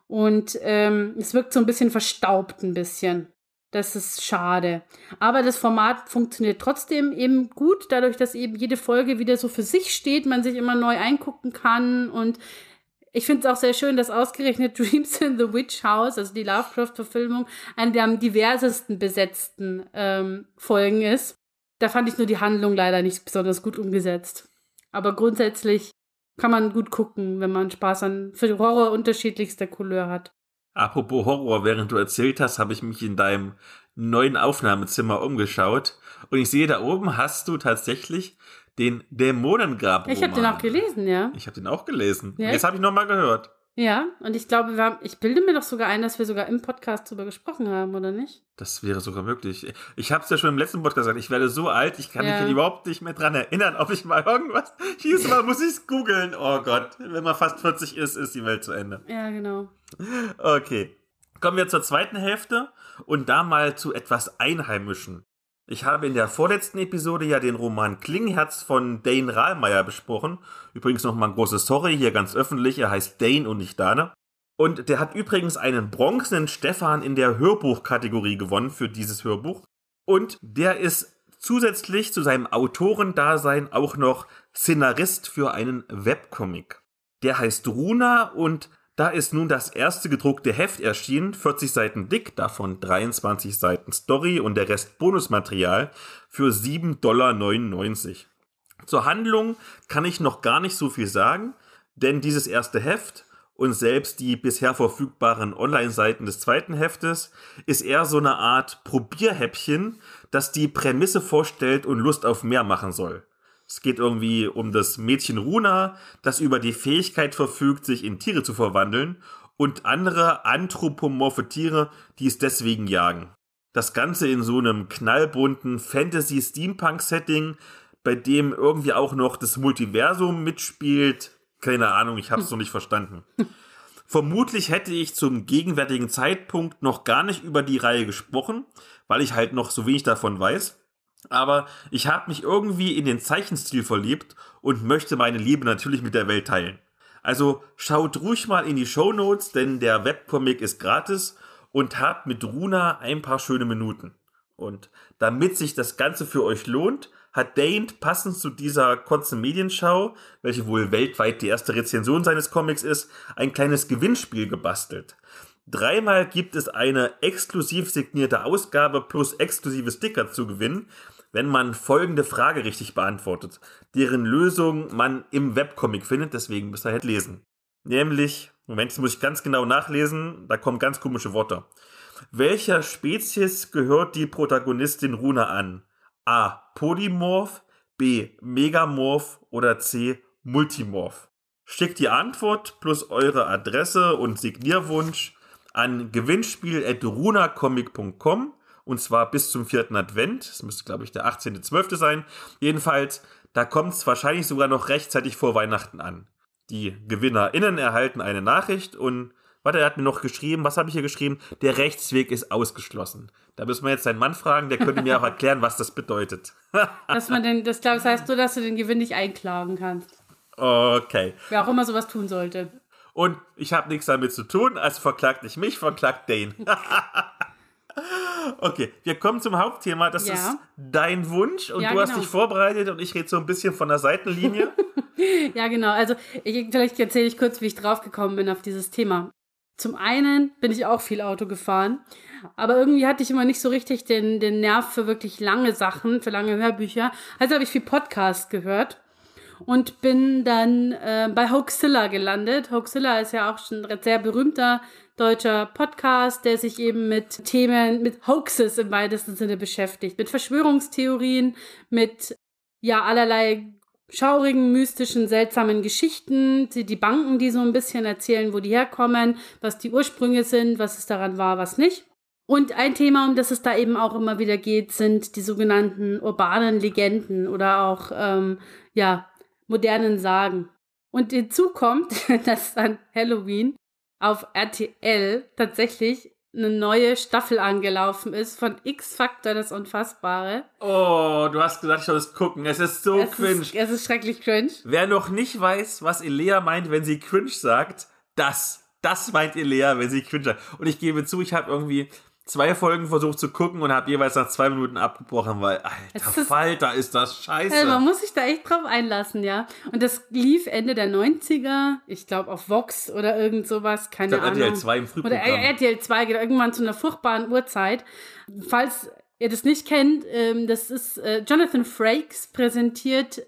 Und ähm, es wirkt so ein bisschen verstaubt ein bisschen. Das ist schade. Aber das Format funktioniert trotzdem eben gut, dadurch, dass eben jede Folge wieder so für sich steht, man sich immer neu eingucken kann. Und ich finde es auch sehr schön, dass ausgerechnet Dreams in the Witch House, also die Lovecraft-Verfilmung, eine der am diversesten besetzten ähm, Folgen ist. Da fand ich nur die Handlung leider nicht besonders gut umgesetzt. Aber grundsätzlich kann man gut gucken, wenn man Spaß an für Horror unterschiedlichster Couleur hat. Apropos Horror, während du erzählt hast, habe ich mich in deinem neuen Aufnahmezimmer umgeschaut und ich sehe, da oben hast du tatsächlich den Dämonengrab. Ich habe den auch gelesen, ja. Ich habe den auch gelesen. Ja. Jetzt habe ich nochmal gehört. Ja, und ich glaube, haben, ich bilde mir doch sogar ein, dass wir sogar im Podcast darüber gesprochen haben, oder nicht? Das wäre sogar möglich. Ich habe es ja schon im letzten Podcast gesagt, ich werde so alt, ich kann ja. mich überhaupt nicht mehr dran erinnern, ob ich mal irgendwas. Jedes Mal muss ich es googeln. Oh Gott, wenn man fast 40 ist, ist die Welt zu Ende. Ja, genau. Okay. Kommen wir zur zweiten Hälfte und da mal zu etwas Einheimischen. Ich habe in der vorletzten Episode ja den Roman Klingherz von Dane Rahlmeier besprochen. Übrigens nochmal ein großes Sorry hier ganz öffentlich. Er heißt Dane und nicht Dane. Und der hat übrigens einen bronzenen Stefan in der Hörbuchkategorie gewonnen für dieses Hörbuch. Und der ist zusätzlich zu seinem Autorendasein auch noch Szenarist für einen Webcomic. Der heißt Runa und Da ist nun das erste gedruckte Heft erschienen, 40 Seiten dick, davon 23 Seiten Story und der Rest Bonusmaterial für 7,99 Dollar. Zur Handlung kann ich noch gar nicht so viel sagen, denn dieses erste Heft und selbst die bisher verfügbaren Online-Seiten des zweiten Heftes ist eher so eine Art Probierhäppchen, das die Prämisse vorstellt und Lust auf mehr machen soll. Es geht irgendwie um das Mädchen Runa, das über die Fähigkeit verfügt, sich in Tiere zu verwandeln und andere anthropomorphe Tiere, die es deswegen jagen. Das Ganze in so einem knallbunten Fantasy-Steampunk-Setting, bei dem irgendwie auch noch das Multiversum mitspielt. Keine Ahnung, ich hab's noch nicht verstanden. Vermutlich hätte ich zum gegenwärtigen Zeitpunkt noch gar nicht über die Reihe gesprochen, weil ich halt noch so wenig davon weiß. Aber ich habe mich irgendwie in den Zeichenstil verliebt und möchte meine Liebe natürlich mit der Welt teilen. Also schaut ruhig mal in die Show Notes, denn der Webcomic ist gratis und habt mit Runa ein paar schöne Minuten. Und damit sich das Ganze für euch lohnt, hat Dane passend zu dieser kurzen Medienschau, welche wohl weltweit die erste Rezension seines Comics ist, ein kleines Gewinnspiel gebastelt. Dreimal gibt es eine exklusiv signierte Ausgabe plus exklusive Sticker zu gewinnen, wenn man folgende Frage richtig beantwortet, deren Lösung man im Webcomic findet, deswegen müsst ihr halt lesen. Nämlich, Moment, jetzt muss ich ganz genau nachlesen, da kommen ganz komische Worte. Welcher Spezies gehört die Protagonistin Runa an? A. Polymorph, B. Megamorph oder C. Multimorph? Schickt die Antwort plus eure Adresse und Signierwunsch an gewinnspiel.runacomic.com und zwar bis zum vierten Advent. Das müsste, glaube ich, der 18.12. sein. Jedenfalls, da kommt es wahrscheinlich sogar noch rechtzeitig vor Weihnachten an. Die GewinnerInnen erhalten eine Nachricht und warte, er hat mir noch geschrieben, was habe ich hier geschrieben? Der Rechtsweg ist ausgeschlossen. Da müssen wir jetzt seinen Mann fragen, der könnte mir auch erklären, was das bedeutet. dass man den, das, das heißt nur, dass du den Gewinn nicht einklagen kannst. Okay. Wer auch immer sowas tun sollte. Und ich habe nichts damit zu tun, also verklagt nicht mich, verklagt Dane. Okay, wir kommen zum Hauptthema. Das ja. ist dein Wunsch und ja, du genau. hast dich vorbereitet und ich rede so ein bisschen von der Seitenlinie. ja, genau. Also ich, vielleicht erzähle ich kurz, wie ich draufgekommen bin auf dieses Thema. Zum einen bin ich auch viel Auto gefahren, aber irgendwie hatte ich immer nicht so richtig den, den Nerv für wirklich lange Sachen, für lange Hörbücher. Also habe ich viel Podcast gehört und bin dann äh, bei Hoaxilla gelandet. Hoaxilla ist ja auch schon ein sehr berühmter deutscher Podcast, der sich eben mit Themen, mit Hoaxes im weitesten Sinne beschäftigt, mit Verschwörungstheorien, mit ja allerlei schaurigen, mystischen, seltsamen Geschichten, die, die Banken, die so ein bisschen erzählen, wo die herkommen, was die Ursprünge sind, was es daran war, was nicht. Und ein Thema, um das es da eben auch immer wieder geht, sind die sogenannten urbanen Legenden oder auch ähm, ja modernen Sagen. Und hinzu kommt, dass an Halloween auf RTL tatsächlich eine neue Staffel angelaufen ist von X-Factor, das Unfassbare. Oh, du hast gesagt, ich soll es gucken. Es ist so es cringe. Ist, es ist schrecklich cringe. Wer noch nicht weiß, was Elea meint, wenn sie cringe sagt, das, das meint Elea, wenn sie cringe sagt. Und ich gebe zu, ich habe irgendwie zwei Folgen versucht zu gucken und habe jeweils nach zwei Minuten abgebrochen, weil, alter Falter, ist das scheiße. Man muss sich da echt drauf einlassen, ja. Und das lief Ende der 90er, ich glaube auf Vox oder irgend sowas, keine glaub, Ahnung. RTL 2 im Frühprogramm. Oder RTL 2, irgendwann zu einer furchtbaren Uhrzeit. Falls ihr das nicht kennt, ähm, das ist äh, Jonathan Frakes präsentiert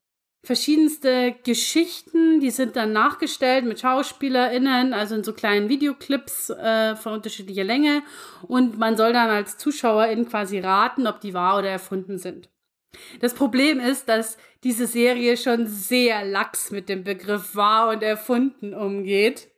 verschiedenste Geschichten, die sind dann nachgestellt mit SchauspielerInnen, also in so kleinen Videoclips äh, von unterschiedlicher Länge. Und man soll dann als ZuschauerIn quasi raten, ob die wahr oder erfunden sind. Das Problem ist, dass diese Serie schon sehr lax mit dem Begriff wahr und erfunden umgeht.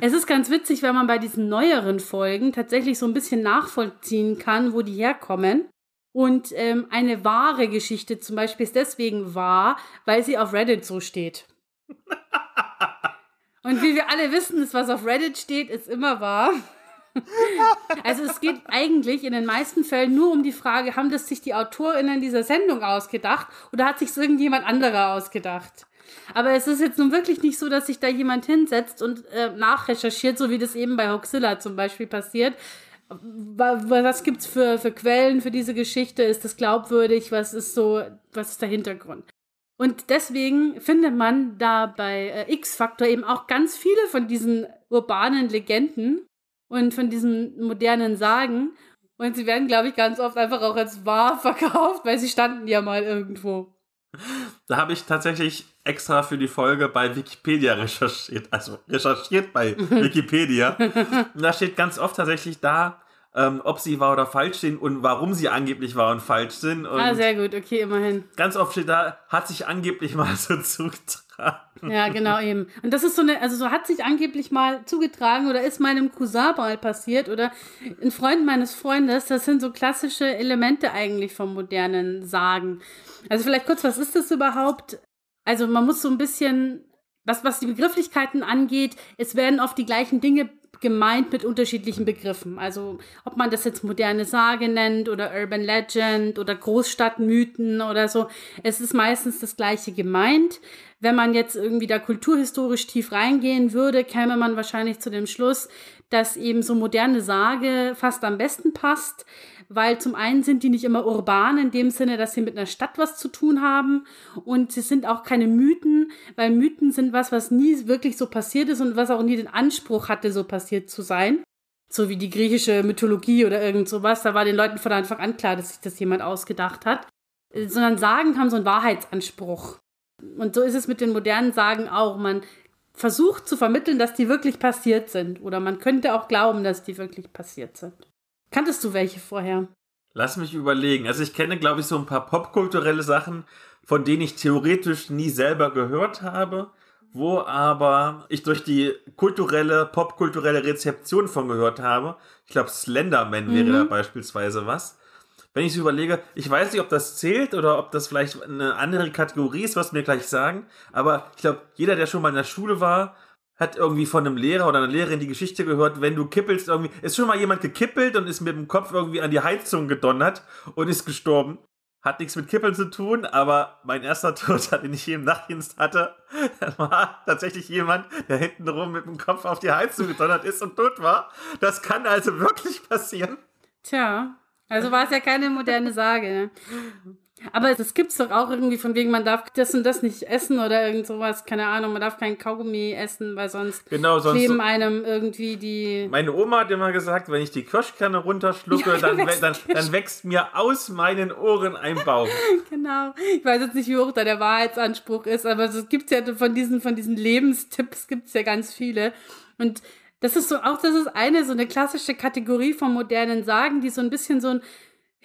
Es ist ganz witzig, wenn man bei diesen neueren Folgen tatsächlich so ein bisschen nachvollziehen kann, wo die herkommen. Und ähm, eine wahre Geschichte zum Beispiel ist deswegen wahr, weil sie auf Reddit so steht. Und wie wir alle wissen, ist, was auf Reddit steht, ist immer wahr. Also es geht eigentlich in den meisten Fällen nur um die Frage, haben das sich die AutorInnen dieser Sendung ausgedacht oder hat sich irgendjemand anderer ausgedacht? Aber es ist jetzt nun wirklich nicht so, dass sich da jemand hinsetzt und äh, nachrecherchiert, so wie das eben bei Hoxilla zum Beispiel passiert, was gibt's für, für Quellen für diese Geschichte? Ist das glaubwürdig? Was ist so, was ist der Hintergrund? Und deswegen findet man da bei äh, X-Factor eben auch ganz viele von diesen urbanen Legenden und von diesen modernen Sagen. Und sie werden, glaube ich, ganz oft einfach auch als wahr verkauft, weil sie standen ja mal irgendwo. Da habe ich tatsächlich extra für die Folge bei Wikipedia recherchiert, also recherchiert bei Wikipedia. Und da steht ganz oft tatsächlich da, ähm, ob sie wahr oder falsch sind und warum sie angeblich wahr und falsch sind. Und ah, sehr gut, okay, immerhin. Ganz oft steht da, hat sich angeblich mal so zugetragen. Ja, genau eben. Und das ist so eine, also so hat sich angeblich mal zugetragen oder ist meinem Cousin mal passiert oder ein Freund meines Freundes. Das sind so klassische Elemente eigentlich vom modernen Sagen. Also vielleicht kurz, was ist das überhaupt? Also man muss so ein bisschen, was, was die Begrifflichkeiten angeht, es werden oft die gleichen Dinge gemeint mit unterschiedlichen Begriffen. Also ob man das jetzt moderne Sage nennt oder Urban Legend oder Großstadtmythen oder so. Es ist meistens das gleiche gemeint. Wenn man jetzt irgendwie da kulturhistorisch tief reingehen würde, käme man wahrscheinlich zu dem Schluss, dass eben so moderne Sage fast am besten passt, weil zum einen sind die nicht immer urban in dem Sinne, dass sie mit einer Stadt was zu tun haben und sie sind auch keine Mythen, weil Mythen sind was, was nie wirklich so passiert ist und was auch nie den Anspruch hatte, so passiert zu sein. So wie die griechische Mythologie oder irgend sowas, da war den Leuten von Anfang an klar, dass sich das jemand ausgedacht hat. Sondern Sagen haben so einen Wahrheitsanspruch. Und so ist es mit den modernen Sagen auch. Man versucht zu vermitteln, dass die wirklich passiert sind. Oder man könnte auch glauben, dass die wirklich passiert sind. Kanntest du welche vorher? Lass mich überlegen. Also ich kenne, glaube ich, so ein paar popkulturelle Sachen, von denen ich theoretisch nie selber gehört habe, wo aber ich durch die kulturelle, popkulturelle Rezeption von gehört habe. Ich glaube, Slenderman wäre da mhm. beispielsweise was wenn ich so überlege, ich weiß nicht, ob das zählt oder ob das vielleicht eine andere Kategorie ist, was mir gleich sagen, aber ich glaube, jeder, der schon mal in der Schule war, hat irgendwie von einem Lehrer oder einer Lehrerin die Geschichte gehört, wenn du kippelst irgendwie, ist schon mal jemand gekippelt und ist mit dem Kopf irgendwie an die Heizung gedonnert und ist gestorben. Hat nichts mit Kippeln zu tun, aber mein erster Tod, den ich hier im Nachtdienst hatte, war tatsächlich jemand, der hintenrum mit dem Kopf auf die Heizung gedonnert ist und tot war. Das kann also wirklich passieren. Tja, also war es ja keine moderne Sage. Ne? Aber das gibt's doch auch irgendwie von wegen, man darf das und das nicht essen oder irgend sowas, keine Ahnung, man darf kein Kaugummi essen, weil sonst, genau, sonst kleben einem irgendwie die. Meine Oma hat immer gesagt, wenn ich die Kirschkerne runterschlucke, ja, dann, wächst dann, dann, wächst mir aus meinen Ohren ein Bauch. genau. Ich weiß jetzt nicht, wie hoch da der Wahrheitsanspruch ist, aber es gibt ja von diesen, von diesen Lebenstipps gibt's ja ganz viele. Und das ist so, auch das ist eine, so eine klassische Kategorie von modernen Sagen, die so ein bisschen so ein,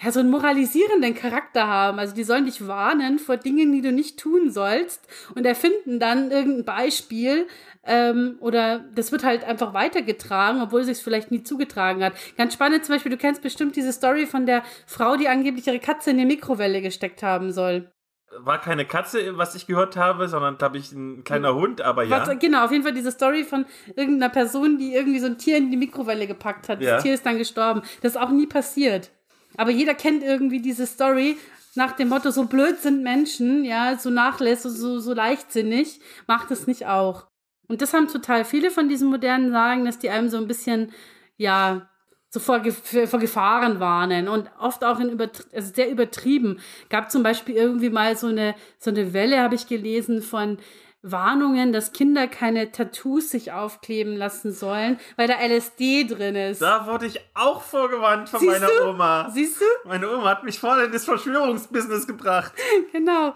ja, so einen moralisierenden Charakter haben. Also die sollen dich warnen vor Dingen, die du nicht tun sollst und erfinden dann irgendein Beispiel ähm, oder das wird halt einfach weitergetragen, obwohl es sich vielleicht nie zugetragen hat. Ganz spannend zum Beispiel, du kennst bestimmt diese Story von der Frau, die angeblich ihre Katze in die Mikrowelle gesteckt haben soll war keine Katze, was ich gehört habe, sondern glaube ich ein kleiner Hund, aber ja. Was, genau, auf jeden Fall diese Story von irgendeiner Person, die irgendwie so ein Tier in die Mikrowelle gepackt hat. Ja. Das Tier ist dann gestorben. Das ist auch nie passiert. Aber jeder kennt irgendwie diese Story nach dem Motto, so blöd sind Menschen, ja, so nachlässig, so, so leichtsinnig, macht es nicht auch. Und das haben total viele von diesen modernen Sagen, dass die einem so ein bisschen, ja, so vor, vor Gefahren warnen und oft auch in übertri also sehr übertrieben. Gab zum Beispiel irgendwie mal so eine, so eine Welle, habe ich gelesen, von Warnungen, dass Kinder keine Tattoos sich aufkleben lassen sollen, weil da LSD drin ist. Da wurde ich auch vorgewarnt von Siehst meiner du? Oma. Siehst du? Meine Oma hat mich voll in das Verschwörungsbusiness gebracht. genau.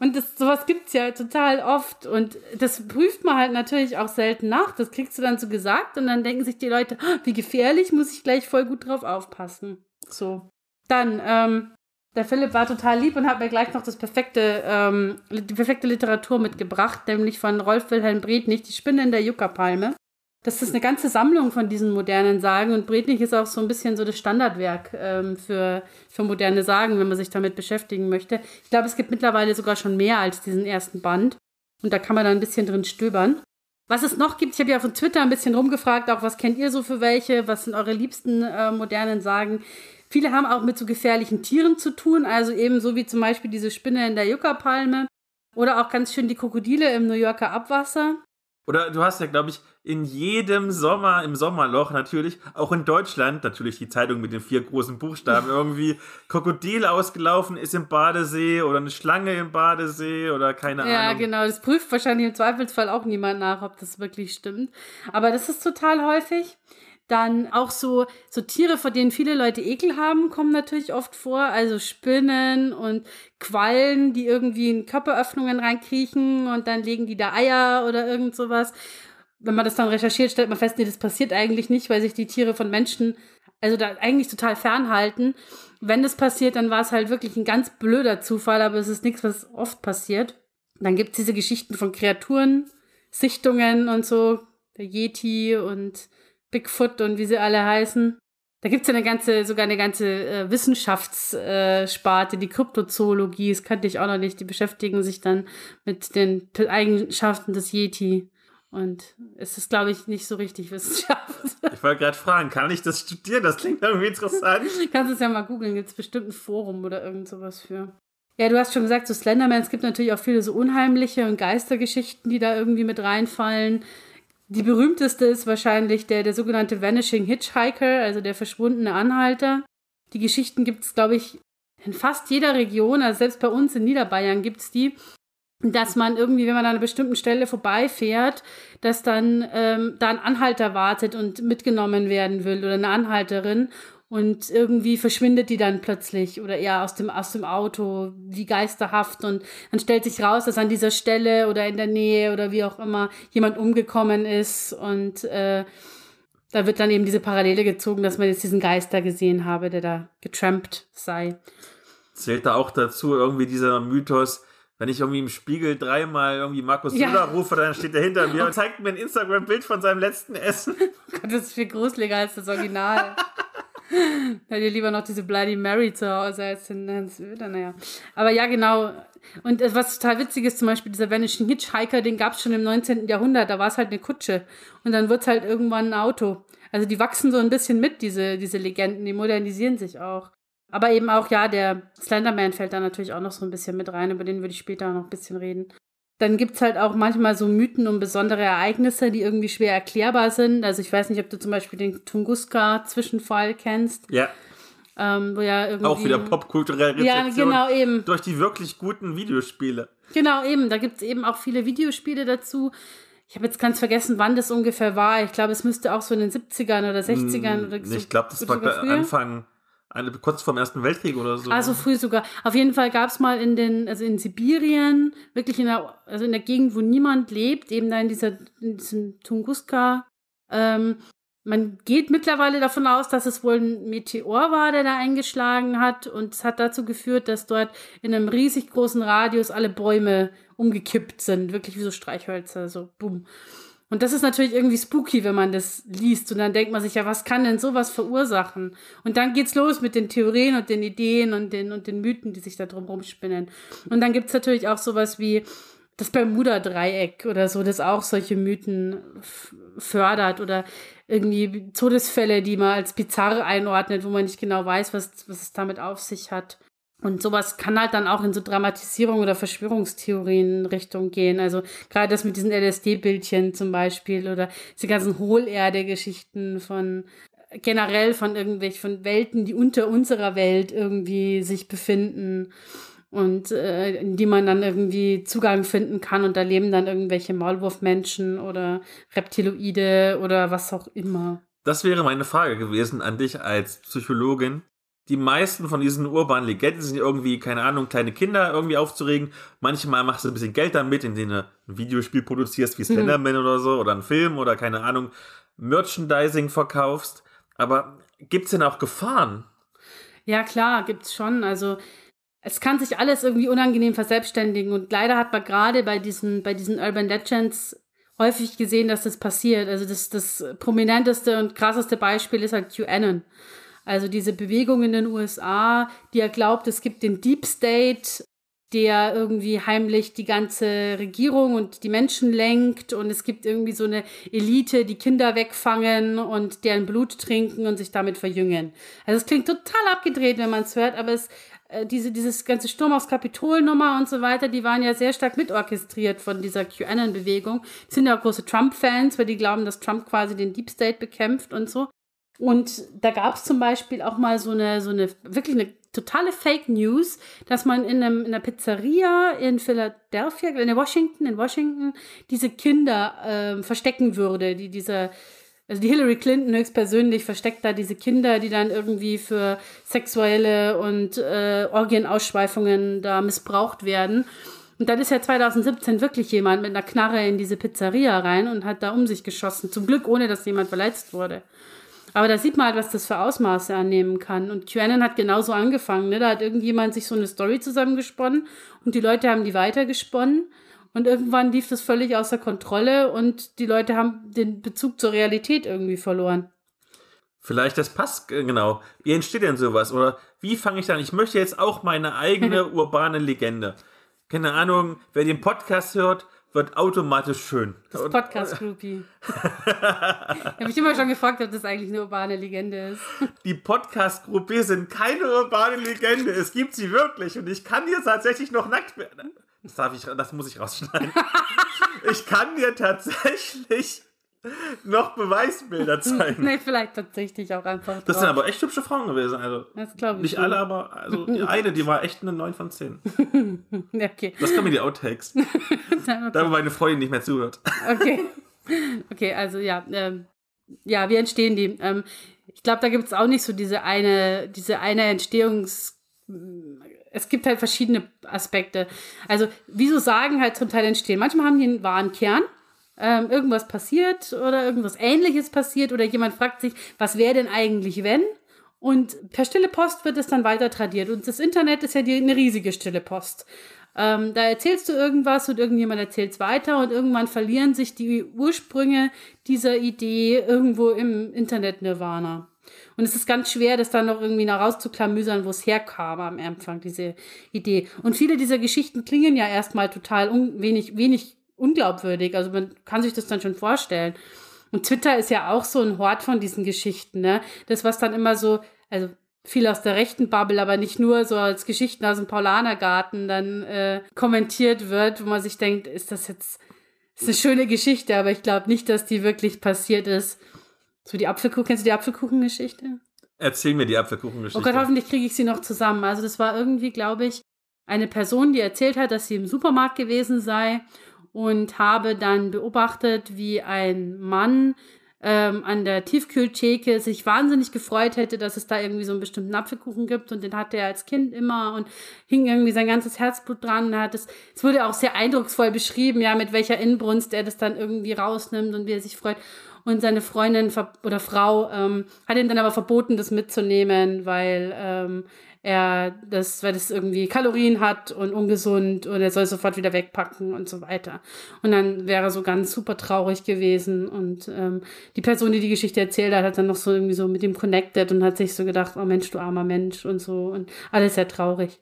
Und das, sowas gibt's ja total oft. Und das prüft man halt natürlich auch selten nach. Das kriegst du dann so gesagt und dann denken sich die Leute, ah, wie gefährlich, muss ich gleich voll gut drauf aufpassen. So. Dann, ähm, der Philipp war total lieb und hat mir gleich noch das perfekte, ähm, die perfekte Literatur mitgebracht, nämlich von Rolf Wilhelm Brednich, Die Spinne in der Juckerpalme. Das ist eine ganze Sammlung von diesen modernen Sagen und Brednich ist auch so ein bisschen so das Standardwerk ähm, für, für moderne Sagen, wenn man sich damit beschäftigen möchte. Ich glaube, es gibt mittlerweile sogar schon mehr als diesen ersten Band und da kann man dann ein bisschen drin stöbern. Was es noch gibt, ich habe ja auf Twitter ein bisschen rumgefragt, auch was kennt ihr so für welche, was sind eure liebsten äh, modernen Sagen? Viele haben auch mit so gefährlichen Tieren zu tun, also eben so wie zum Beispiel diese Spinne in der Yucca-Palme oder auch ganz schön die Krokodile im New Yorker Abwasser. Oder du hast ja, glaube ich, in jedem Sommer, im Sommerloch natürlich, auch in Deutschland, natürlich die Zeitung mit den vier großen Buchstaben, irgendwie Krokodil ausgelaufen ist im Badesee oder eine Schlange im Badesee oder keine Ja, Ahnung. genau. Das prüft wahrscheinlich im Zweifelsfall auch niemand nach, ob das wirklich stimmt. Aber das ist total häufig. Dann auch so, so Tiere, vor denen viele Leute Ekel haben, kommen natürlich oft vor. Also Spinnen und Quallen, die irgendwie in Körperöffnungen reinkriechen und dann legen die da Eier oder irgend sowas. Wenn man das dann recherchiert, stellt man fest, nee, das passiert eigentlich nicht, weil sich die Tiere von Menschen also da eigentlich total fernhalten. Wenn das passiert, dann war es halt wirklich ein ganz blöder Zufall, aber es ist nichts, was oft passiert. Dann gibt es diese Geschichten von Kreaturen, Sichtungen und so, der Yeti und Bigfoot und wie sie alle heißen. Da gibt es ja eine ganze, sogar eine ganze äh, Wissenschaftssparte, äh, die Kryptozoologie, das kannte ich auch noch nicht. Die beschäftigen sich dann mit den Eigenschaften des Yeti. Und es ist, glaube ich, nicht so richtig Wissenschaft. Ich wollte gerade fragen, kann ich das studieren? Das klingt irgendwie interessant. Kannst es ja mal googeln, gibt es bestimmt ein Forum oder irgend sowas für. Ja, du hast schon gesagt, so Slenderman, es gibt natürlich auch viele so unheimliche und Geistergeschichten, die da irgendwie mit reinfallen. Die berühmteste ist wahrscheinlich der, der sogenannte Vanishing Hitchhiker, also der verschwundene Anhalter. Die Geschichten gibt es, glaube ich, in fast jeder Region, also selbst bei uns in Niederbayern gibt es die, dass man irgendwie, wenn man an einer bestimmten Stelle vorbeifährt, dass dann ähm, da ein Anhalter wartet und mitgenommen werden will oder eine Anhalterin und irgendwie verschwindet die dann plötzlich oder eher aus dem, aus dem Auto, wie geisterhaft. Und dann stellt sich raus, dass an dieser Stelle oder in der Nähe oder wie auch immer jemand umgekommen ist. Und äh, da wird dann eben diese Parallele gezogen, dass man jetzt diesen Geister gesehen habe, der da getrampt sei. Zählt da auch dazu irgendwie dieser Mythos, wenn ich irgendwie im Spiegel dreimal irgendwie Markus Ja. Söder rufe, dann steht er hinter mir und zeigt mir ein Instagram-Bild von seinem letzten Essen. Gott, das ist viel gruseliger als das Original. Da dir lieber noch diese Bloody Mary zu Hause als den Hans Söder, naja. Aber ja, genau. Und äh, was total witzig ist, zum Beispiel dieser Vanishing Hitchhiker, den gab es schon im 19. Jahrhundert, da war es halt eine Kutsche. Und dann wird es halt irgendwann ein Auto. Also die wachsen so ein bisschen mit, diese, diese Legenden, die modernisieren sich auch. Aber eben auch, ja, der Slenderman fällt da natürlich auch noch so ein bisschen mit rein, über den würde ich später noch ein bisschen reden. Dann gibt's halt auch manchmal so Mythen um besondere Ereignisse, die irgendwie schwer erklärbar sind. Also ich weiß nicht, ob du zum Beispiel den Tunguska-Zwischenfall kennst, Ja, ähm, wo ja irgendwie... auch wieder popkulturelle Ja, Rezeption genau, eben. durch die wirklich guten Videospiele. Genau, eben. Da gibt's eben auch viele Videospiele dazu. Ich habe jetzt ganz vergessen, wann das ungefähr war. Ich glaube, es müsste auch so in den 70ern oder 60ern oder so. ich glaube, das war. Anfang, eine, kurz vorm Ersten Weltkrieg oder so. Also früh sogar. Auf jeden Fall gab es mal in den, also in Sibirien, wirklich in der, also in der Gegend, wo niemand lebt, eben da in dieser, in diesem Tunguska. Ähm, man geht mittlerweile davon aus, dass es wohl ein Meteor war, der da eingeschlagen hat. Und es hat dazu geführt, dass dort in einem riesig großen Radius alle Bäume umgekippt sind. Wirklich wie so Streichhölzer, so bumm. Und das ist natürlich irgendwie spooky, wenn man das liest. Und dann denkt man sich ja, was kann denn sowas verursachen? Und dann geht's los mit den Theorien und den Ideen und den, und den Mythen, die sich da drum rumspinnen. Und dann gibt's natürlich auch sowas wie das Bermuda-Dreieck oder so, das auch solche Mythen fördert oder irgendwie Todesfälle, die man als bizarr einordnet, wo man nicht genau weiß, was, was es damit auf sich hat. Und sowas kann halt dann auch in so Dramatisierung oder Verschwörungstheorien Richtung gehen. Also gerade das mit diesen LSD-Bildchen zum Beispiel oder diese ganzen Hohlerde-Geschichten von generell von irgendwelchen von Welten, die unter unserer Welt irgendwie sich befinden und äh, in die man dann irgendwie Zugang finden kann und da leben dann irgendwelche Maulwurfmenschen oder Reptiloide oder was auch immer. Das wäre meine Frage gewesen an dich als Psychologin. Die meisten von diesen urbanen Legenden sind irgendwie, keine Ahnung, kleine Kinder irgendwie aufzuregen. Manchmal machst du ein bisschen Geld damit, indem du ein Videospiel produzierst wie Slenderman oder so oder einen Film oder keine Ahnung, Merchandising verkaufst. Aber gibt's denn auch Gefahren? Ja, klar, gibt's schon. Also es kann sich alles irgendwie unangenehm verselbstständigen und leider hat man gerade bei diesen, bei diesen Urban Legends häufig gesehen, dass das passiert. Also das, das prominenteste und krasseste Beispiel ist halt QAnon. Also diese Bewegung in den USA, die ja glaubt, es gibt den Deep State, der irgendwie heimlich die ganze Regierung und die Menschen lenkt und es gibt irgendwie so eine Elite, die Kinder wegfangen und deren Blut trinken und sich damit verjüngen. Also es klingt total abgedreht, wenn man es hört, aber es äh, diese, dieses ganze Sturm aufs Kapitol-Nummer und so weiter, die waren ja sehr stark mitorchestriert von dieser QAnon-Bewegung. Sind ja auch große Trump-Fans, weil die glauben, dass Trump quasi den Deep State bekämpft und so. Und da gab es zum Beispiel auch mal so eine, so eine, wirklich eine totale Fake News, dass man in, einem, in einer Pizzeria in Philadelphia, in Washington, in Washington, diese Kinder äh, verstecken würde, die diese also die Hillary Clinton höchstpersönlich versteckt da diese Kinder, die dann irgendwie für sexuelle und äh, Orgienausschweifungen da missbraucht werden. Und dann ist ja 2017 wirklich jemand mit einer Knarre in diese Pizzeria rein und hat da um sich geschossen. Zum Glück, ohne dass jemand verletzt wurde. Aber da sieht man halt, was das für Ausmaße annehmen kann. Und QAnon hat genauso angefangen. Ne? Da hat irgendjemand sich so eine Story zusammengesponnen und die Leute haben die weitergesponnen. Und irgendwann lief das völlig außer Kontrolle und die Leute haben den Bezug zur Realität irgendwie verloren. Vielleicht das passt, äh, genau. Wie entsteht denn sowas? Oder wie fange ich dann? Ich möchte jetzt auch meine eigene urbane Legende. Keine Ahnung, wer den Podcast hört, wird automatisch schön. Das Podcast-Groupie. habe ich immer schon gefragt, ob das eigentlich eine urbane Legende ist. Die Podcast-Groupie sind keine urbane Legende. Es gibt sie wirklich. Und ich kann dir tatsächlich noch nackt werden. Das, darf ich, das muss ich rausschneiden. ich kann dir tatsächlich noch Beweisbilder zeigen. nee, vielleicht tatsächlich auch einfach. Das sind aber echt hübsche Frauen gewesen. Also, das glaube ich. Nicht schon. alle, aber also die eine, die war echt eine 9 von 10. ja, okay. Das kommen die Outtakes. okay. Da, wo meine Freundin nicht mehr zuhört. Okay. Okay, also ja. Ähm, ja, wie entstehen die? Ähm, ich glaube, da gibt es auch nicht so diese eine, diese eine Entstehungs- es gibt halt verschiedene Aspekte. Also, wieso sagen halt zum Teil entstehen? Manchmal haben die einen wahren Kern. Ähm, irgendwas passiert oder irgendwas ähnliches passiert oder jemand fragt sich, was wäre denn eigentlich, wenn? Und per stille Post wird es dann weiter tradiert. Und das Internet ist ja die, eine riesige stille Post. Ähm, da erzählst du irgendwas und irgendjemand erzählt es weiter und irgendwann verlieren sich die Ursprünge dieser Idee irgendwo im Internet-Nirvana. Und es ist ganz schwer, das dann noch irgendwie nach rauszuklamüsern, wo es herkam am Anfang, diese Idee. Und viele dieser Geschichten klingen ja erstmal total wenig, wenig unglaubwürdig. Also man kann sich das dann schon vorstellen. Und Twitter ist ja auch so ein Hort von diesen Geschichten, ne? Das, was dann immer so, also viel aus der rechten Bubble, aber nicht nur so als Geschichten aus dem Paulanergarten dann äh, kommentiert wird, wo man sich denkt, ist das jetzt ist eine schöne Geschichte, aber ich glaube nicht, dass die wirklich passiert ist. So die Apfelkuchen, kennst du die Apfelkuchengeschichte? Erzähl mir die Apfelkuchengeschichte. Oh Gott, hoffentlich kriege ich sie noch zusammen. Also das war irgendwie, glaube ich, eine Person, die erzählt hat, dass sie im Supermarkt gewesen sei und habe dann beobachtet, wie ein Mann ähm, an der Tiefkühltheke sich wahnsinnig gefreut hätte, dass es da irgendwie so einen bestimmten Apfelkuchen gibt und den hatte er als Kind immer und hing irgendwie sein ganzes Herzblut dran. Und hat es, es wurde auch sehr eindrucksvoll beschrieben, ja, mit welcher Inbrunst er das dann irgendwie rausnimmt und wie er sich freut. Und seine Freundin oder Frau ähm, hat ihm dann aber verboten, das mitzunehmen, weil ähm, er das, weil das irgendwie Kalorien hat und ungesund und er soll sofort wieder wegpacken und so weiter. Und dann wäre er so ganz super traurig gewesen und ähm, die Person, die die Geschichte erzählt hat, hat dann noch so irgendwie so mit ihm connected und hat sich so gedacht, oh Mensch, du armer Mensch und so und alles sehr traurig.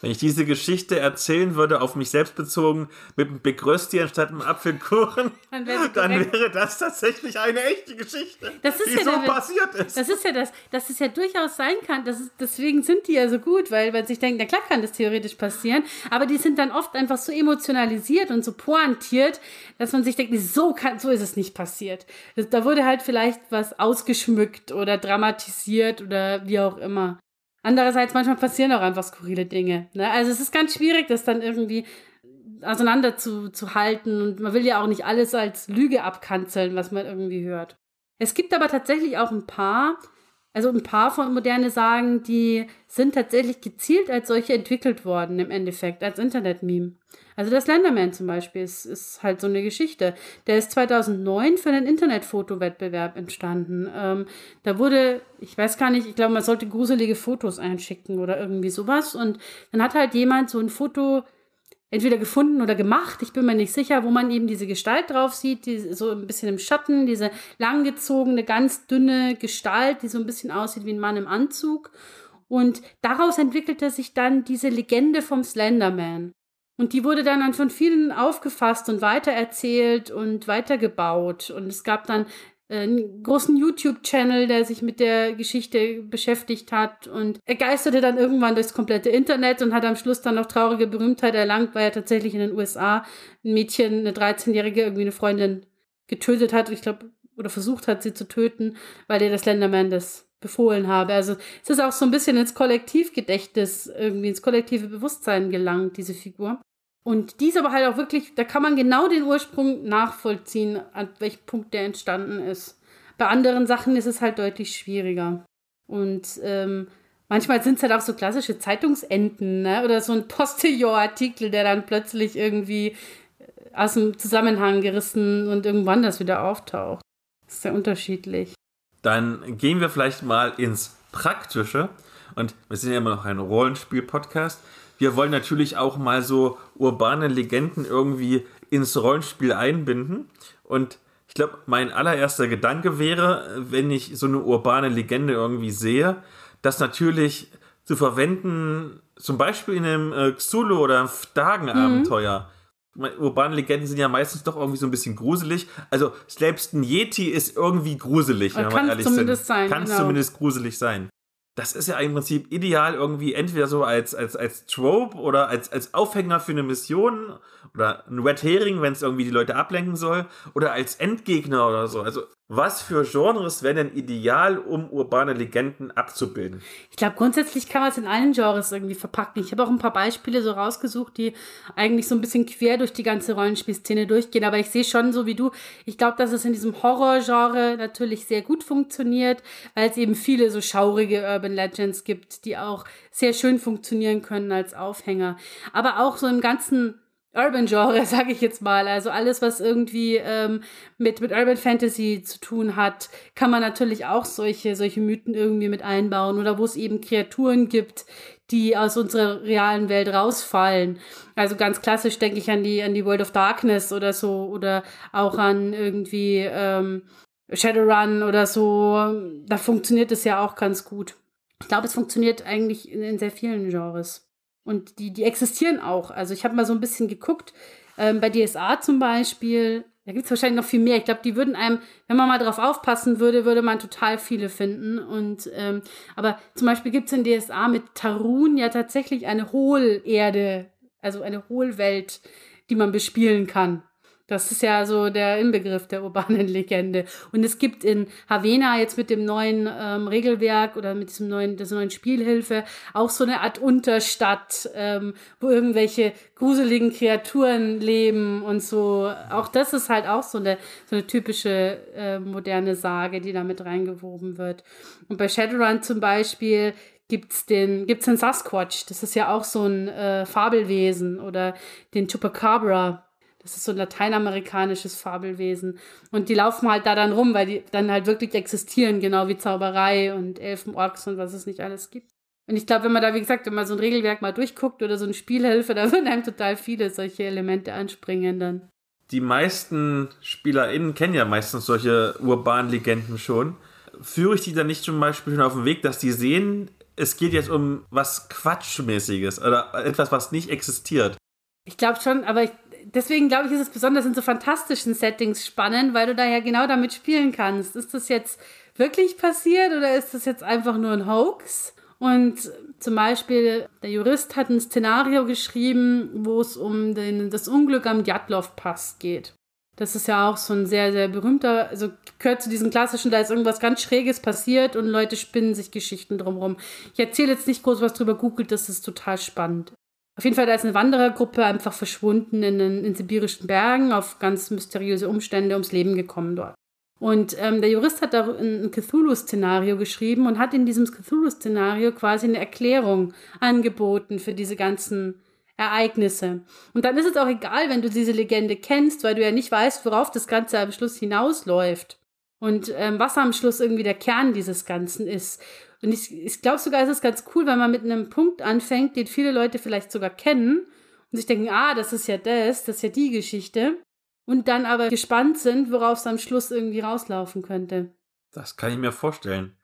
Wenn ich diese Geschichte erzählen würde, auf mich selbst bezogen, mit einem Big Rösti anstatt einem Apfelkuchen, Dann wäre dann wäre das tatsächlich eine echte Geschichte, Das ist die ja so der passiert ist. Das ist ja das, dass es ja durchaus sein kann. Das ist, deswegen sind die ja so gut, weil man sich denkt, na klar kann das theoretisch passieren, aber die sind dann oft einfach so emotionalisiert und so pointiert, dass man sich denkt, so kann, so ist es nicht passiert. Da wurde halt vielleicht was ausgeschmückt oder dramatisiert oder wie auch immer. Andererseits manchmal passieren auch einfach skurrile Dinge. Ne? Also es ist ganz schwierig, das dann irgendwie auseinander zu, zu halten und man will ja auch nicht alles als Lüge abkanzeln, was man irgendwie hört. Es gibt aber tatsächlich auch ein paar, also ein paar von moderne Sagen, die sind tatsächlich gezielt als solche entwickelt worden im Endeffekt, als Internet-Meme. Also der Slenderman zum Beispiel ist, ist halt so eine Geschichte. Der ist 2009 für einen Internetfotowettbewerb entstanden. Ähm, da wurde, ich weiß gar nicht, ich glaube, man sollte gruselige Fotos einschicken oder irgendwie sowas. Und dann hat halt jemand so ein Foto entweder gefunden oder gemacht, ich bin mir nicht sicher, wo man eben diese Gestalt drauf sieht, die so ein bisschen im Schatten, diese langgezogene, ganz dünne Gestalt, die so ein bisschen aussieht wie ein Mann im Anzug. Und daraus entwickelte sich dann diese Legende vom Slenderman. Und die wurde dann von vielen aufgefasst und weitererzählt und weitergebaut. Und es gab dann einen großen YouTube-Channel, der sich mit der Geschichte beschäftigt hat und er geisterte dann irgendwann durchs komplette Internet und hat am Schluss dann noch traurige Berühmtheit erlangt, weil er tatsächlich in den USA ein Mädchen, eine 13-Jährige, irgendwie eine Freundin getötet hat. Ich glaube, oder versucht hat, sie zu töten, weil er das Slenderman das befohlen habe. Also es ist auch so ein bisschen ins Kollektivgedächtnis, irgendwie ins kollektive Bewusstsein gelangt, diese Figur. Und dies aber halt auch wirklich, da kann man genau den Ursprung nachvollziehen, an welchem Punkt der entstanden ist. Bei anderen Sachen ist es halt deutlich schwieriger. Und ähm, manchmal sind es halt auch so klassische Zeitungsenden, ne? Oder so ein Postillon-Artikel, der dann plötzlich irgendwie äh, aus dem Zusammenhang gerissen und irgendwann das wieder auftaucht. Das ist sehr unterschiedlich. Dann gehen wir vielleicht mal ins Praktische. Und wir sind ja immer noch ein Rollenspiel-Podcast. Wir wollen natürlich auch mal so urbane Legenden irgendwie ins Rollenspiel einbinden. Und ich glaube, mein allererster Gedanke wäre, wenn ich so eine urbane Legende irgendwie sehe, das natürlich zu verwenden, zum Beispiel in einem äh, Xulu- oder Dagen-Abenteuer. Mhm urbane Legenden sind ja meistens doch irgendwie so ein bisschen gruselig. Also selbst ein Yeti ist irgendwie gruselig, wenn man ehrlich zumindest sind. Sein, Kann es genau. zumindest gruselig sein. Das ist ja im Prinzip ideal irgendwie entweder so als, als, als Trope oder als, als Aufhänger für eine Mission oder ein Red Herring, wenn es irgendwie die Leute ablenken soll oder als Endgegner oder so. Also was für Genres wären denn ideal, um urbane Legenden abzubilden? Ich glaube, grundsätzlich kann man es in allen Genres irgendwie verpacken. Ich habe auch ein paar Beispiele so rausgesucht, die eigentlich so ein bisschen quer durch die ganze Rollenspielszene durchgehen. Aber ich sehe schon so wie du, ich glaube, dass es in diesem Horror-Genre natürlich sehr gut funktioniert, weil es eben viele so schaurige Urban Legends gibt, die auch sehr schön funktionieren können als Aufhänger. Aber auch so im ganzen Urban-Genre, sage ich jetzt mal. Also alles, was irgendwie ähm, mit, mit Urban Fantasy zu tun hat, kann man natürlich auch solche, solche Mythen irgendwie mit einbauen. Oder wo es eben Kreaturen gibt, die aus unserer realen Welt rausfallen. Also ganz klassisch denke ich an die, an die World of Darkness oder so. Oder auch an irgendwie ähm, Shadowrun oder so. Da funktioniert es ja auch ganz gut. Ich glaube, es funktioniert eigentlich in, in sehr vielen Genres. Und die, die existieren auch. Also ich habe mal so ein bisschen geguckt, ähm, bei DSA zum Beispiel, da gibt es wahrscheinlich noch viel mehr. Ich glaube, die würden einem, wenn man mal drauf aufpassen würde, würde man total viele finden. Und ähm, aber zum Beispiel gibt es in DSA mit Tarun ja tatsächlich eine Hohlerde, also eine Hohlwelt, die man bespielen kann. Das ist ja so der Inbegriff der urbanen Legende. Und es gibt in Havena jetzt mit dem neuen ähm, Regelwerk oder mit diesem neuen, dieser neuen Spielhilfe auch so eine Art Unterstadt, ähm, wo irgendwelche gruseligen Kreaturen leben und so. Auch das ist halt auch so eine, so eine typische äh, moderne Sage, die da mit reingewoben wird. Und bei Shadowrun zum Beispiel gibt's den, gibt's den Sasquatch. Das ist ja auch so ein äh, Fabelwesen oder den Chupacabra das ist so ein lateinamerikanisches Fabelwesen. Und die laufen halt da dann rum, weil die dann halt wirklich existieren, genau wie Zauberei und Elfenorks und was es nicht alles gibt. Und ich glaube, wenn man da, wie gesagt, wenn man so ein Regelwerk mal durchguckt oder so eine Spielhilfe, da würden einem total viele solche Elemente anspringen dann. Die meisten SpielerInnen kennen ja meistens solche urbanen Legenden schon. Führe ich die dann nicht zum Beispiel schon auf den Weg, dass die sehen, es geht jetzt um was Quatschmäßiges oder etwas, was nicht existiert? Ich glaube schon, aber ich, deswegen glaube ich, ist es besonders in so fantastischen Settings spannend, weil du da ja genau damit spielen kannst. Ist das jetzt wirklich passiert oder ist das jetzt einfach nur ein Hoax? Und zum Beispiel, der Jurist hat ein Szenario geschrieben, wo es um den, das Unglück am Djatlov-Pass geht. Das ist ja auch so ein sehr, sehr berühmter, also gehört zu diesen klassischen, da ist irgendwas ganz Schräges passiert und Leute spinnen sich Geschichten drumherum. Ich erzähle jetzt nicht groß was drüber, googelt, das ist total spannend. Auf jeden Fall, da ist eine Wanderergruppe einfach verschwunden in den in sibirischen Bergen, auf ganz mysteriöse Umstände ums Leben gekommen dort. Und ähm, der Jurist hat da ein Cthulhu-Szenario geschrieben und hat in diesem Cthulhu-Szenario quasi eine Erklärung angeboten für diese ganzen Ereignisse. Und dann ist es auch egal, wenn du diese Legende kennst, weil du ja nicht weißt, worauf das Ganze am Schluss hinausläuft. Und ähm, was am Schluss irgendwie der Kern dieses Ganzen ist. Und ich, ich glaube sogar, es ist ganz cool, weil man mit einem Punkt anfängt, den viele Leute vielleicht sogar kennen und sich denken, ah, das ist ja das, das ist ja die Geschichte. Und dann aber gespannt sind, worauf es am Schluss irgendwie rauslaufen könnte. Das kann ich mir vorstellen.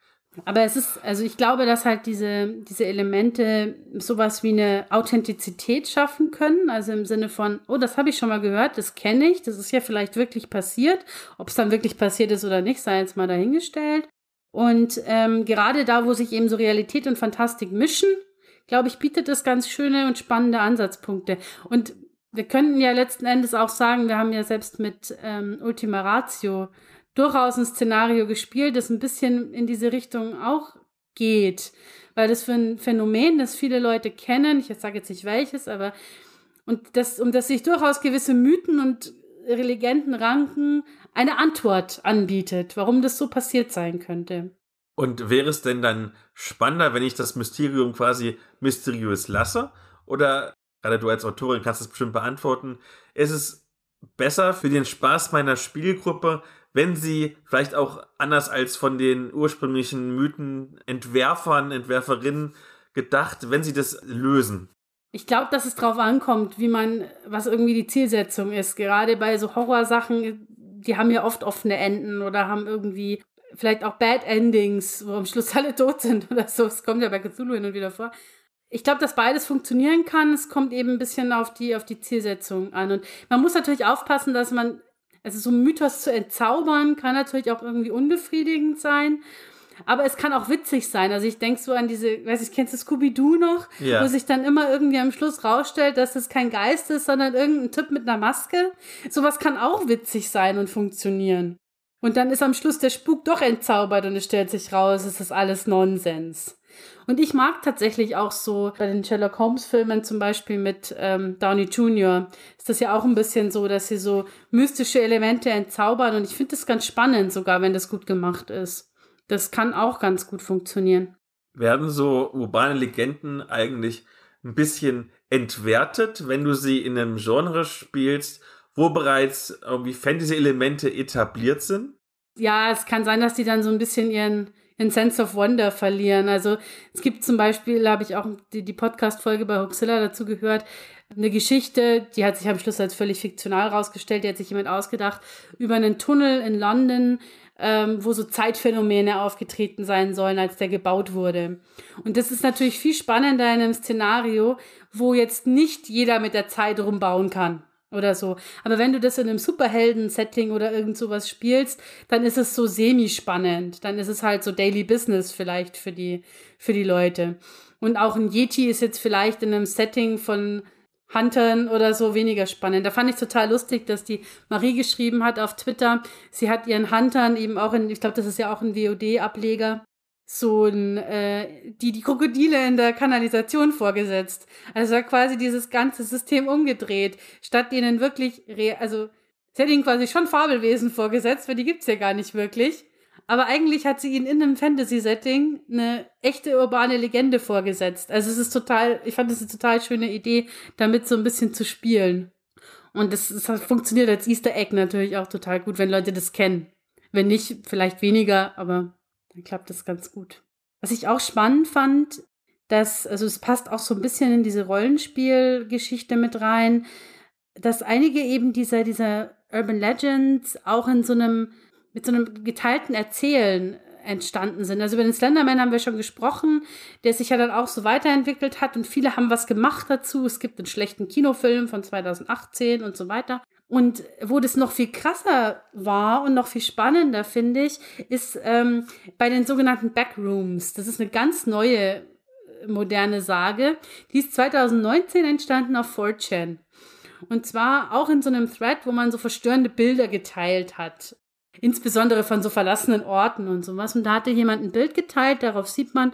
Aber es ist, also ich glaube, dass halt diese, diese Elemente sowas wie eine Authentizität schaffen können. Also im Sinne von, oh, das habe ich schon mal gehört, das kenne ich, das ist ja vielleicht wirklich passiert. Ob es dann wirklich passiert ist oder nicht, sei jetzt mal dahingestellt. Und ähm, gerade da, wo sich eben so Realität und Fantastik mischen, glaube ich, bietet es ganz schöne und spannende Ansatzpunkte. Und wir könnten ja letzten Endes auch sagen, wir haben ja selbst mit ähm, Ultima Ratio durchaus ein Szenario gespielt, das ein bisschen in diese Richtung auch geht. Weil das für ein Phänomen, das viele Leute kennen, ich sage jetzt nicht welches, aber und das, um das sich durchaus gewisse Mythen und Legenden ranken, eine Antwort anbietet, warum das so passiert sein könnte. Und wäre es denn dann spannender, wenn ich das Mysterium quasi mysteriös lasse? Oder, gerade du als Autorin kannst es bestimmt beantworten, ist es besser für den Spaß meiner Spielgruppe, wenn sie vielleicht auch anders als von den ursprünglichen Mythenentwerfern, Entwerferinnen gedacht, wenn sie das lösen. Ich glaube, dass es darauf ankommt, wie man, was irgendwie die Zielsetzung ist. Gerade bei so Horrorsachen, die haben ja oft offene Enden oder haben irgendwie vielleicht auch Bad Endings, wo am Schluss alle tot sind oder so. Es kommt ja bei Cthulhu hin und wieder vor. Ich glaube, dass beides funktionieren kann. Es kommt eben ein bisschen auf die, auf die Zielsetzung an. Und man muss natürlich aufpassen, dass man also so einen Mythos zu entzaubern, kann natürlich auch irgendwie unbefriedigend sein. Aber es kann auch witzig sein. Also ich denke so an diese, weiß ich, kennst du Scooby-Doo noch? Ja. Wo sich dann immer irgendwie am Schluss rausstellt, dass es kein Geist ist, sondern irgendein Typ mit einer Maske. Sowas kann auch witzig sein und funktionieren. Und dann ist am Schluss der Spuk doch entzaubert und es stellt sich raus, es ist alles Nonsens. Und ich mag tatsächlich auch so bei den Sherlock Holmes-Filmen zum Beispiel mit ähm, Downey Jr. ist das ja auch ein bisschen so, dass sie so mystische Elemente entzaubern. Und ich finde das ganz spannend, sogar wenn das gut gemacht ist. Das kann auch ganz gut funktionieren. Werden so urbane Legenden eigentlich ein bisschen entwertet, wenn du sie in einem Genre spielst, wo bereits irgendwie Fantasy-Elemente etabliert sind? Ja, es kann sein, dass die dann so ein bisschen ihren in Sense of Wonder verlieren. Also es gibt zum Beispiel, habe ich auch die, die Podcast-Folge bei Hoaxilla dazu gehört, eine Geschichte, die hat sich am Schluss als völlig fiktional rausgestellt, die hat sich jemand ausgedacht, über einen Tunnel in London, ähm, wo so Zeitphänomene aufgetreten sein sollen, als der gebaut wurde. Und das ist natürlich viel spannender in einem Szenario, wo jetzt nicht jeder mit der Zeit rumbauen kann oder so. Aber wenn du das in einem Superhelden-Setting oder irgend sowas spielst, dann ist es so semi-spannend. Dann ist es halt so Daily Business vielleicht für die, für die Leute. Und auch ein Yeti ist jetzt vielleicht in einem Setting von Huntern oder so weniger spannend. Da fand ich total lustig, dass die Marie geschrieben hat auf Twitter, sie hat ihren Huntern eben auch in, ich glaube, das ist ja auch ein WOD-Ableger, so ein, äh, die, die Krokodile in der Kanalisation vorgesetzt. Also quasi dieses ganze System umgedreht. Statt ihnen wirklich, also, sie hat ihnen quasi schon Fabelwesen vorgesetzt, weil die gibt's ja gar nicht wirklich. Aber eigentlich hat sie ihnen in einem Fantasy-Setting eine echte urbane Legende vorgesetzt. Also es ist total, ich fand das eine total schöne Idee, damit so ein bisschen zu spielen. Und das, das funktioniert als Easter Egg natürlich auch total gut, wenn Leute das kennen. Wenn nicht, vielleicht weniger, aber dann klappt das ganz gut. Was ich auch spannend fand, dass, also es passt auch so ein bisschen in diese Rollenspielgeschichte mit rein, dass einige eben dieser, dieser Urban Legends auch in so einem, mit so einem geteilten Erzählen entstanden sind. Also über den Slenderman haben wir schon gesprochen, der sich ja dann auch so weiterentwickelt hat und viele haben was gemacht dazu. Es gibt einen schlechten Kinofilm von 2018 und so weiter. Und wo das noch viel krasser war und noch viel spannender, finde ich, ist ähm, bei den sogenannten Backrooms. Das ist eine ganz neue, äh, moderne Sage. Die ist 2019 entstanden auf 4chan. Und zwar auch in so einem Thread, wo man so verstörende Bilder geteilt hat. Insbesondere von so verlassenen Orten und sowas. Und da hatte jemand ein Bild geteilt, darauf sieht man,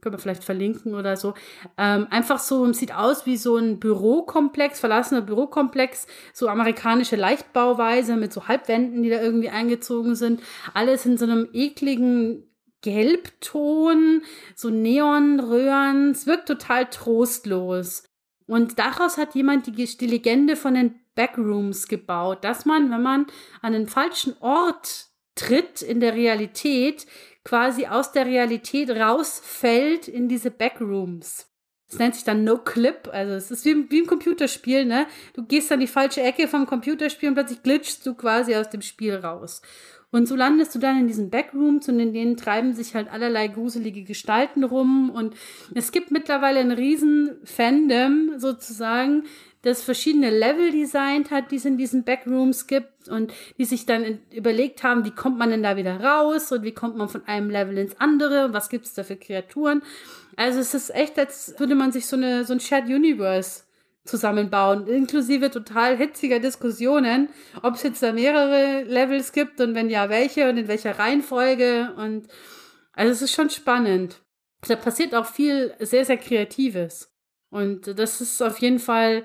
können wir vielleicht verlinken oder so. Ähm, einfach so, sieht aus wie so ein Bürokomplex, verlassener Bürokomplex, so amerikanische Leichtbauweise mit so Halbwänden, die da irgendwie eingezogen sind. Alles in so einem ekligen Gelbton, so Neonröhren. Es wirkt total trostlos. Und daraus hat jemand die, die Legende von den Backrooms gebaut, dass man, wenn man an den falschen Ort tritt in der Realität, quasi aus der Realität rausfällt in diese Backrooms. Das nennt sich dann No Clip, also es ist wie, wie im Computerspiel, ne? Du gehst dann die falsche Ecke vom Computerspiel und plötzlich glitschst du quasi aus dem Spiel raus. Und so landest du dann in diesen Backrooms und in denen treiben sich halt allerlei gruselige Gestalten rum. Und es gibt mittlerweile einen riesen Fandom sozusagen, das verschiedene Level designt hat, die es in diesen Backrooms gibt und die sich dann überlegt haben, wie kommt man denn da wieder raus und wie kommt man von einem Level ins andere und was gibt es da für Kreaturen. Also es ist echt, als würde man sich so, eine, so ein Shared Universe zusammenbauen, inklusive total hitziger Diskussionen, ob es jetzt da mehrere Levels gibt und wenn ja, welche und in welcher Reihenfolge und also es ist schon spannend. Da passiert auch viel sehr, sehr Kreatives. Und das ist auf jeden Fall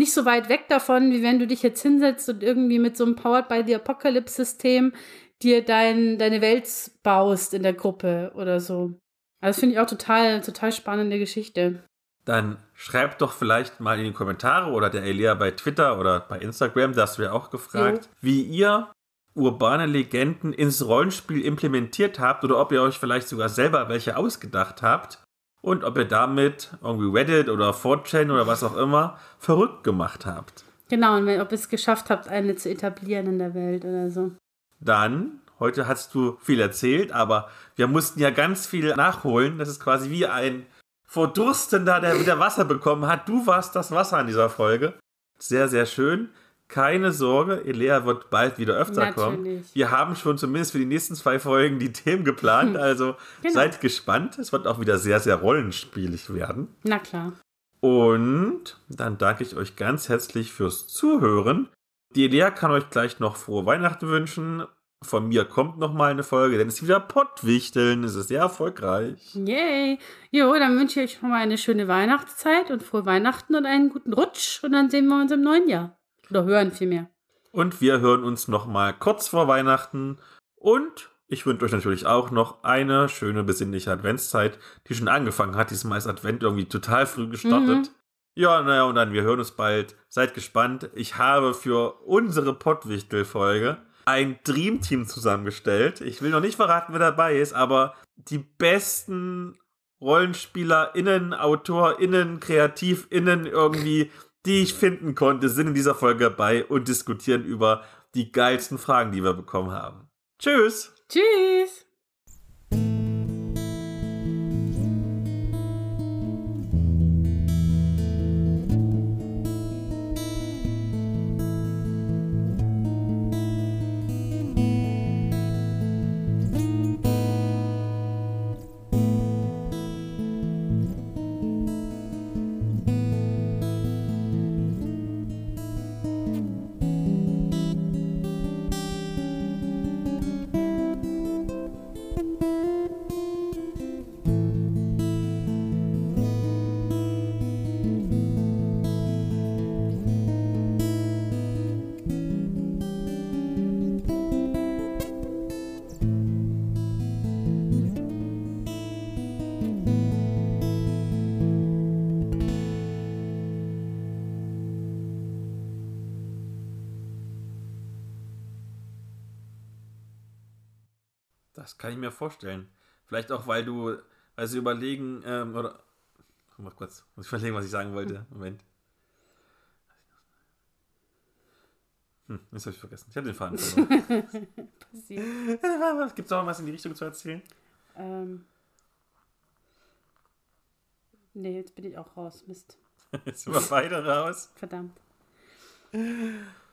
nicht so weit weg davon, wie wenn du dich jetzt hinsetzt und irgendwie mit so einem Powered by the Apocalypse-System dir dein, deine Welt baust in der Gruppe oder so. Also das finde ich auch total, total spannende Geschichte. Dann schreibt doch vielleicht mal in die Kommentare oder der Elia bei Twitter oder bei Instagram, das wir auch gefragt, jo. wie ihr urbane Legenden ins Rollenspiel implementiert habt oder ob ihr euch vielleicht sogar selber welche ausgedacht habt und ob ihr damit irgendwie Reddit oder 4chan oder was auch immer verrückt gemacht habt. Genau, und ob ihr es geschafft habt, eine zu etablieren in der Welt oder so. Dann, heute hast du viel erzählt, aber wir mussten ja ganz viel nachholen. Das ist quasi wie ein Verdurstender, der wieder Wasser bekommen hat. Du warst das Wasser in dieser Folge. Sehr, sehr schön. Keine Sorge, Elea wird bald wieder öfter Natürlich. kommen. Wir haben schon zumindest für die nächsten zwei Folgen die Themen geplant, also genau. seid gespannt. Es wird auch wieder sehr, sehr rollenspielig werden. Na klar. Und dann danke ich euch ganz herzlich fürs Zuhören. Die Elea kann euch gleich noch frohe Weihnachten wünschen. Von mir kommt noch mal eine Folge, denn es ist wieder Pottwichteln. Es ist sehr erfolgreich. Yay. Jo, dann wünsche ich euch noch mal eine schöne Weihnachtszeit und frohe Weihnachten und einen guten Rutsch. Und dann sehen wir uns im neuen Jahr. Oder hören vielmehr. Und wir hören uns nochmal kurz vor Weihnachten. Und ich wünsche euch natürlich auch noch eine schöne besinnliche Adventszeit, die schon angefangen hat. Diesmal ist Advent irgendwie total früh gestartet. Mhm. Ja, naja, und dann, wir hören uns bald. Seid gespannt. Ich habe für unsere Pottwichtel-Folge ein Dreamteam zusammengestellt. Ich will noch nicht verraten, wer dabei ist, aber die besten RollenspielerInnen, AutorInnen, KreativInnen irgendwie die ich finden konnte, sind in dieser Folge dabei und diskutieren über die geilsten Fragen, die wir bekommen haben. Tschüss! Tschüss! Vorstellen. Vielleicht auch, weil du, weil sie überlegen, ähm, oder. Mal kurz, muss ich überlegen, was ich sagen wollte. Moment. Hm, das habe ich vergessen. Ich habe den Faden verloren. Gibt es auch was in die Richtung zu erzählen? Ähm. Nee, jetzt bin ich auch raus. Mist. jetzt sind wir beide raus. Verdammt.